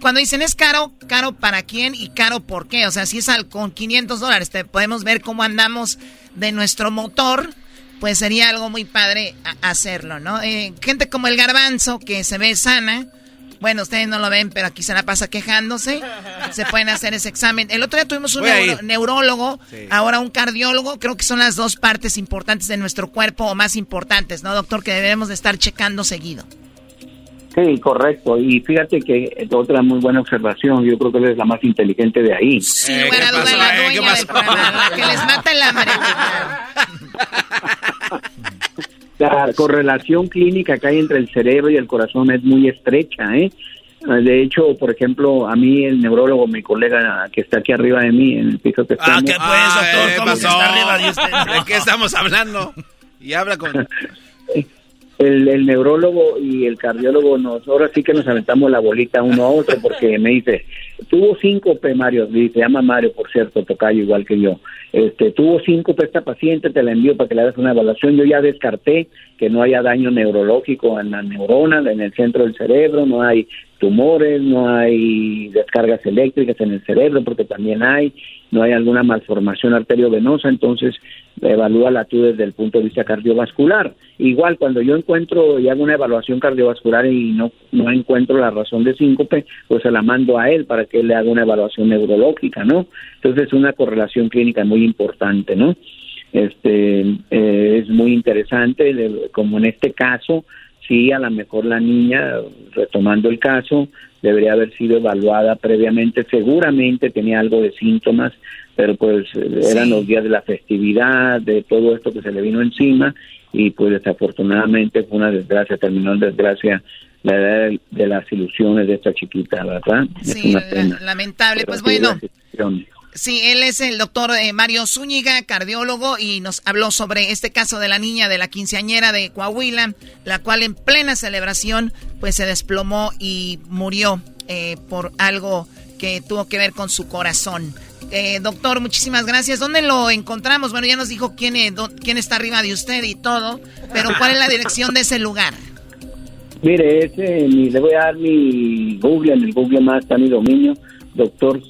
cuando dicen es caro, caro para quién y caro por qué. O sea, si es al, con 500 dólares, te podemos ver cómo andamos de nuestro motor pues sería algo muy padre hacerlo, ¿no? Eh, gente como el garbanzo, que se ve sana, bueno, ustedes no lo ven, pero aquí se la pasa quejándose. Se pueden hacer ese examen. El otro día tuvimos un neurólogo, ahora un cardiólogo. Creo que son las dos partes importantes de nuestro cuerpo o más importantes, ¿no, doctor? Que debemos de estar checando seguido. Sí, correcto. Y fíjate que otra muy buena observación, yo creo que él es la más inteligente de ahí. Sí, buena duda, la dueña del programa, la que les mata en la La correlación clínica que hay entre el cerebro y el corazón es muy estrecha, ¿eh? De hecho, por ejemplo, a mí el neurólogo, mi colega que está aquí arriba de mí, en el piso que está. Ah, ¿qué pues, doctor? ¿Cómo está arriba de usted? ¿De qué estamos hablando? Y habla con... el, el neurólogo y el cardiólogo nos, ahora sí que nos aventamos la bolita uno a otro porque me dice, tuvo síncope Mario, se llama Mario por cierto, tocayo igual que yo, este, tuvo síncope esta paciente, te la envío para que le hagas una evaluación, yo ya descarté que no haya daño neurológico en la neurona, en el centro del cerebro, no hay tumores, no hay descargas eléctricas en el cerebro, porque también hay, no hay alguna malformación arteriovenosa, entonces evalúala tú desde el punto de vista cardiovascular. Igual cuando yo encuentro y hago una evaluación cardiovascular y no, no encuentro la razón de síncope, pues se la mando a él para que él le haga una evaluación neurológica, ¿no? Entonces es una correlación clínica muy importante, ¿no? Este eh, es muy interesante, como en este caso, sí, a lo mejor la niña, retomando el caso, debería haber sido evaluada previamente, seguramente tenía algo de síntomas, pero pues eran los días de la festividad, de todo esto que se le vino encima y pues desafortunadamente fue una desgracia, terminó en desgracia la edad de, las ilusiones de esta chiquita, ¿verdad? es Sí, una la- pena. lamentable. Pero Pues bueno, sí, él es el doctor eh, Mario Zúñiga, cardiólogo, y nos habló sobre este caso de la niña de la quinceañera de Coahuila, la cual en plena celebración pues se desplomó y murió eh, por algo que tuvo que ver con su corazón. Eh, doctor, muchísimas gracias. ¿Dónde lo encontramos? Bueno, ya nos dijo quién, es- dó- quién está arriba de usted y todo, pero ¿cuál es la dirección de ese lugar? Mire, ese, le voy a dar mi Google, en el Google más está mi dominio, doctor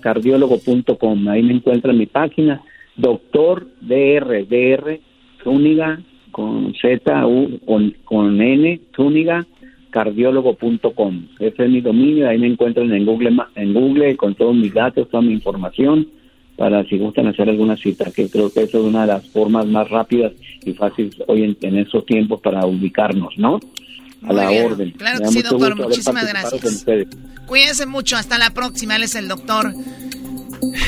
cardiólogo.com. Ahí me encuentra mi página, doctor DR, DR, Zúñiga, con Z, U, con, con N, Zúñiga, cardiólogo.com. Ese es mi dominio, ahí me encuentran en Google, en Google con todos mis datos, toda mi información, para si gustan hacer alguna cita, que creo que eso es una de las formas más rápidas y fáciles hoy en, en estos tiempos para ubicarnos, ¿no? A Muy la bien. orden. Claro que sí, doctor, muchísimas gracias. Cuídense mucho, hasta la próxima. Él es el doctor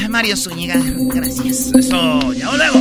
Mario Zúñiga. Gracias. Eso, ya luego.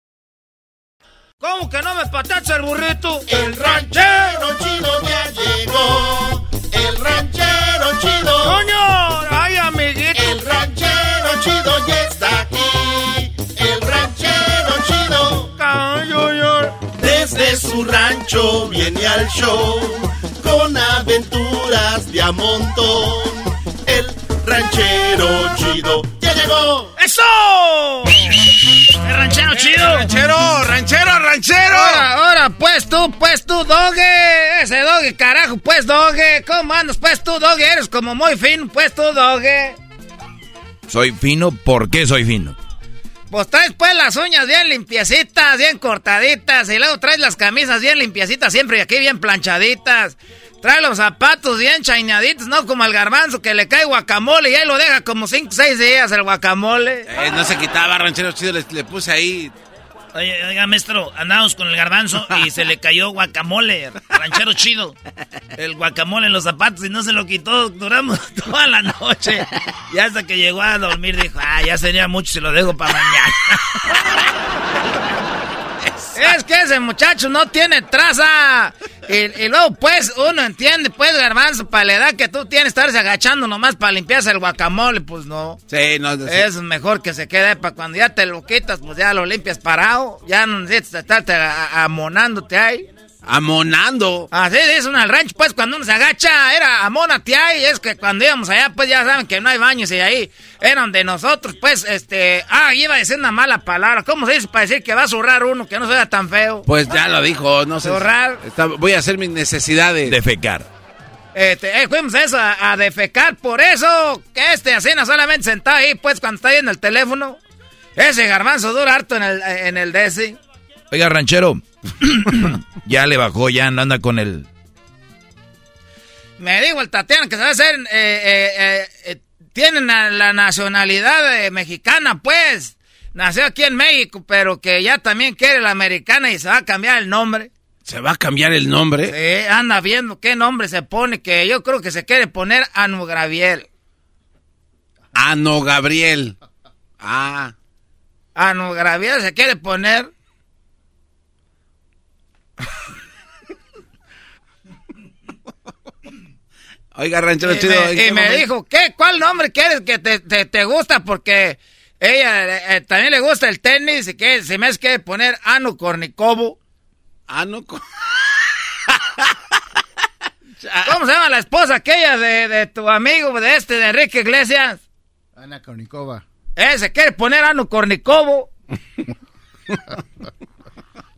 ¿Cómo que no me patacha el burrito? El ranchero chido ya llegó. El ranchero chido. ¡Coño! ¡Ay, amiguito! El ranchero chido ya está aquí. El ranchero chido. Desde su rancho viene al show. Con aventuras de a montón. El ranchero chido ya llegó. ¡Eso! ¡El ranchero chido! ¡Ranchero, ranchero, ranchero! Ahora, ahora, pues tú, pues tú, doge. Ese doge, carajo, pues doge. ¿Cómo andas, pues tú, doge? Eres como muy fino, pues tú, doge. Soy fino, ¿por qué soy fino? Pues traes pues las uñas bien limpiecitas, bien cortaditas, y luego traes las camisas bien limpiecitas siempre y aquí bien planchaditas. Trae los zapatos bien chainaditos, no como el garbanzo que le cae guacamole y ahí lo deja como 5 o 6 días el guacamole. Eh, no se quitaba, ranchero chido, le, le puse ahí. Oye, oiga, maestro, andamos con el garbanzo y se le cayó guacamole, ranchero chido. El guacamole en los zapatos y no se lo quitó. Duramos toda la noche. Y hasta que llegó a dormir dijo, ah, ya sería mucho si lo dejo para mañana. es que ese muchacho no tiene traza. Y, y luego, pues, uno entiende, pues, garbanzo, para la edad que tú tienes, estarse agachando nomás para limpiarse el guacamole, pues no. Sí, no, no, sí. Es mejor que se quede para cuando ya te lo quitas, pues ya lo limpias parado. Ya no necesitas estarte amonándote ahí. Amonando. Así dice uno al rancho, pues cuando uno se agacha, era amónate ahí. Es que cuando íbamos allá, pues ya saben que no hay baños y ahí eran de nosotros, pues, este. Ah, iba a decir una mala palabra. ¿Cómo se dice para decir que va a zurrar uno, que no se vea tan feo? Pues ya lo dijo, no sé. Zurrar. Está- voy a hacer mis necesidades. Defecar. Este, eh, fuimos a eso, a, a defecar, por eso que este asina solamente sentado ahí, pues cuando está viendo el teléfono. Ese garbanzo dura harto en el, en el DC. Oiga, ranchero, ya le bajó, ya no anda con el... Me dijo el Tatiana que se va a hacer... Eh, eh, eh, tienen la nacionalidad mexicana, pues. Nació aquí en México, pero que ya también quiere la americana y se va a cambiar el nombre. ¿Se va a cambiar el nombre? Sí, anda viendo qué nombre se pone, que yo creo que se quiere poner Anu Gabriel. Ano Gabriel. Ah. Anu Gabriel se quiere poner... Oiga, ranchero chido. y me dijo, ¿qué? ¿Cuál nombre quieres que te, te, gusta? Porque ella eh, eh, también le gusta el tenis y que se me es que poner Anu Kornikovo. Anu ¿Cómo se llama la esposa aquella de, de, tu amigo, de este, de Enrique Iglesias? Ana Kornikova. Ese quiere poner Anu Kornikovo.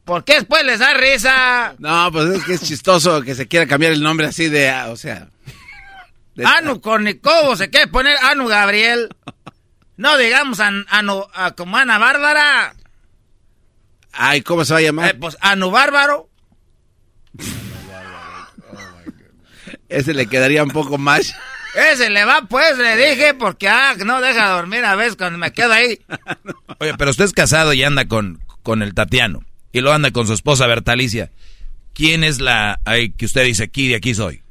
¿Por qué después les da risa? No, pues es que es chistoso que se quiera cambiar el nombre así de, ah, o sea... Anu Kornikovo se quiere poner Anu Gabriel. No digamos Anu, como Ana Bárbara. Ay, ¿cómo se va a llamar? Eh, pues Anu Bárbaro. Ese le quedaría un poco más. Ese le va, pues, le dije, porque ah, no deja dormir a veces cuando me quedo ahí. Oye, pero usted es casado y anda con, con el Tatiano. Y lo anda con su esposa Bertalicia. ¿Quién es la que usted dice aquí de aquí soy?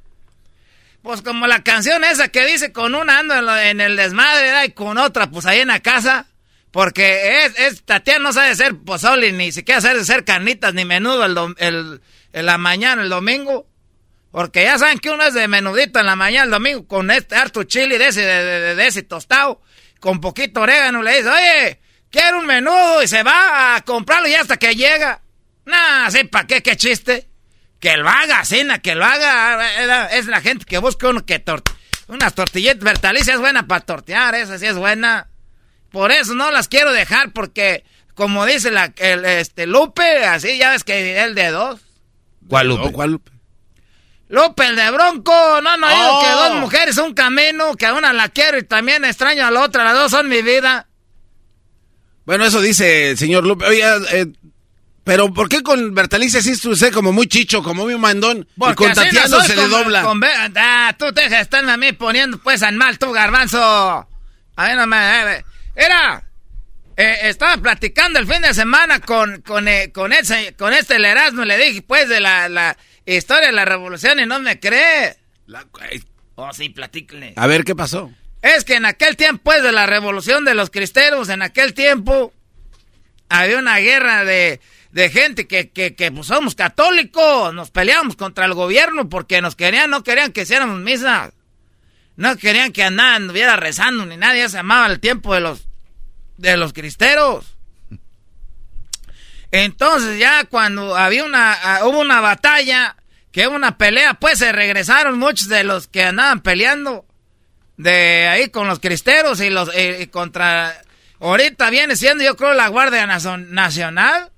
Pues como la canción esa que dice con una ando en, el desmadre y con otra pues ahí en la casa. Porque es, es Tatiana no sabe hacer pozole ni siquiera sabe hacer carnitas ni menudo el, el, la mañana, el domingo. Porque ya saben que uno es de menudito en la mañana, el domingo, con este harto chile de ese, de, ese tostado, con poquito orégano, le dice, oye, quiero un menudo, y se va a comprarlo y hasta que llega. Nah, sí, ¿para qué? ¿Qué chiste? Que lo haga, cena, que lo haga. Es la gente que busca uno que unas tortillitas. Bertalicia es buena para tortear, esa sí es buena. Por eso no las quiero dejar, porque como dice la, el, este Lupe, así ya ves que el de dos. ¿Cuál Lupe? ¿Cuál Lupe? Lupe, el de Bronco. No, no, digo que Oh. dos mujeres un camino, que a una la quiero y también extraño a la otra. Las dos son mi vida. Bueno, eso dice el señor Lupe. Oye, eh, pero ¿por qué con Bertalicia sí usted como muy chicho, como muy mandón? y Porque con así no Tatiano soy se le dobla. con ah, tú de estarme a mí poniendo pues al mal, tú, garbanzo. A mí no me... eh, Era... eh, estaba platicando el fin de semana con, con, eh, con, ese, con este el Erasmo. Le dije, pues, de la, la historia de la revolución y no me cree. Oh, sí, platícale. A ver, ¿qué pasó? Es que en aquel tiempo, pues, de la revolución de los cristeros, en aquel tiempo había una guerra de, de gente que, que, que pues, somos católicos, nos peleábamos contra el gobierno porque nos querían, no querían que hiciéramos misa, no querían que nada anduviera rezando ni nadie, se llamaba el tiempo de los, de los cristeros. Entonces ya cuando había una, ah, hubo una batalla, que hubo una pelea, pues se regresaron muchos de los que andaban peleando de ahí con los cristeros y los eh, y contra ahorita viene siendo yo creo la Guardia Nacional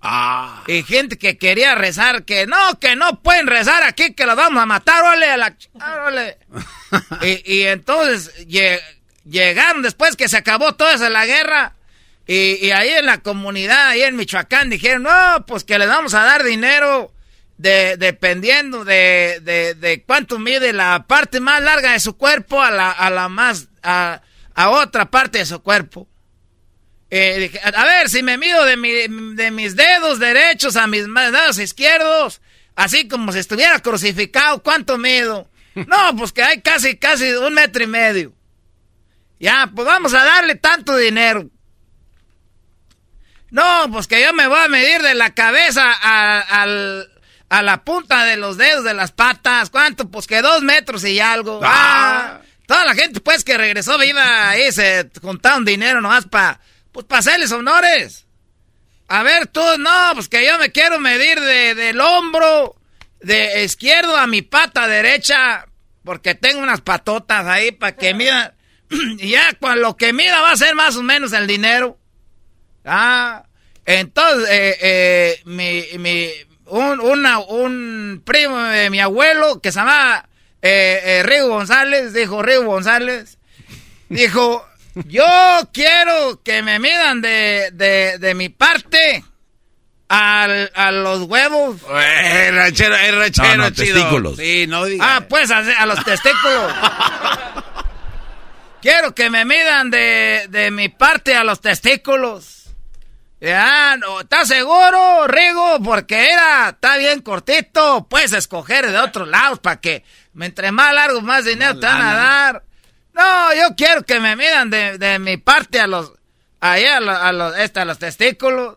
Ah. y gente que quería rezar que no que no pueden rezar aquí que los vamos a matar órale a la órale. y, y entonces lle- llegaron después que se acabó toda esa la guerra y, y ahí en la comunidad ahí en Michoacán dijeron no pues que les vamos a dar dinero de, dependiendo de, de, de cuánto mide la parte más larga de su cuerpo a la, a la más, a, a otra parte de su cuerpo. Eh, a ver, si me mido de, mi, de mis dedos derechos a mis dedos izquierdos, así como si estuviera crucificado, ¿cuánto mido? No, pues que hay casi, casi un metro y medio. Ya, pues vamos a darle tanto dinero. No, pues que yo me voy a medir de la cabeza a, al- a la punta de los dedos de las patas. ¿Cuánto? Pues que dos metros y algo. Ah, toda la gente pues que regresó viva ahí se juntaron dinero nomás para pues hacerles honores. A ver, tú, no, pues que yo me quiero medir de, del hombro de izquierdo a mi pata derecha, porque tengo unas patotas ahí para que mida. y ya con lo que mida va a ser más o menos el dinero. Ah, entonces, eh, eh, mi, mi, un, un primo de mi abuelo que se llamaba eh, eh, Rigo González, dijo Rigo González, dijo, yo quiero que me midan de, de, de mi parte al, a los huevos. Eh, ranchero, el ranchero, No, no, chido. testículos. Sí, no diga. Ah, pues a, a los testículos. Quiero que me midan de, de mi parte a los testículos. Ya, no, ¿estás seguro, Rigo? Porque era, está bien cortito. Puedes escoger de otros lados para que entre más largo, más dinero te van a dar. No, yo quiero que me midan de, de mi parte a los, ahí a los, a los, este, a los testículos.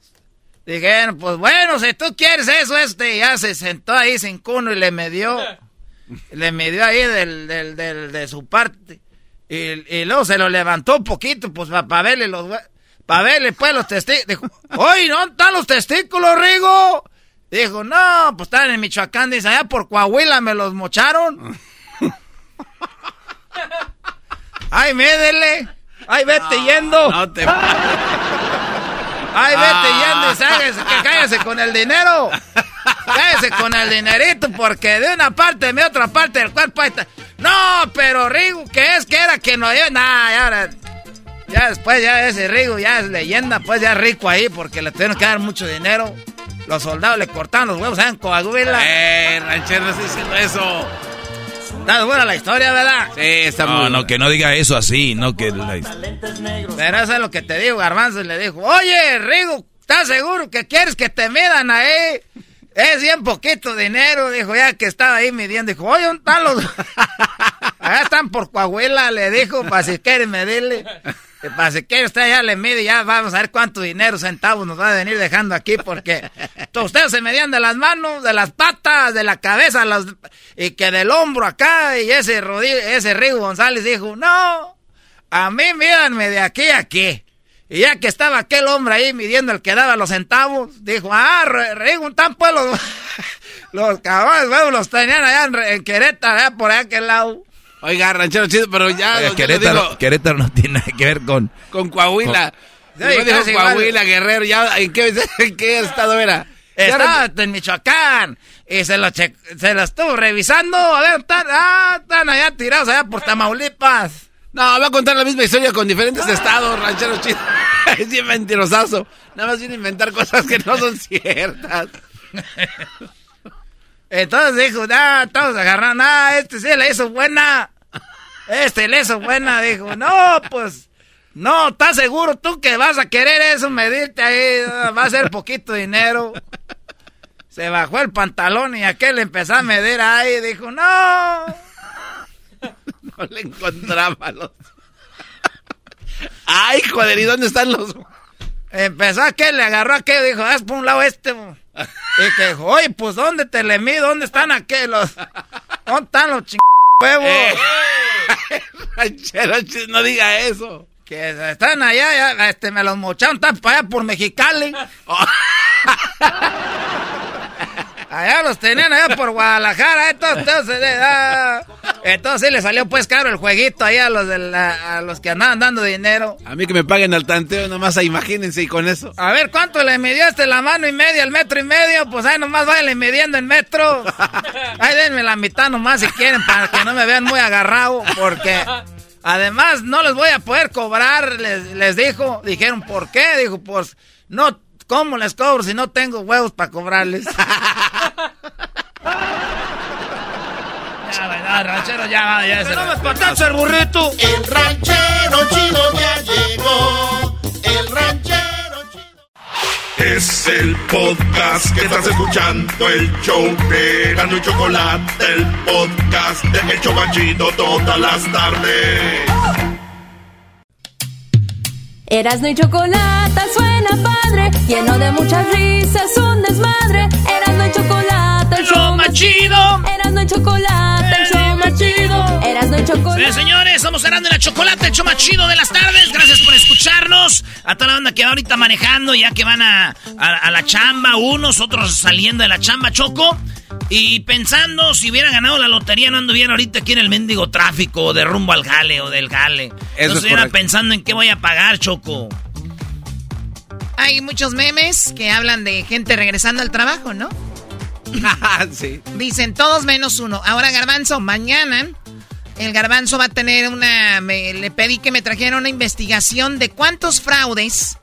Dijeron, pues bueno, si tú quieres eso, este, ya se sentó ahí sin cuno y le midió. Le midió ahí del, del, del- de su parte. Y, y luego se lo levantó un poquito, pues para verle los Para verle, pues, los testículos. Dijo, ¡Oye, no están los testículos, Rigo! Dijo, no, pues están en Michoacán. Dice, allá por Coahuila me los mocharon. ¡Ay, médele! ¡Ay, vete yendo! No te... ¡Ay, vete yendo! y sáquese, que cállese con el dinero! ¡Cállese con el dinerito! Porque de una parte de mi otra parte del cuerpo ahí está. ¡No, pero Rigo, ¿qué es? que era que no? Nah, ya, ahora- ya después ya ese Rigo ya es leyenda, pues ya es rico ahí porque le tuvieron que dar mucho dinero. Los soldados le cortaban los huevos en Coahuila. Eh, ranchero, no estoy diciendo eso. Está buena la historia, ¿verdad? Sí, está No, muy no, que no diga eso así, no que... Pero eso es lo que te digo, Garbanzo. Le dijo, oye, Rigo, ¿estás seguro que quieres que te midan ahí? Es bien poquito dinero, dijo, ya que estaba ahí midiendo. Dijo, oye, ¿dónde están los...? Allá están por Coahuila, le dijo, para si quieres medirle. Que Para si quiere usted ya le mide, ya vamos a ver cuánto dinero, centavos nos va a venir dejando aquí, porque ustedes se medían de las manos, de las patas, de la cabeza, los, y que del hombro acá, y ese ese Rigo González dijo, no, a mí mídanme de aquí a aquí. Y ya que estaba aquel hombre ahí midiendo el que daba los centavos, dijo, ah, Rigo, están pues los, los cabrones, huevos, los tenían allá en, en Querétaro, allá por aquel lado. Oiga, ranchero chido, pero ya. Oiga, Querétaro, digo Querétaro no tiene nada que ver con... con Coahuila. Sí, Yo dijo. Coahuila, Guerrero, ya, ¿en qué, en qué estado era? Estaba en Michoacán y se lo, che- se lo estuvo revisando. A ver, están, ah, están allá tirados allá por Tamaulipas. No, va a contar la misma historia con diferentes estados, ranchero chido. Es bien mentirosazo. Nada más viene a inventar cosas que no son ciertas. Entonces dijo, ah, todos agarraron, ah, este sí le hizo buena. Este le hizo buena. Dijo, no, pues, no, ¿estás seguro tú que vas a querer eso, medirte ahí? Ah, Va a ser poquito dinero. Se bajó el pantalón y aquel empezó a medir ahí. Dijo, no. No le encontraba los. Ay, joder, ¿y dónde están los.? Empezó aquel, le agarró aquel, dijo, haz por un lado este. bo". Y que dijo, oye, pues ¿dónde te le mido? ¿Dónde están aquellos? ¿Dónde están los ching Eh. Ranchero no diga eso. Que están allá, ya, este, me los mocharon, están para allá por Mexicali. allá los tenían allá por Guadalajara, entonces, entonces, ah, entonces sí le salió pues caro el jueguito ahí a los, de la- a los que andaban dando dinero. A mí que me paguen al tanteo, nomás imagínense, y con eso. A ver, ¿cuánto le midió este la mano y media, el metro y medio? Pues ahí nomás váyanle midiendo en metros. Ahí denme la mitad nomás si quieren para que no me vean muy agarrado, porque además no les voy a poder cobrar, les, les dijo. Dijeron, ¿por qué? Dijo, pues, no, ¿cómo les cobro si no tengo huevos para cobrarles? ya, ¿verdad, ranchero? Ya, ya. se- Vamos, patacho el burrito. El ranchero chido ya llegó. El ranchero chido. Es el podcast que estás escuchando, el show de Gano y Chocolate, el podcast de El Chobachito todas las tardes. Erasno y chocolate suena padre, lleno de muchas risas, un desmadre. Erasno y chocolate, el show más chido. Erasno y chocolate, el show más chido. Erasno y chocolate. Sí, señores, somos Erasmo y la Chocolate, el show más chido de las tardes. Gracias por escucharnos. A toda la banda que va ahorita manejando, ya que van a, a- a la chamba, unos, otros saliendo de la chamba, Choco. Y pensando, si hubiera ganado la lotería, no anduviera ahorita aquí en el mendigo tráfico de rumbo al jale o del jale. Eso no es estuviera pensando en qué voy a pagar, Choco. Hay muchos memes que hablan de gente regresando al trabajo, ¿no? sí. Dicen todos menos uno. Ahora Garbanzo, mañana el Garbanzo va a tener una... me- le pedí que me trajera una investigación de cuántos fraudes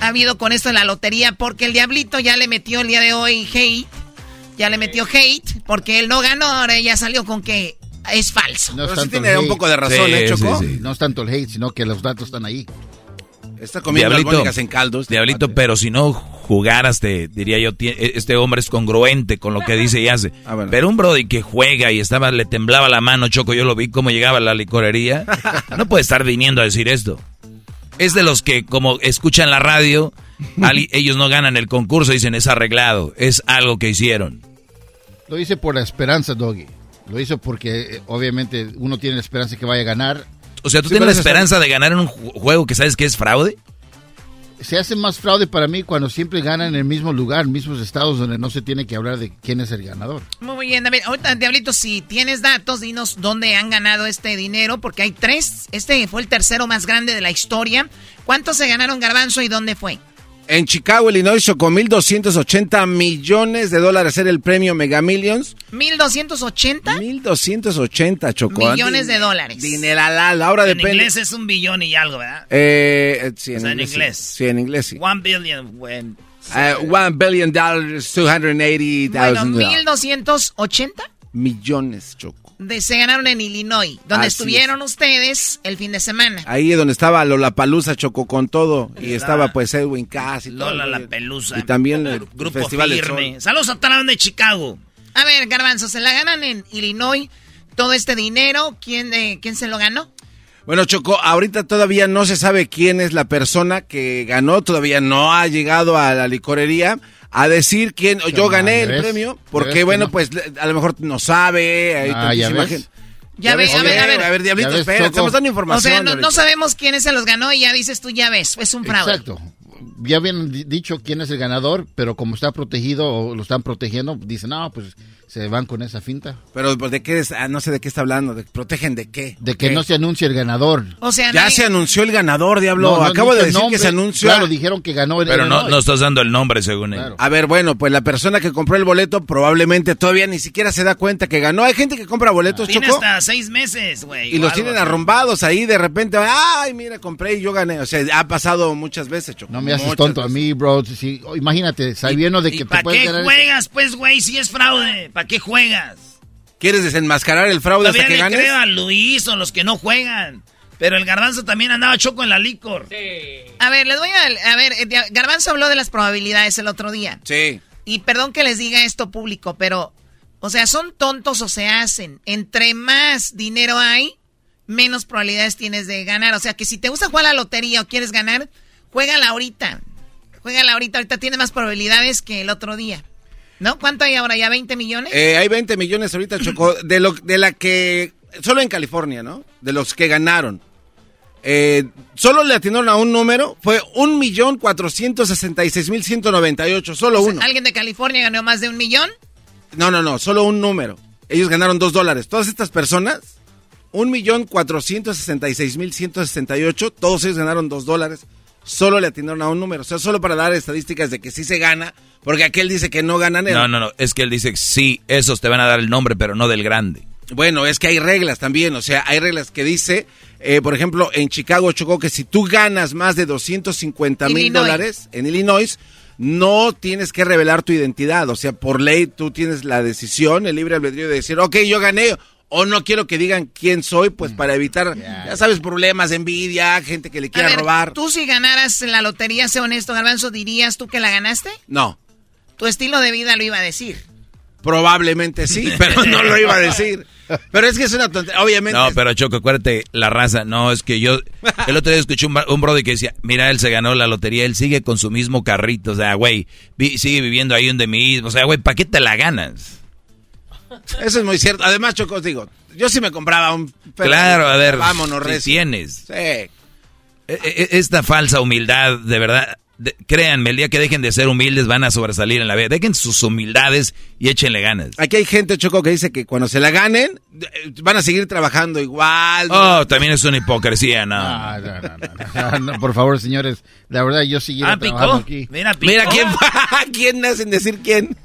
ha habido con esto en la lotería, porque el diablito ya le metió el día de hoy hate, ya le metió hate, porque él no ganó, ahora ya salió con que es falso. No es Pero sí tanto el tiene un hate. poco de razón, ¿eh, Choco? No es tanto el hate, sino que los datos están ahí. Está comiendo albóndigas en caldos. Diablito, pero si no jugaras, te diría yo, tie- este hombre es congruente con lo que dice y hace. Ah, Pero un brody que juega y estaba, le temblaba la mano, Choco, yo lo vi cómo llegaba a la licorería. no puede estar viniendo a decir esto. Es de los que, como escuchan la radio, ellos no ganan el concurso, dicen es arreglado, es algo que hicieron. Lo hice por la esperanza, Doggy. Lo hice porque eh, obviamente uno tiene la esperanza que vaya a ganar. O sea, ¿tú Sí, tienes la esperanza de ganar en un ju- juego que sabes que es fraude? Se hace más fraude para mí cuando siempre ganan en el mismo lugar, mismos estados donde no se tiene que hablar de quién es el ganador. Muy bien, David. Ahorita, Diablito, si tienes datos, dinos dónde han ganado este dinero, porque hay tres. Este fue el tercero más grande de la historia. ¿Cuántos se ganaron Garbanzo y dónde fue? En Chicago, Illinois, chocó 1.280 millones de dólares. Era el premio Mega Millions. ¿1280? 1.280, Chocó. Millones de dólares. Dineralal. Ahora En depende. inglés es un billón y algo, ¿verdad? Eh, eh, sí, en, O sea, en inglés, sí. inglés. Sí, en inglés, sí. One billion. when- Eh, one billion dollars, 280 Bueno, thousand 1280 millones, Choco. De, se ganaron en Illinois, donde Así estuvieron ustedes el fin de semana. Ahí es donde estaba Lollapalooza, Chocó con todo. Y estaba pues Edwin Cass y todo. Lola la pelusa. Y también el Grupo Festival Firme. Saludos a Talán de Chicago. A ver, Garbanzo, se la ganan en Illinois todo este dinero. ¿Quién, eh, ¿quién se lo ganó? Bueno, Choco, ahorita todavía no se sabe quién es la persona que ganó, todavía no ha llegado a la licorería a decir quién, yo gané el ¿ves? premio, ¿Ves porque que bueno, no? pues le- a lo mejor no sabe, hay Ah, ¿ya tantísima ves? gente. Ya ve, a ver, a ver. A ver, Diablito, Ya ves, espera, estamos dando O información. sea, no, no sabemos quién se los ganó y ya dices tú, ya ves, es un fraude. Exacto. Ya habían di- dicho quién es el ganador, pero como está protegido o lo están protegiendo, dicen, no, pues se van con esa finta. Pero pues, de qué es, ah, no sé de qué está hablando, de, protegen de qué. De que ¿Qué? no se anuncie el ganador. O sea, Ya se anunció el ganador, Diablo. No, no Acabo de decir nombre. que se anunció. Claro, dijeron que ganó el Pero no, no estás dando el nombre según él. A ver, bueno, pues la persona que compró el boleto probablemente todavía ni siquiera se da cuenta que ganó. Hay gente que compra boletos, Tiene Choco, hasta seis meses, güey. y los algo tienen así. arrombados ahí de repente. Ay, mira, compré y yo gané. O sea, ha pasado muchas veces, Choco. No me haces tonto a mí, bro. Si- oh, imagínate, sabiendo de ¿Y que te para qué ganar... juegas, pues, güey, si es fraude? ¿Para qué juegas? ¿Quieres desenmascarar el fraude hasta Todavía que le ganes? creo a Luis o los que no juegan. Pero el garbanzo también andaba choco en la licor. A ver, les voy a... A ver, eh, Garbanzo habló de las probabilidades el otro día. Sí. Y perdón que les diga esto público, pero... O sea, son tontos o se hacen. Entre más dinero hay, menos probabilidades tienes de ganar. O sea, que si te gusta jugar a la lotería o quieres ganar, juégala ahorita. Juégala ahorita. Ahorita tienes más probabilidades que el otro día. ¿No? ¿Cuánto hay ahora? ¿Ya 20 millones? Eh, hay 20 millones ahorita, Choco, de, lo, de la que... Solo en California, ¿no? De los que ganaron. Eh, solo le atinaron a un número, fue 1.466.198, solo uno. ¿Alguien de California ganó más de un millón? No, no, no, solo un número. Ellos ganaron dos dólares. Todas estas personas, 1.466.168, todos ellos ganaron dos dólares. Solo le atinaron a un número. O sea, solo para dar estadísticas de que sí se gana, porque aquel dice que no gana nada. No, no, no. Es que él dice, sí, esos te van a dar el nombre, pero no del grande. Bueno, es que hay reglas también, o sea, hay reglas que dice, eh, por ejemplo, en Chicago chocó que si tú ganas más de 250 mil dólares en Illinois, no tienes que revelar tu identidad, o sea, por ley tú tienes la decisión, el libre albedrío de decir, ok, yo gané, o no quiero que digan quién soy, pues para evitar, ya sabes, problemas de envidia, gente que le A quiera ver, robar. tú si ganaras la lotería, sé honesto, Garbanzo, ¿dirías tú que la ganaste? No, Tu estilo de vida lo iba a decir. probablemente sí, pero no lo iba a decir. Pero es que es una tontería, obviamente. No, pero Choco, acuérdate, la raza, no, es que yo, el otro día escuché un, un brother que decía, mira, él se ganó la lotería, él sigue con su mismo carrito, o sea, güey, vi- sigue viviendo ahí donde mismo, o sea, güey, ¿para qué te la ganas? Eso es muy cierto. Además, Choco, os digo, yo sí me compraba un... Claro, a ver, Vámonos, si tienes. Sí. E- e- Esta falsa humildad, de verdad, de- créanme, el día que dejen de ser humildes van a sobresalir en la vida. Dejen sus humildades y échenle ganas. Aquí hay gente, Choco, que dice que cuando se la ganen, eh, van a seguir trabajando igual. Oh, también es una hipocresía, no. No, no, no, no, no, por favor, señores, la verdad yo seguiré Ah, trabajando picó. aquí. Mira, picó. Mira, ¿quién, ¿quién hacen decir quién?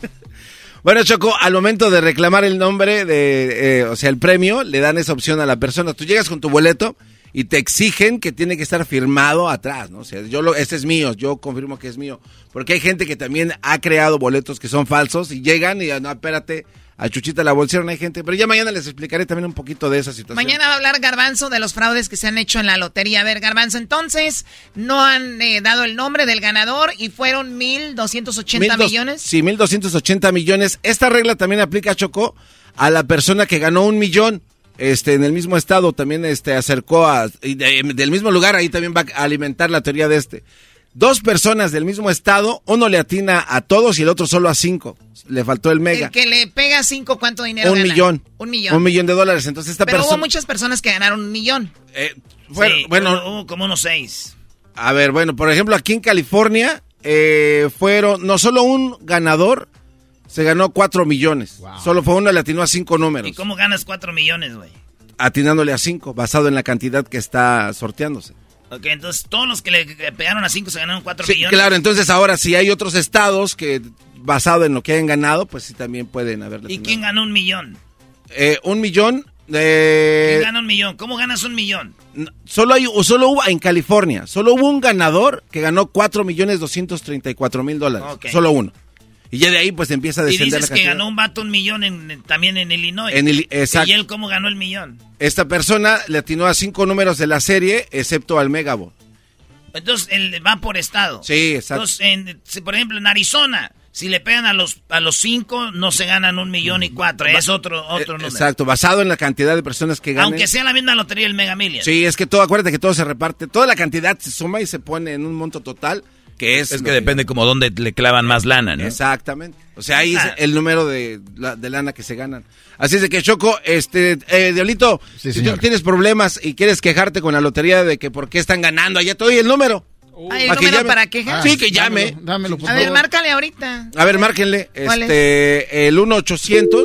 Bueno, Choco, al momento de reclamar el nombre, de, eh, o sea, el premio, le dan esa opción a la persona. Tú llegas con tu boleto y te exigen que tiene que estar firmado atrás, ¿no? O sea, yo lo, este es mío, yo confirmo que es mío. Porque hay gente que también ha creado boletos que son falsos y llegan y no, espérate, a Chuchita la bolsieron, hay gente. Pero ya mañana les explicaré también un poquito de esa situación. Mañana va a hablar Garbanzo de los fraudes que se han hecho en la lotería. A ver, Garbanzo, entonces no han eh, dado el nombre del ganador y fueron 1.280 Mil dos- millones. Sí, 1.280 millones. Esta regla también aplica, Choco, a la persona que ganó un millón. Este, en el mismo estado también este, acercó a, y de- del mismo lugar, ahí también va a alimentar la teoría de este. Dos personas del mismo estado, uno le atina a todos y el otro solo a cinco. Le faltó el mega. El que le pega cinco, ¿cuánto dinero Un gana? millón. Un millón. Un millón de dólares. Entonces esta Pero hubo muchas personas que ganaron un millón. Eh, bueno, Sí, bueno, hubo- hubo como unos seis. A ver, bueno, por ejemplo, aquí en California eh, fueron, no solo un ganador se ganó cuatro millones. Solo fue uno, le atinó a cinco números. ¿Y cómo ganas cuatro millones, güey? Atinándole a cinco, basado en la cantidad que está sorteándose. Ok, entonces todos los que le pegaron a cinco se ganaron cuatro Sí, millones. claro, entonces ahora si hay otros estados que, basado en lo que hayan ganado, pues sí también pueden haberle ¿Y quién ganó un millón? Eh, un millón de... ¿Quién gana un millón? ¿Cómo ganas un millón? Solo, hay, o solo hubo en California, solo hubo un ganador que ganó 4 millones 234 mil dólares. Solo uno. Y ya de ahí pues empieza a Y descender dices la que ganó un vato un millón en- también en Illinois. En Ili- exacto. ¿Y él cómo ganó el millón? Esta persona le atinó a cinco números de la serie, excepto al Megabot. Entonces él va por estado. Sí, exacto. Entonces, en- si, por ejemplo, en Arizona, si le pegan a los a los cinco, no se ganan un millón y cuatro. Es otro, otro número. Eh, Exacto, basado en la cantidad de personas que ganan. Aunque sea la misma lotería el Mega Millions. Sí, es que todo, acuérdate que todo se reparte, toda la cantidad se suma y se pone en un monto total, que es... Es lo que depende como dónde le clavan más lana, ¿no? Exactamente. O sea, ahí es Ah. el número de, la- de lana que se ganan. Así es de que, Choco, este, eh, Diablito, si señor. tú tienes problemas y quieres quejarte con la lotería de que por qué están ganando, allá te doy el número. Ah, ¿el Pa' que número para quejas? Sí, que llame. Dámelo, dámelo, por A ver, márcale ahorita. A ver, márquenle. ¿Cuál Este, el 1-800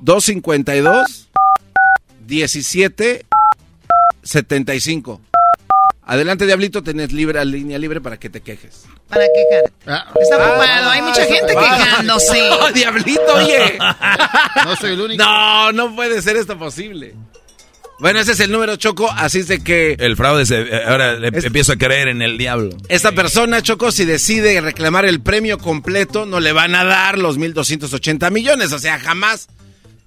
252 17 75. Adelante, Diablito, tenés libre, línea libre para que te quejes. Para quejar. Ah. Está ocupado. Hay mucha gente quejándose. ¡Oh, Diablito, oye! No soy el único. No, no puede ser esto posible. Bueno, ese es el número Choco, así es de que El fraude se, eh, ahora le empiezo a creer en el diablo. esta persona, Choco, si decide reclamar el premio completo, no le van a dar los 1.280 millones. O sea, jamás,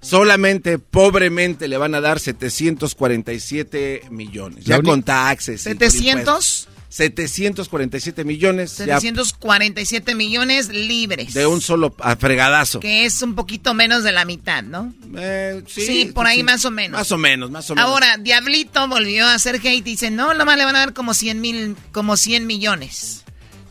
solamente, pobremente, le van a dar 747 millones. Ya con taxes. y por 700. impuestos. 747 millones ya 747 millones libres. de un solo fregadazo. Que es un poquito menos de la mitad, ¿no? Eh, sí, por ahí más o menos. Más o menos, más o menos. Ahora, Diablito volvió a hacer hate y dice, no, nomás le van a dar como 100 mil, como 100 millones.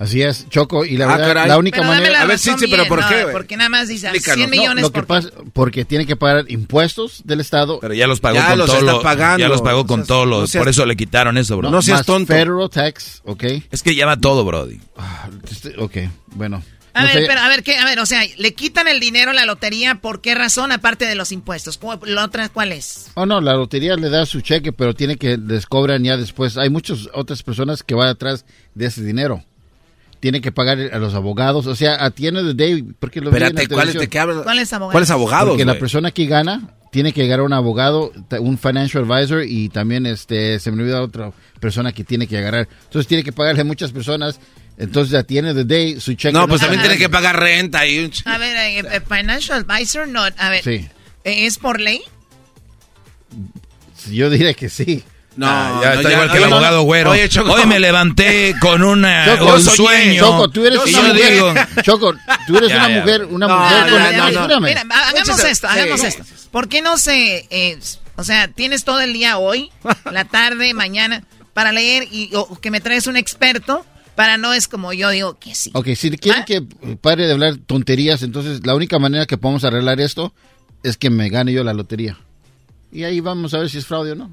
Así es, Choco, y la Ah, verdad, caray. la única Pero manera... la A ver, sí, sí, pero ¿por no, qué, güey? Porque nada más dice Explícanos. 100 No, millones. lo que ¿por qué? pasa, porque tiene que pagar impuestos del Estado. Pero ya los pagó Ya con los todo está lo, pagando. Ya los pagó con No seas- todos no por eso le quitaron eso, bro. No seas más tonto. Federal tax, ¿ok? Es que lleva todo, Brody. Ah, este- Ok, bueno. A No ver, sé- pero a ver, ¿qué? A ver, o sea, le quitan el dinero a la lotería, ¿por qué razón? Aparte de los impuestos. ¿Cu- ¿La otra cuál es? Oh, no, la lotería le da su cheque, pero tiene que les cobran ya después. Hay muchas otras personas que van atrás de ese dinero. Tiene que pagar a los abogados. O sea, at the end of the day, porque lo Espérate, ¿cuál es, televisión. de qué hablas? ¿Cuáles abogados? ¿Cuáles abogados? Porque la persona que gana tiene que llegar a un abogado, un financial advisor y también este se me olvida otra persona que tiene que agarrar. Entonces tiene que pagarle a muchas personas. Entonces, end of the day, su cheque. No, pues también tiene que pagar renta y un... A ver, eh, eh, Financial Advisor, no, a ver, Sí. ¿es por ley? Yo diría que sí. No, Ah, ya no, está ya- igual que el no, abogado no. güero. Oye, Choco. Hoy me levanté con una, Choco, un soñé. sueño. Choco, tú eres una yo mujer. digo, Choco, tú eres Ya, una ya. mujer, una No, mujer no, con. no, no, no, no. espérame. Mira, ha- hagamos esto, hagamos sí. esto. ¿Por qué no se, eh, o sea, tienes todo el día hoy, la tarde, mañana, para leer y o que me traes un experto para no es como yo digo que sí. Ok, si quieren ¿Ah? que pare de hablar tonterías, entonces la única manera que podemos arreglar esto es que me gane yo la lotería. Y ahí vamos a ver si es fraude o no.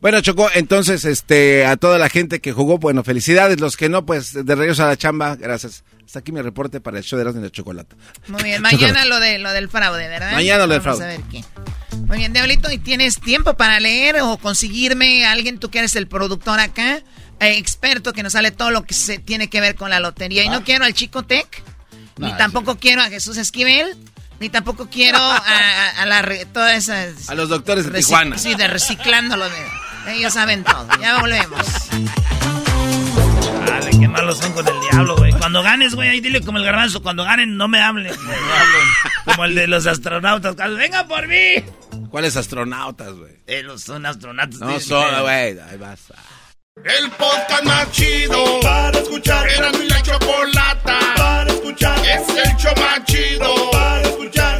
Bueno, Chocó, entonces, este, a toda la gente que jugó, bueno, felicidades. Los que no, pues, de regreso a la chamba, gracias. Hasta aquí mi reporte para el show de Erasmo y la Chocolata. Muy bien, mañana lo de lo del fraude, ¿verdad? Mañana lo del Vamos fraude. a ver qué. Muy bien, Diablito, ¿y tienes tiempo para leer o conseguirme a alguien, tú que eres el productor acá, eh, experto que nos sale todo lo que se tiene que ver con la lotería? Y no quiero al Chico Tech, ni Ah, tampoco quiero a Jesús Esquivel, Ni tampoco quiero a, a, la todas esas... A los doctores de Tijuana. Sí, de reciclándolo. Ellos saben todo. Ya volvemos. Dale, qué malos son con el diablo, güey. Cuando ganes, güey, ahí dile como el garbanzo. Cuando ganen, no me hablen. No hablen. Como el de los astronautas. ¡Venga por mí! ¿Cuáles astronautas, güey? Eh, los son astronautas. No son, güey. Ahí vas. El podcast más chido para escuchar. Era mi la chocolata para escuchar. Es el show más chido para escuchar.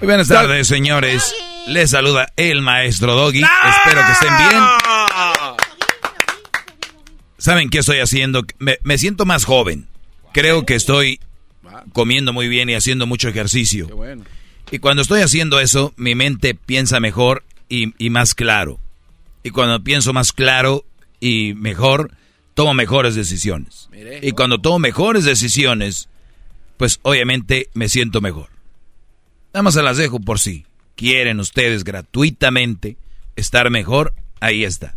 Muy buenas tardes, señores. Les saluda el maestro Doggy. Espero que estén bien. ¿Saben qué estoy haciendo? Me, me siento más joven. Creo que estoy comiendo muy bien y haciendo mucho ejercicio. Y cuando estoy haciendo eso, mi mente piensa mejor y, y, más claro. Y cuando pienso más claro y mejor, tomo mejores decisiones. Y cuando tomo mejores decisiones, pues obviamente me siento mejor. Nada más se las dejo por si quieren ustedes gratuitamente estar mejor, ahí está.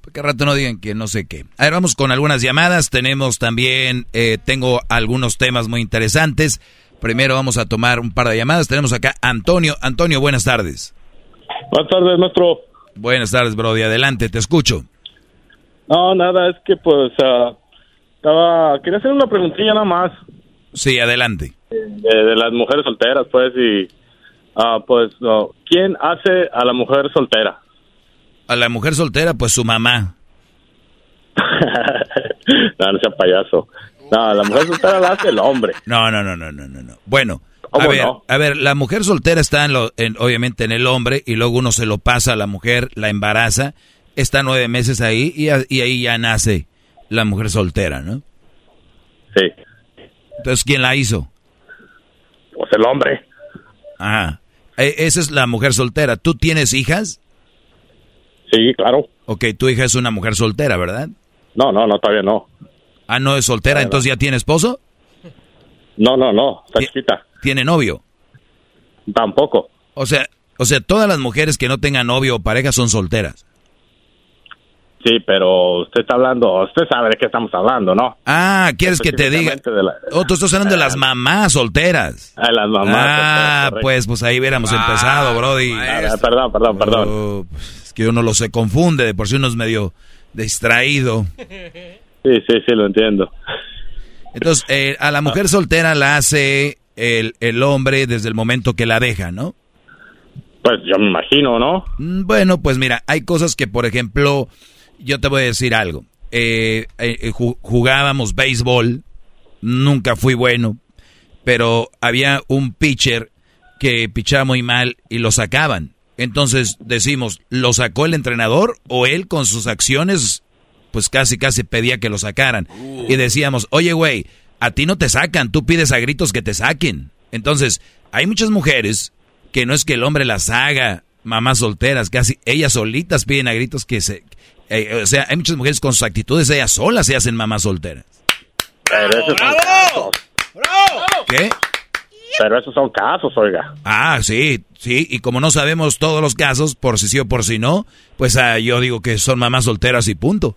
Porque rato no digan que no sé qué. A ver, vamos con algunas llamadas. Tenemos también, eh, tengo algunos temas muy interesantes. Primero vamos a tomar un par de llamadas. Tenemos acá Antonio. Antonio, buenas tardes. Buenas tardes, maestro. Buenas tardes, Brody. Adelante, te escucho. No, nada, es que pues uh, estaba... Quería hacer una preguntilla nada más. Sí, adelante. De, de las mujeres solteras, pues, y... Uh, pues, uh, ¿quién hace a la mujer soltera? A la mujer soltera, pues su mamá. no, no sea payaso. No, la mujer soltera la hace el hombre. No, no, no, no, no, no. Bueno, a ver, no? a ver, la mujer soltera está en lo, en, obviamente en el hombre y luego uno se lo pasa a la mujer, la embaraza, está nueve meses ahí y, a- y ahí ya nace la mujer soltera, ¿no? Sí. Entonces, ¿quién la hizo? Pues el hombre. Ajá. E- esa es la mujer soltera. ¿Tú tienes hijas? Sí, claro. Ok, tu hija es una mujer soltera, ¿verdad? No, no, no, todavía no. Ah, no es soltera, entonces ya tiene esposo. No, no, no, está chiquita. ¿Tiene novio? Tampoco. O sea, o sea, todas las mujeres que no tengan novio o pareja son solteras. Sí, pero usted está hablando, usted sabe de qué estamos hablando, ¿no? Ah, ¿quieres que te diga? De la- Oh, tú estás hablando de las mamás solteras. Ah, las mamás Ah, solteras, pues, pues ahí hubiéramos empezado, Brody. Ah, perdón, perdón, perdón. Oh, pues, es que uno lo se confunde, de por sí uno es medio distraído. Sí, sí, sí, lo entiendo. Entonces, eh, a la mujer soltera la hace el, el hombre desde el momento que la deja, ¿no? Pues yo me imagino, ¿no? Mm, Bueno, pues mira, hay cosas que, por ejemplo, yo te voy a decir algo. Eh, eh, ju- jugábamos béisbol, nunca fui bueno, pero había un pitcher que pichaba muy mal y lo sacaban. Entonces decimos, ¿lo sacó el entrenador o él con sus acciones? Pues casi, casi pedía que lo sacaran. Y decíamos, oye, güey, a ti no te sacan, tú pides a gritos que te saquen. Entonces, hay muchas mujeres que no es que el hombre las haga, mamás solteras, casi ellas solitas piden a gritos que se... eh, o sea, hay muchas mujeres con sus actitudes, ellas solas se hacen mamás solteras. Pero esos son casos. ¿Qué? Pero esos son casos, oiga. Ah, sí, sí, y como no sabemos todos los casos, por si sí o por si no, pues ah, yo digo que son mamás solteras y punto.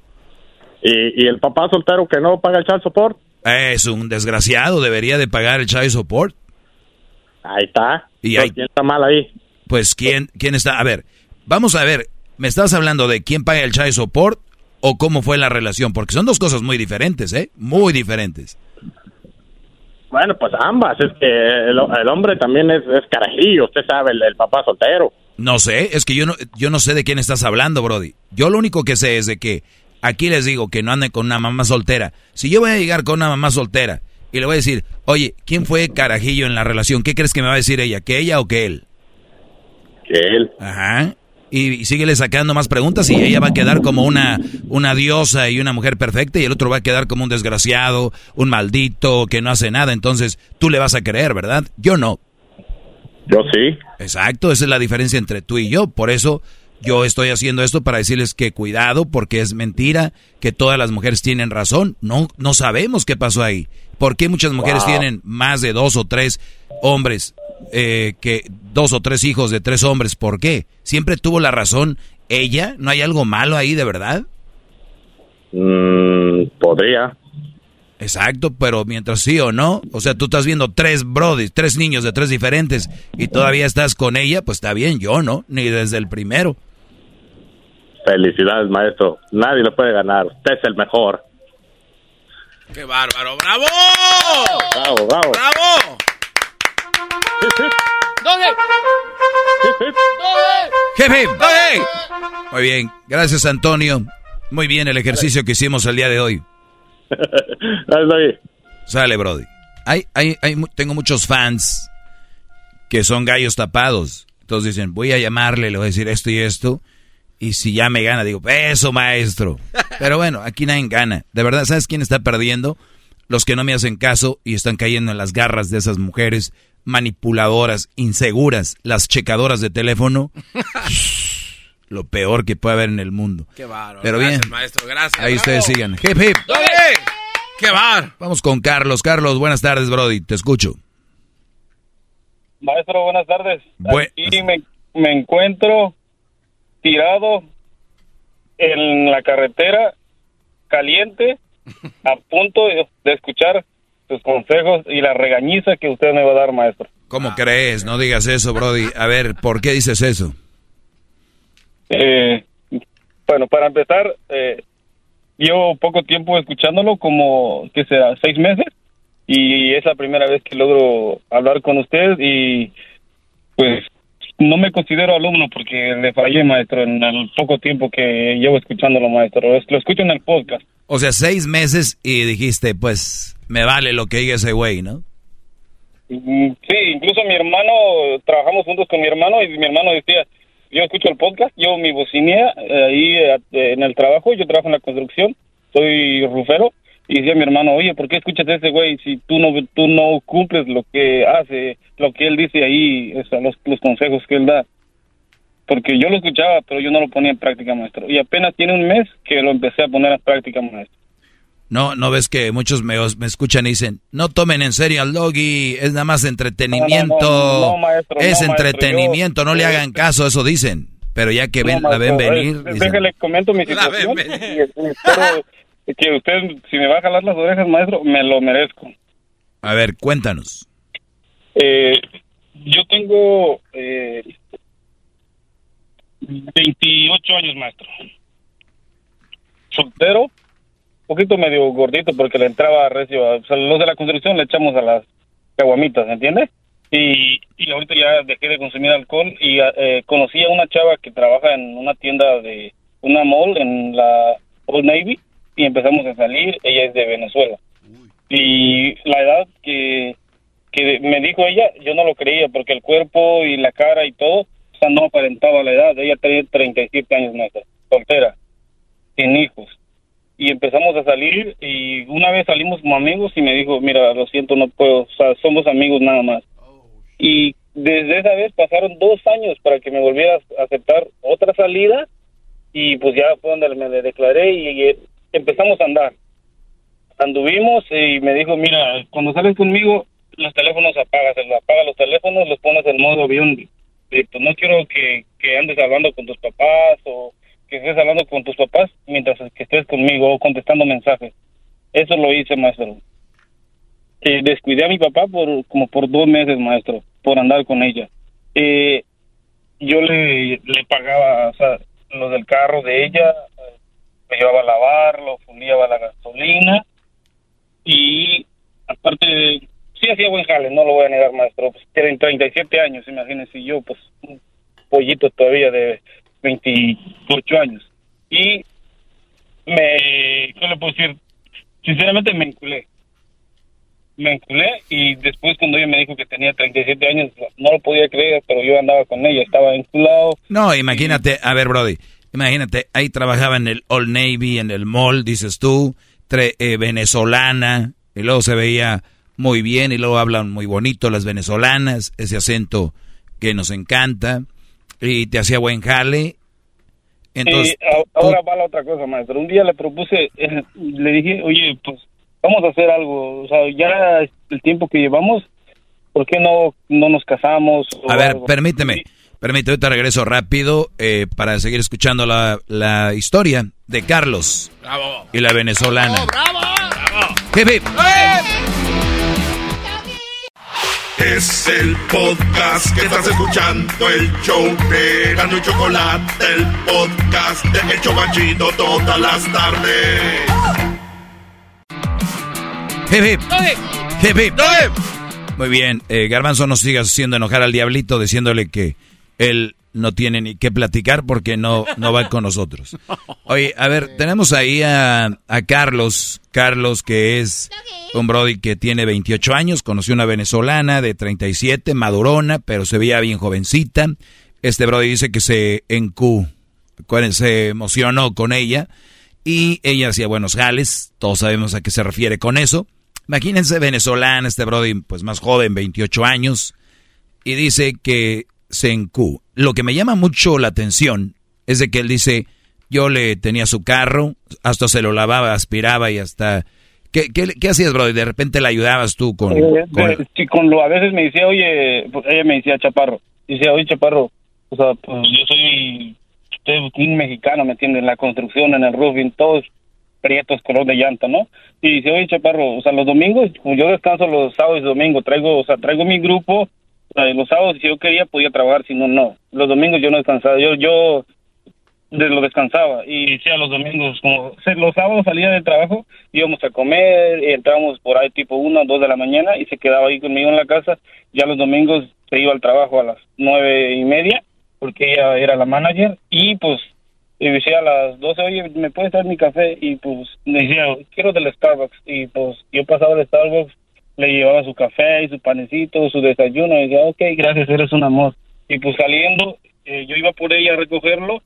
¿Y, y el papá soltero que no paga el child support? Es un desgraciado, debería de pagar el child support. Ahí está. Y ahí- ¿Quién está mal ahí? Pues, ¿quién, ¿quién está? A ver, vamos a ver, ¿me estás hablando de quién paga el child support o cómo fue la relación? Porque son dos cosas muy diferentes, ¿eh? Muy diferentes. Bueno, pues ambas. Es que el, el hombre también es, es carajillo, usted sabe, el, el papá soltero. No sé, es que yo no, yo no sé de quién estás hablando, Brody. Yo lo único que sé es de que aquí les digo que no anden con una mamá soltera. Si yo voy a llegar con una mamá soltera y le voy a decir, oye, ¿quién fue carajillo en la relación? ¿Qué crees que me va a decir ella? ¿Que ella o que él? Que él. Ajá. Y, y síguele sacando más preguntas y ella va a quedar como una, una diosa y una mujer perfecta y el otro va a quedar como un desgraciado, un maldito que no hace nada. Entonces tú le vas a creer, ¿verdad? Yo no. Yo sí. Exacto, esa es la diferencia entre tú y yo. Por eso yo estoy haciendo esto para decirles que cuidado porque es mentira que todas las mujeres tienen razón. No, no sabemos qué pasó ahí. ¿Por qué muchas mujeres Wow. tienen más de dos o tres hombres, eh, que dos o tres hijos de tres hombres? ¿Por qué? Siempre tuvo la razón ella. ¿No hay algo malo ahí de verdad? Mm, podría. Exacto, pero mientras sí o no, o sea, tú estás viendo tres brodis, tres niños de tres diferentes y todavía estás con ella, pues está bien, yo no, ni desde el primero. Felicidades, maestro. Nadie lo puede ganar. Usted es el mejor. ¡Qué bárbaro! ¡Bravo! Bravo, bravo. ¡Bravo! Jefe, muy bien, gracias Antonio. Muy bien el ejercicio que hicimos el día de hoy. Sale, Brody. Hay, hay, hay, mu- tengo muchos fans que son gallos tapados. Entonces dicen, voy a llamarle, le voy a decir esto y esto. Y si ya me gana, digo, eso, maestro. Pero bueno, aquí nadie gana. De verdad, ¿sabes quién está perdiendo? Los que no me hacen caso y están cayendo en las garras de esas mujeres manipuladoras, inseguras, las checadoras de teléfono. Lo peor que puede haber en el mundo. ¡Qué! Pero Gracias, bien. maestro. Gracias. Ahí bravo. ustedes sigan. Hip, hip. ¡Qué bar! Vamos con Carlos. Carlos, buenas tardes, Brody. Te escucho. Maestro, buenas tardes. Bue- Aquí me, me encuentro tirado en la carretera, caliente, a punto de, escuchar sus consejos y la regañiza que usted me va a dar, maestro. ¿Cómo crees? No digas eso, Brody. A ver, ¿por qué dices eso? Eh, bueno, para empezar, eh, llevo poco tiempo escuchándolo, como, ¿qué será? ¿Seis meses? Y es la primera vez que logro hablar con usted y pues no me considero alumno porque le fallé, maestro, en el poco tiempo que llevo escuchándolo, maestro. Es- Lo escucho en el podcast. O sea, seis meses y dijiste, pues, me vale lo que diga ese güey, ¿no? Sí, incluso mi hermano, trabajamos juntos con mi hermano y mi hermano decía, yo escucho el podcast, yo mi bocinea eh, ahí eh, en el trabajo, yo trabajo en la construcción, soy rufero, y decía mi hermano, oye, ¿por qué escuchas a ese güey si tú no tú no cumples lo que hace, lo que él dice ahí, o los consejos que él da? Porque yo lo escuchaba, pero yo no lo ponía en práctica, maestro. Y apenas tiene un mes que lo empecé a poner en práctica, maestro. No, no ves que muchos me, me escuchan y dicen, no tomen en serio al doggy, es nada más entretenimiento. No, no, no, maestro, es maestro, entretenimiento, yo- no le hagan caso, eso dicen. Pero ya que ven, la ven venir, dicen, Déjale, comento mi La ven situación. y espero que usted, si me va a jalar las orejas, maestro, me lo merezco. a ver, cuéntanos. Eh, yo tengo eh, 28 años, maestro. Soltero, poquito medio gordito porque le entraba recio. O los de la construcción le echamos a las caguamitas, ¿entiendes? Y, y ahorita ya dejé de consumir alcohol y eh, conocí a una chava que trabaja en una tienda de una mall en la Old Navy y empezamos a salir. Ella es de Venezuela. Y la edad que, que me dijo ella, yo no lo creía porque el cuerpo y la cara y todo, o sea, no aparentaba la edad. Ella tenía 37 años, maestra, soltera, sin hijos. Y empezamos a salir y una vez salimos como amigos y me dijo, mira, lo siento, no puedo, o sea, somos amigos nada más. Y desde esa vez pasaron dos años para que me volviera a aceptar otra salida y pues ya fue donde me declaré y, y empezamos a andar anduvimos y me dijo, mira, cuando sales conmigo, los teléfonos apagas, apaga los teléfonos, los pones en modo avión. Directo. No quiero que, que andes hablando con tus papás o que estés hablando con tus papás mientras que estés conmigo o contestando mensajes. Eso lo hice, maestro. Eh, descuidé a mi papá por como por dos meses, maestro, por andar con ella. Eh, yo le, le pagaba, lo del carro de ella, me llevaba a lavar, lo fundía la gasolina y aparte sí hacía buen jale, no lo voy a negar, maestro. Pues, tienen 37 años, imagínense yo, pues un pollito todavía de 28 años. Y me, ¿qué le puedo decir? Sinceramente me enculé. me enculé y después cuando ella me dijo que tenía 37 años, no lo podía creer, pero yo andaba con ella, estaba enculado. No, imagínate, a ver, Brody, imagínate, ahí trabajaba en el Old Navy, en el mall, dices tú, tre- eh, venezolana, y luego se veía muy bien, y luego hablan muy bonito las venezolanas, ese acento que nos encanta, y te hacía buen jale. Entonces, a- ahora va la otra cosa, maestro. Un día le propuse, eh, le dije, oye, pues vamos a hacer algo. O sea, ya el tiempo que llevamos, ¿por qué no, no nos casamos? o A ver, algo? permíteme, permíteme, ahorita regreso rápido eh, para seguir escuchando la, la historia de Carlos Bravo. y la venezolana. ¡Bravo! ¡Bravo! Hip, hip. Es el podcast que estás escuchando, el show de Gano y Chocolate, el podcast de El Chobachito todas las tardes. Hip, hip. Hip, hip. Muy bien, eh, Garbanzo no sigas haciendo enojar al diablito diciéndole que él no tiene ni qué platicar porque no, no va con nosotros. Oye, a ver, tenemos ahí a, a Carlos, Carlos que es un Brody que tiene 28 años, conoció una venezolana de 37, madurona, pero se veía bien jovencita. Este Brody dice que se encu, se emocionó con ella y ella hacía buenos jales, todos sabemos a qué se refiere con eso. Imagínense venezolana, este Brody pues más joven, 28 años, y dice que se encu. Lo que me llama mucho la atención es de que él dice, yo le tenía su carro, hasta se lo lavaba, aspiraba y hasta... ¿Qué, qué, qué hacías, Brody? De repente le ayudabas tú con... Eh, con- sí, con lo, a veces me decía, oye, pues, ella me decía Chaparro, dice, oye Chaparro, o sea, pues yo soy, un mexicano, ¿me entiende? En la construcción, en el roofing, todos prietos, color de llanta, ¿no? Y dice, oye Chaparro, o sea, los domingos, como yo descanso los sábados y domingos, traigo, o sea, traigo mi grupo, los sábados si yo quería podía trabajar, si no, no. Los domingos yo no descansaba, yo, yo de lo descansaba. Y decía los domingos como los sábados salía del trabajo íbamos a comer entrábamos por ahí tipo una o dos de la mañana y se quedaba ahí conmigo en la casa. Ya los domingos se iba al trabajo a las nueve y media porque ella era la manager. Y pues decía a las doce oye me puedes dar mi café y pues me decía quiero del Starbucks. Y pues yo pasaba del Starbucks le llevaba su café y su panecito su desayuno y decía ok gracias eres un amor y pues saliendo eh, yo iba por ella a recogerlo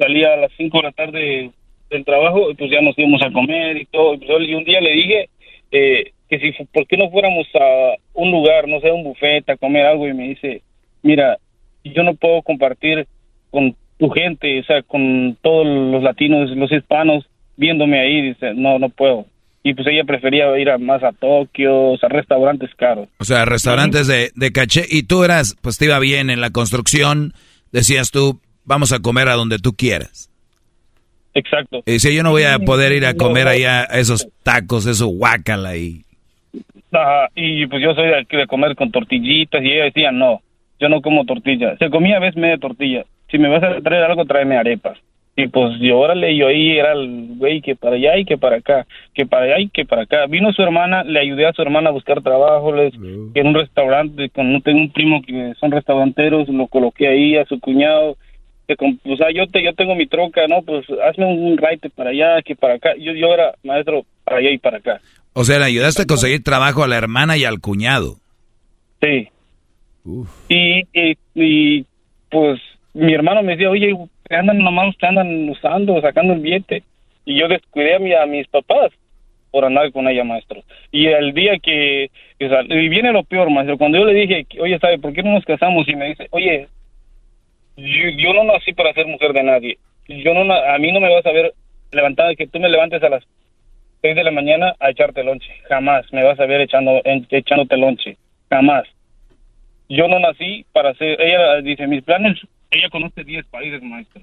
salía a las 5 de la tarde del trabajo, y pues ya nos íbamos a comer y todo. Y pues, y un día le dije eh, que si, ¿por qué no fuéramos a un lugar, no sé, un buffet, a comer algo? Y me dice, mira, yo no puedo compartir con tu gente, o sea, con todos los latinos, los hispanos, viéndome ahí, dice, no, no puedo. Y pues ella prefería ir a, más a Tokio, o sea, restaurantes caros. O sea, restaurantes de, de caché. Y tú eras, pues te iba bien en la construcción. Decías tú, vamos a comer a donde tú quieras. Exacto. Y si yo no voy a poder ir a comer allá a esos tacos, eso guácala ahí. Ajá, y pues yo soy de, aquí de comer con tortillitas y ella decía, no, yo no como tortilla. Se comía a veces media tortilla. Si me vas a traer algo, tráeme arepas. Y pues yo, órale, yo ahí era el güey que para allá y que para acá, que para allá y que para acá. Vino su hermana, le ayudé a su hermana a buscar trabajo, les, en un restaurante, con, tengo un primo que son restauranteros, lo coloqué ahí, a su cuñado. Que con- o sea, yo, te, yo tengo mi troca, ¿no? Pues hazme un, un raite para allá, que para acá. Yo, yo era maestro para allá y para acá. O sea, le ayudaste a conseguir trabajo a la hermana y al cuñado. Sí. Y, y, y, pues mi hermano me decía, oye, te andan nomás, te andan usando, sacando el billete. Y yo descuidé a, mi, a mis papás por andar con ella, maestro. Y el día que, que y viene lo peor, maestro, cuando yo le dije, oye, ¿sabe por qué no nos casamos? Y me dice, oye, yo, yo no nací para ser mujer de nadie. Yo no, a mí no me vas a ver levantada, que tú me levantes a las seis de la mañana a echarte lonche. Jamás me vas a ver echando, echándote lonche. Jamás. Yo no nací para ser, ella dice, mis planes, ella conoce 10 países, maestro.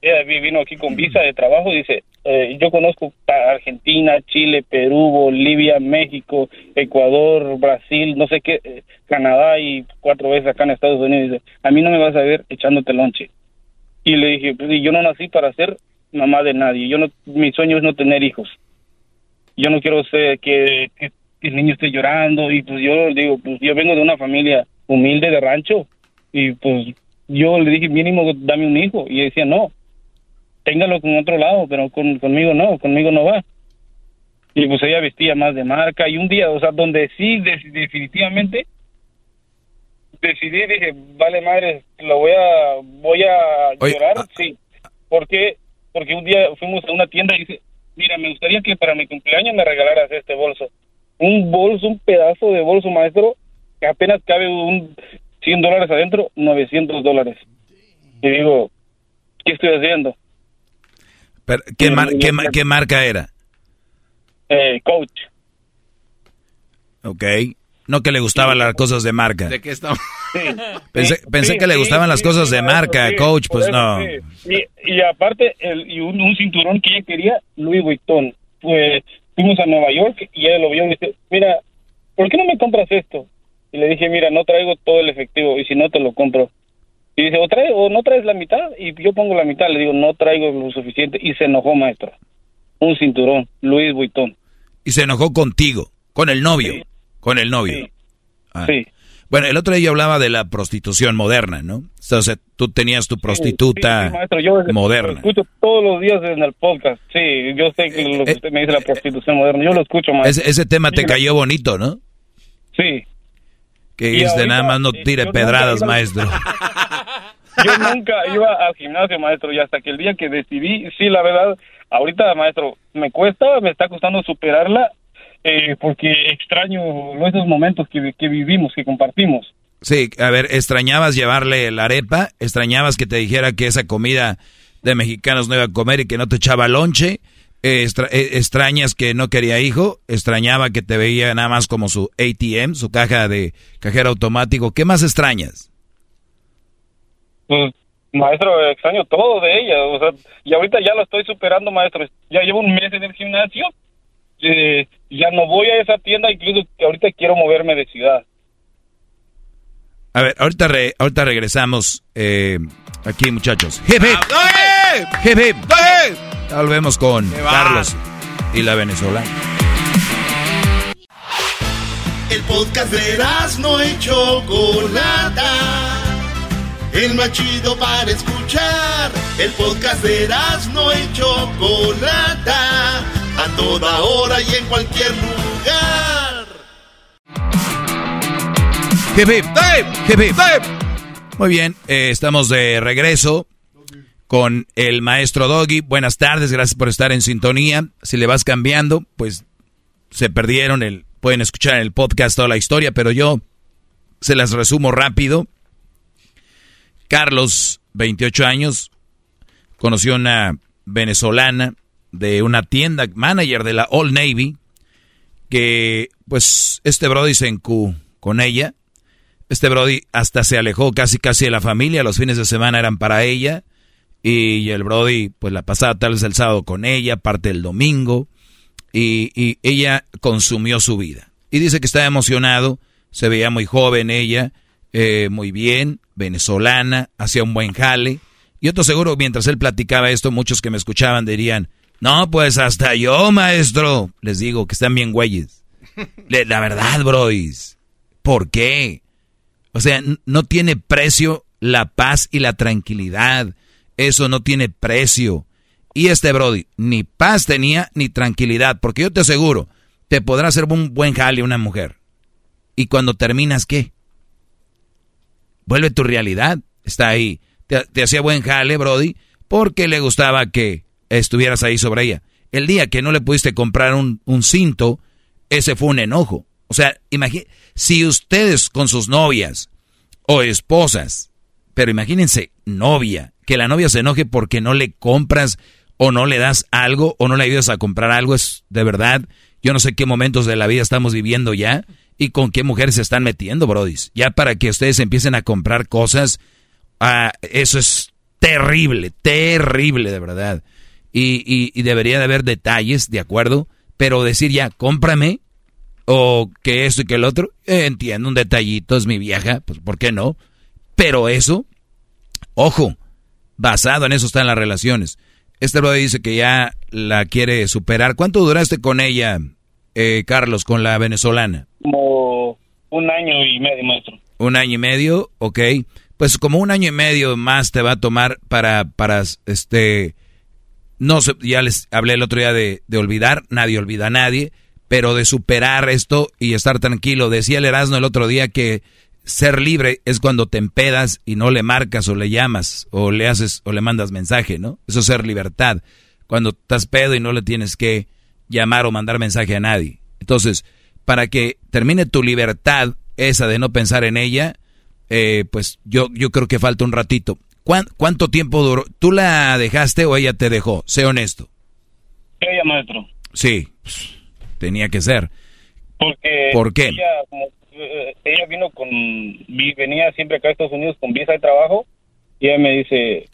Ella vi- vino aquí con visa de trabajo, dice, eh, yo conozco Argentina, Chile, Perú, Bolivia, México, Ecuador, Brasil, no sé qué, eh, Canadá y cuatro veces acá en Estados Unidos. Dice, a mí no me vas a ver echándote lonche. Y le dije, pues, yo no nací para ser mamá de nadie. Yo no, mi sueño es no tener hijos. Yo no quiero ser que, que- que el niño esté llorando y pues yo digo, pues yo vengo de una familia humilde de rancho y pues yo le dije mínimo dame un hijo y ella decía no, téngalo con otro lado, pero con, conmigo no, conmigo no va. y pues ella vestía más de marca y un día, o sea, donde sí de- definitivamente decidí, dije, vale madre, lo voy a, voy a Oye, llorar, sí. ¿Por qué? Porque un día fuimos a una tienda y dice, mira, me gustaría que para mi cumpleaños me regalaras este bolso. Un bolso, un pedazo de bolso, maestro, que apenas cabe un 100 dólares adentro, 900 dólares. Y digo, ¿qué estoy haciendo? Pero, ¿qué, mar- qué ma- qué marca era? Eh, coach. Ok. No que le gustaban las cosas de marca. ¿De qué estamos? Pensé, pensé Sí, que le sí, gustaban las cosas sí, de marca, sí, coach, pues eso, no. sí. Y, y aparte, el, y un, un cinturón que ella quería, Louis Vuitton. Pues fuimos a Nueva York y ella lo vio y dice, mira, ¿por qué no me compras esto? Y le dije, mira, no traigo todo el efectivo y si no te lo compro. Y dice, o, trae, o no traes la mitad y yo pongo la mitad. Le digo, no traigo lo suficiente y se enojó, maestro. Un cinturón, Louis Vuitton. Y se enojó contigo, con el novio. Con el novio. Ah. Sí. Bueno, el otro día yo hablaba de la prostitución moderna, ¿no? Entonces, tú tenías tu prostituta Sí, maestro, yo lo moderna. escucho todos los días en el podcast. Sí, yo sé que lo que usted me dice la prostitución moderna. Yo lo escucho, maestro. Ese, ese tema te cayó bonito, ¿no? Sí. Que Y dijiste, ahorita, nada más no eh, tire pedradas, maestro. Yo nunca iba al gimnasio, maestro, y hasta que el día que decidí, sí, la verdad, ahorita, maestro, me cuesta, me está costando superarla, eh, porque extraño esos momentos que, que vivimos, que compartimos. Sí, a ver, extrañabas llevarle la arepa, extrañabas que te dijera que esa comida de mexicanos no iba a comer y que no te echaba lonche, eh, extra- eh, extrañas que no quería hijo, extrañaba que te veía nada más como su ATM, su caja de cajero automático. ¿Qué más extrañas? Pues, maestro, extraño todo de ella, o sea, y ahorita ya lo estoy superando, maestro. Ya llevo un mes en el gimnasio, eh, ya no voy a esa tienda, incluso que ahorita quiero moverme de ciudad. A ver, ahorita, re- ahorita regresamos eh, aquí, muchachos. Hip, hip. Hip, hip. Volvemos con? Carlos y la venezolana. El podcast de no y Chocolata. El más chido para escuchar. El podcast de no y Chocolata. A toda hora y en cualquier lugar. Hip, hip. Hip, hip. Muy bien, eh, estamos de regreso con el maestro Doggy. Buenas tardes, gracias por estar en sintonía. Si le vas cambiando, pues se perdieron el, pueden escuchar el podcast toda la historia, pero yo se las resumo rápido. Carlos, 28 años, conoció una venezolana de una tienda, manager de la Old Navy, que pues este Brody se encu con ella. Este Brody hasta se alejó casi casi de la familia, los fines de semana eran para ella. Y el Brody pues la pasaba tal vez el sábado con ella, parte del domingo. Y, y ella consumió su vida. Y dice que estaba emocionado, se veía muy joven ella, eh, muy bien, venezolana, hacía un buen jale. Y otro seguro, mientras él platicaba esto, muchos que me escuchaban dirían, no, pues hasta yo, maestro. Les digo que están bien güeyes. La verdad, bros. ¿Por qué? O sea, no tiene precio la paz y la tranquilidad. Eso no tiene precio. Y este Brody ni paz tenía ni tranquilidad, porque yo te aseguro, te podrá hacer un buen jale una mujer. Y cuando terminas, ¿qué? Vuelve tu realidad, está ahí. Te, hacía buen jale, Brody, porque le gustaba que estuvieras ahí sobre ella. El día que no le pudiste comprar un, un cinto, ese fue un enojo. O sea, imagínate, si ustedes con sus novias o esposas, pero imagínense, novia, que la novia se enoje porque no le compras o no le das algo o no le ayudas a comprar algo, es de verdad, yo no sé qué momentos de la vida estamos viviendo ya y con qué mujeres se están metiendo, brodis. Ya para que ustedes empiecen a comprar cosas, ah, eso es terrible, terrible de verdad. Y, y, y debería de haber detalles, ¿de acuerdo? Pero decir ya, cómprame, o que esto y que el otro, eh, entiendo, un detallito, es mi vieja, pues ¿por qué no? Pero eso, ojo, basado en eso están las relaciones. Este brother dice que ya la quiere superar. ¿Cuánto duraste con ella, eh, Carlos, con la venezolana? Como un año y medio, maestro. Un año y medio, ok. Pues como un año y medio más te va a tomar para, para este, no se, ya les hablé el otro día de, de olvidar, nadie olvida a nadie, pero de superar esto y estar tranquilo. Decía el Erasmo el otro día que ser libre es cuando te empedas y no le marcas o le llamas o le haces o le mandas mensaje, ¿no? Eso es ser libertad. Cuando estás pedo y no le tienes que llamar o mandar mensaje a nadie. Entonces, para que termine tu libertad, esa de no pensar en ella, eh, pues yo, yo creo que falta un ratito. ¿Cuánto tiempo duró? ¿Tú la dejaste o ella te dejó? Sé honesto. Ella, maestro. Sí, tenía que ser. Porque ¿Por qué? Ella, ella vino con, venía siempre acá a Estados Unidos con visa de trabajo y ella me dice,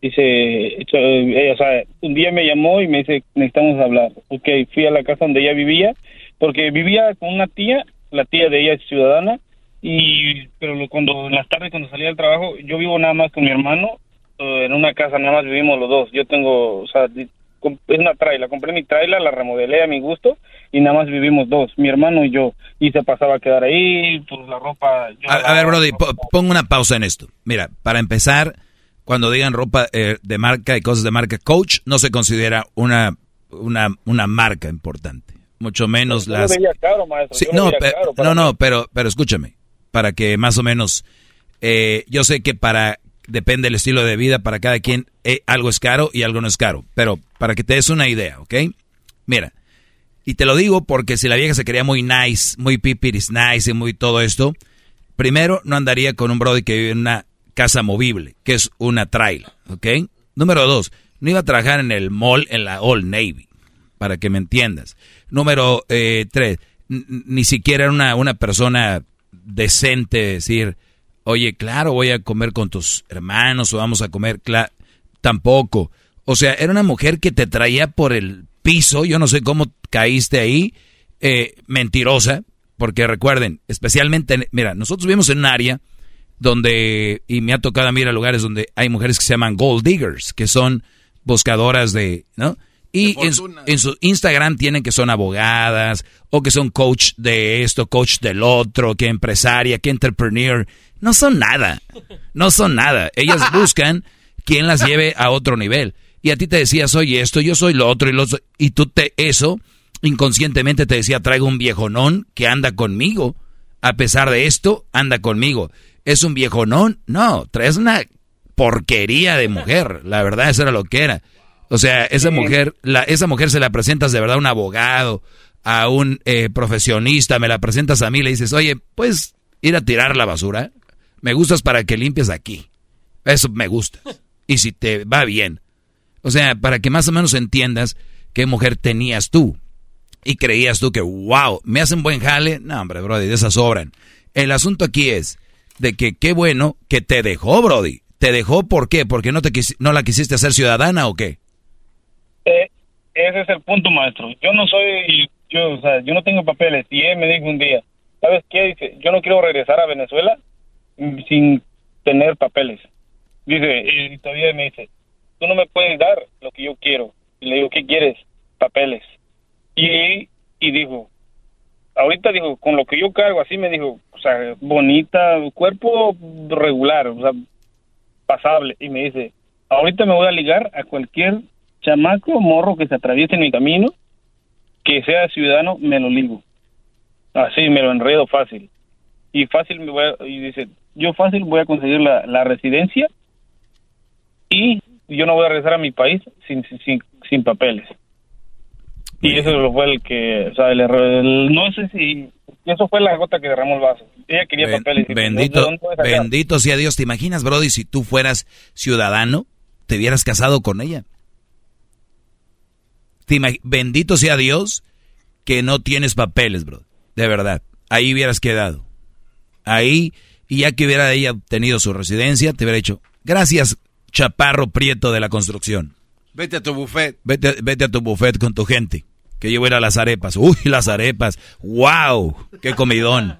dice, ella, o sea, un día me llamó y me dice, necesitamos hablar. Ok, fui a la casa donde ella vivía, porque vivía con una tía, la tía de ella es ciudadana, y pero cuando en las tardes cuando salía del trabajo, yo vivo nada más con mi hermano, eh, en una casa nada más vivimos los dos. Yo tengo, o sea, es una traila, compré mi traila, la remodelé a mi gusto y nada más vivimos dos, mi hermano y yo, y se pasaba a quedar ahí, pues la ropa... a, ver, Brody, pongo una pausa en esto. Mira, para empezar, cuando digan ropa eh, de marca y cosas de marca, Coach no se considera una, una, una marca importante, mucho menos las... no, no, no, pero, pero escúchame, para que más o menos... Eh, yo sé que para depende del estilo de vida, para cada quien eh, algo es caro y algo no es caro. Pero para que te des una idea, ¿ok? Mira, y te lo digo porque si la vieja se quería muy nice, muy pipiris nice y muy todo esto, primero no andaría con un brody que vive en una casa movible, que es una trail, ¿ok? Número dos, no iba a trabajar en el mall en la Old Navy, para que me entiendas. Número eh, tres, ni siquiera era una, una persona decente, decir, oye, claro, voy a comer con tus hermanos o vamos a comer, tampoco. O sea, era una mujer que te traía por el piso, yo no sé cómo caíste ahí, eh, mentirosa, porque recuerden, especialmente, mira, nosotros vivimos en un área donde, y me ha tocado a a lugares donde hay mujeres que se llaman gold diggers, que son buscadoras de, ¿no? Y en su, en su, Instagram tienen que son abogadas o que son coach de esto, coach del otro, que empresaria, que entrepreneur. No son nada. No son nada. Ellas buscan quien las lleve a otro nivel. Y a ti te decía, soy esto, yo soy lo otro y lo. Y tú te, eso, inconscientemente te decía, traigo un viejonón que anda conmigo. A pesar de esto, anda conmigo. ¿Es un viejonón? No, traes una porquería de mujer. La verdad, eso era lo que era. O sea, esa mujer, la, esa mujer se la presentas de verdad a un abogado, a un eh, profesionista, me la presentas a mí, le dices, oye, ¿puedes ir a tirar la basura? Me gustas para que limpies aquí. Eso me gusta. Y si te va bien. O sea, para que más o menos entiendas qué mujer tenías tú. Y creías tú que, wow, me hacen buen jale. No, hombre, Brody, de esas sobran. El asunto aquí es de que qué bueno que te dejó, Brody. ¿Te dejó por qué? ¿Porque no, te no la quisiste hacer ciudadana o qué? Eh, ese es el punto, maestro. Yo no soy, yo, o sea, yo no tengo papeles. Y él me dijo un día, ¿sabes qué? Dice, yo no quiero regresar a Venezuela sin tener papeles. Dice, y todavía me dice, tú no me puedes dar lo que yo quiero. Y le digo, ¿qué quieres? Papeles. Y, y dijo, ahorita dijo, con lo que yo cargo, así me dijo, o sea, bonita, cuerpo regular, o sea, pasable. Y me dice, ahorita me voy a ligar a cualquier chamaco morro que se atraviese en mi camino, que sea ciudadano, me lo ligo. Así me lo enredo fácil. Y fácil me voy y dice, yo fácil voy a conseguir la, la residencia y yo no voy a regresar a mi país sin, sin, sin papeles. Y eso fue el que, o sea, el error, no sé si, eso fue la gota que derramó el vaso. Ella quería papeles. Bendito, bendito sea Dios. ¿Te imaginas, Brody, si tú fueras ciudadano, te hubieras casado con ella? bendito sea Dios que no tienes papeles, bro. De verdad. Ahí hubieras quedado. Ahí, y ya que hubiera ella tenido su residencia, te hubiera dicho, gracias, chaparro prieto de la construcción. Vete a tu buffet. Vete, vete a tu buffet con tu gente. Que yo voy a, ir a las arepas. Uy, las arepas. ¡Wow! ¡Qué comidón!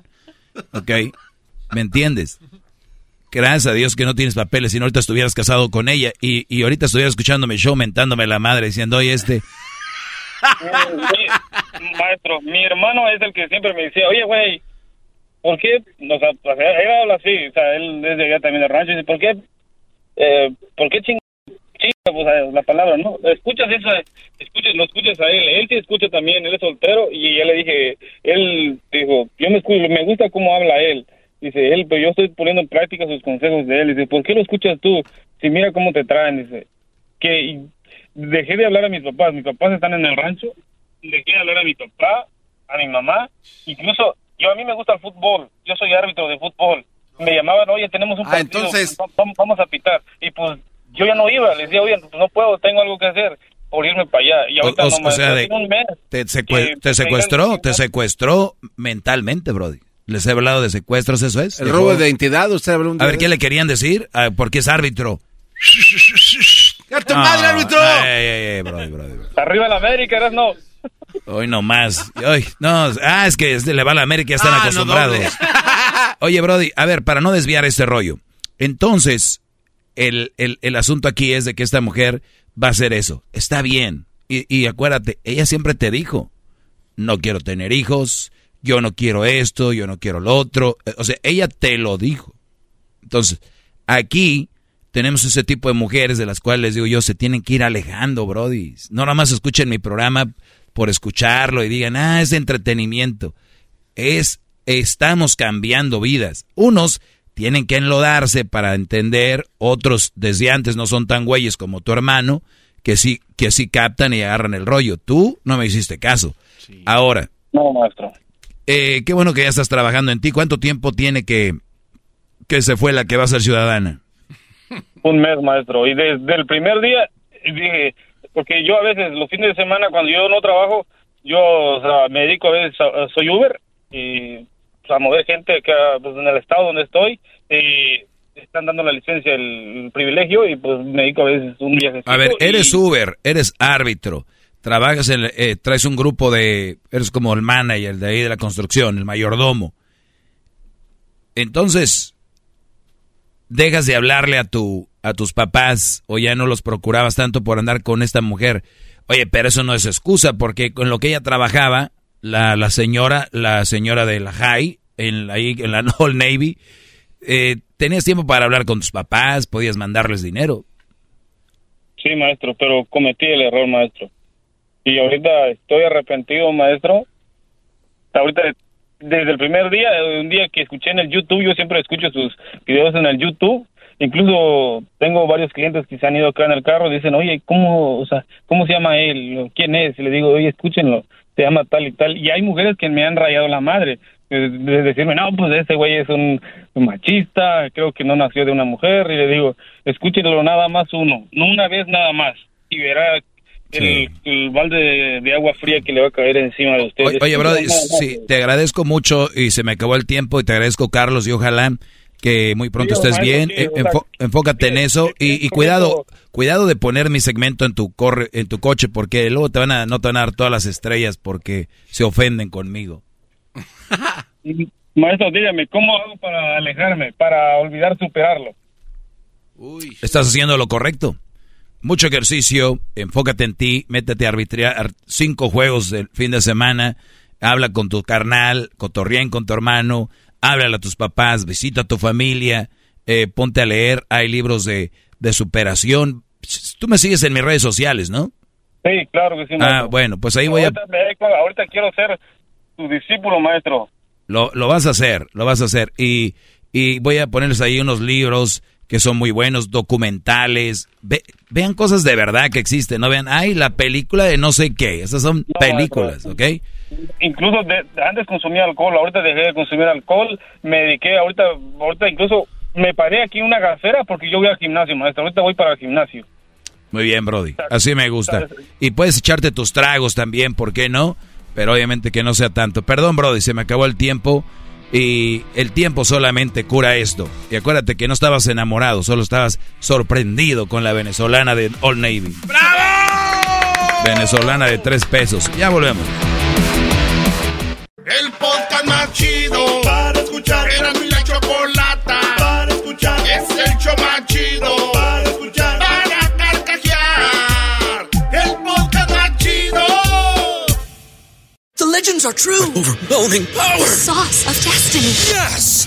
¿Ok? ¿Me entiendes? Gracias a Dios que no tienes papeles, si no ahorita estuvieras casado con ella y, y ahorita estuvieras escuchándome show, mentándome la madre, diciendo, oye, este, maestro, mi hermano es el que siempre me decía, oye, güey, ¿por qué? O sea, él habla así, o sea, él desde allá también del rancho, dice, ¿por qué? Eh, ¿Por qué ching, pues, a- la palabra, ¿no? Escuchas eso, escuchas, lo escuchas a él, él sí escucha también, él es soltero y ya le dije, él dijo, yo me escucho, me gusta cómo habla él. Dice él, pero yo estoy poniendo en práctica sus consejos de él. Dice, ¿por qué lo escuchas tú? Si mira cómo te traen, dice. Que dejé de hablar a mis papás, mis papás están en el rancho, dejé de hablar a mi papá, a mi mamá, incluso yo a mí me gusta el fútbol, yo soy árbitro de fútbol. Me llamaban, oye, tenemos un Ah, partido, entonces- va- vamos, vamos a pitar. Y pues yo ya no iba, les decía, oye, no puedo, tengo algo que hacer por irme para allá. Y ahorita o- no o sea, de- un mes. te, te secuestró, te secuestró mentalmente, Brody. Les he hablado de secuestros, eso es. El robo de identidad, usted habló un A ver, ¿qué le querían decir? Ah, porque es árbitro. ¡Ya tu madre, árbitro! Ey, ey, ey, Brody, Brody. Arriba la América, eras no. Hoy no más. Hoy, no, ah, es que le va a la América, ya están Ah, acostumbrados. Oye, Brody, a ver, para no desviar este rollo. Entonces, el, el, el asunto aquí es de que esta mujer va a hacer eso. Está bien. Y, y acuérdate, ella siempre te dijo, no quiero tener hijos, yo no quiero esto, yo no quiero lo otro. Eh, O sea, ella te lo dijo. Entonces, aquí tenemos ese tipo de mujeres de las cuales les digo yo, se tienen que ir alejando, Brody. No nada más escuchen mi programa por escucharlo y digan, ah, es de entretenimiento. Es, estamos cambiando vidas. Unos tienen que enlodarse para entender, otros desde antes no son tan güeyes como tu hermano, que sí, que sí captan y agarran el rollo. Tú no me hiciste caso. Ahora, No, maestro. eh, qué bueno que ya estás trabajando en ti. ¿Cuánto tiempo tiene que, que se fue la que va a ser ciudadana? Un mes, maestro. Y desde el primer día dije, porque yo a veces los fines de semana cuando yo no trabajo, yo o sea, me dedico a veces, a- a- soy Uber y pues, a mover gente acá pues, en el estado donde estoy. Y están dando la licencia, el, el privilegio y pues me dedico a veces un viaje. A ver, eres Uber, eres árbitro, trabajas en, eh, traes un grupo de, eres como el manager de ahí de la construcción, el mayordomo. Entonces, dejas de hablarle a tu, a tus papás o ya no los procurabas tanto por andar con esta mujer. Oye, pero eso no es excusa porque con lo que ella trabajaba, la, la señora, la señora de la High, en, la- en la Old Navy, eh, tenías tiempo para hablar con tus papás, podías mandarles dinero. Sí, maestro, pero cometí el error, maestro. Y ahorita estoy arrepentido, maestro. Ahorita, desde el primer día, un día que escuché en el YouTube, yo siempre escucho sus videos en el YouTube. Incluso tengo varios clientes que se han ido acá en el carro y dicen, oye, ¿cómo, o sea, ¿cómo se llama él? ¿Quién es? Y le digo, oye, escúchenlo, se llama tal y tal. Y hay mujeres que me han rayado la madre. De, de decirme, no, pues ese güey es un, machista, creo que no nació de una mujer. Y le digo, escúchenlo nada más uno, no una vez nada más. Y verá el, el balde de, de agua fría que le va a caer encima de ustedes. Oye, no. sí, te agradezco mucho y se me acabó el tiempo y te agradezco, Carlos, y ojalá que muy pronto Sí, estés maestro, bien. sí, Eh, enfócate en eso y, y cuidado, cuidado de poner mi segmento en tu corre, en tu coche porque luego te van a no te van a dar todas las estrellas porque se ofenden conmigo. Maestro, dígame, ¿cómo hago para alejarme, para olvidar superarlo? Estás haciendo lo correcto. Mucho ejercicio, enfócate en ti, métete a arbitrar cinco juegos del fin de semana, habla con tu carnal, cotorreen con tu hermano, háblale a tus papás, visita a tu familia, eh, ponte a leer, hay libros de, de superación. Tú me sigues en mis redes sociales, ¿no? Sí, claro que sí, Ah, maestro. bueno, pues ahí voy a... ahorita, quiero ser tu discípulo, maestro. Lo, lo vas a hacer, lo vas a hacer. Y, y voy a ponerles ahí unos libros que son muy buenos, documentales. Ve- vean cosas de verdad que existen, no vean, ay, la película de no sé qué. Esas son películas, ¿ok? Incluso de- antes consumía alcohol, ahorita dejé de consumir alcohol, me dediqué, ahorita, ahorita incluso me paré aquí en una gasera porque yo voy al gimnasio, maestro. Ahorita voy para el gimnasio. Muy bien, Brody. Así me gusta. Y puedes echarte tus tragos también, ¿por qué no? Pero obviamente que no sea tanto. Perdón, Brody, se me acabó el tiempo. Y el tiempo solamente cura esto. Y acuérdate que no estabas enamorado, solo estabas sorprendido con la venezolana de Old Navy. ¡Bravo! Venezolana de tres pesos. Ya volvemos. El podcast más chido para escuchar. Era mi la chocolata para escuchar. Es el show más chido para escuchar. Para carcajear. El podcast más chido. The legends are true. Overwhelming power! The sauce of destiny. Yes!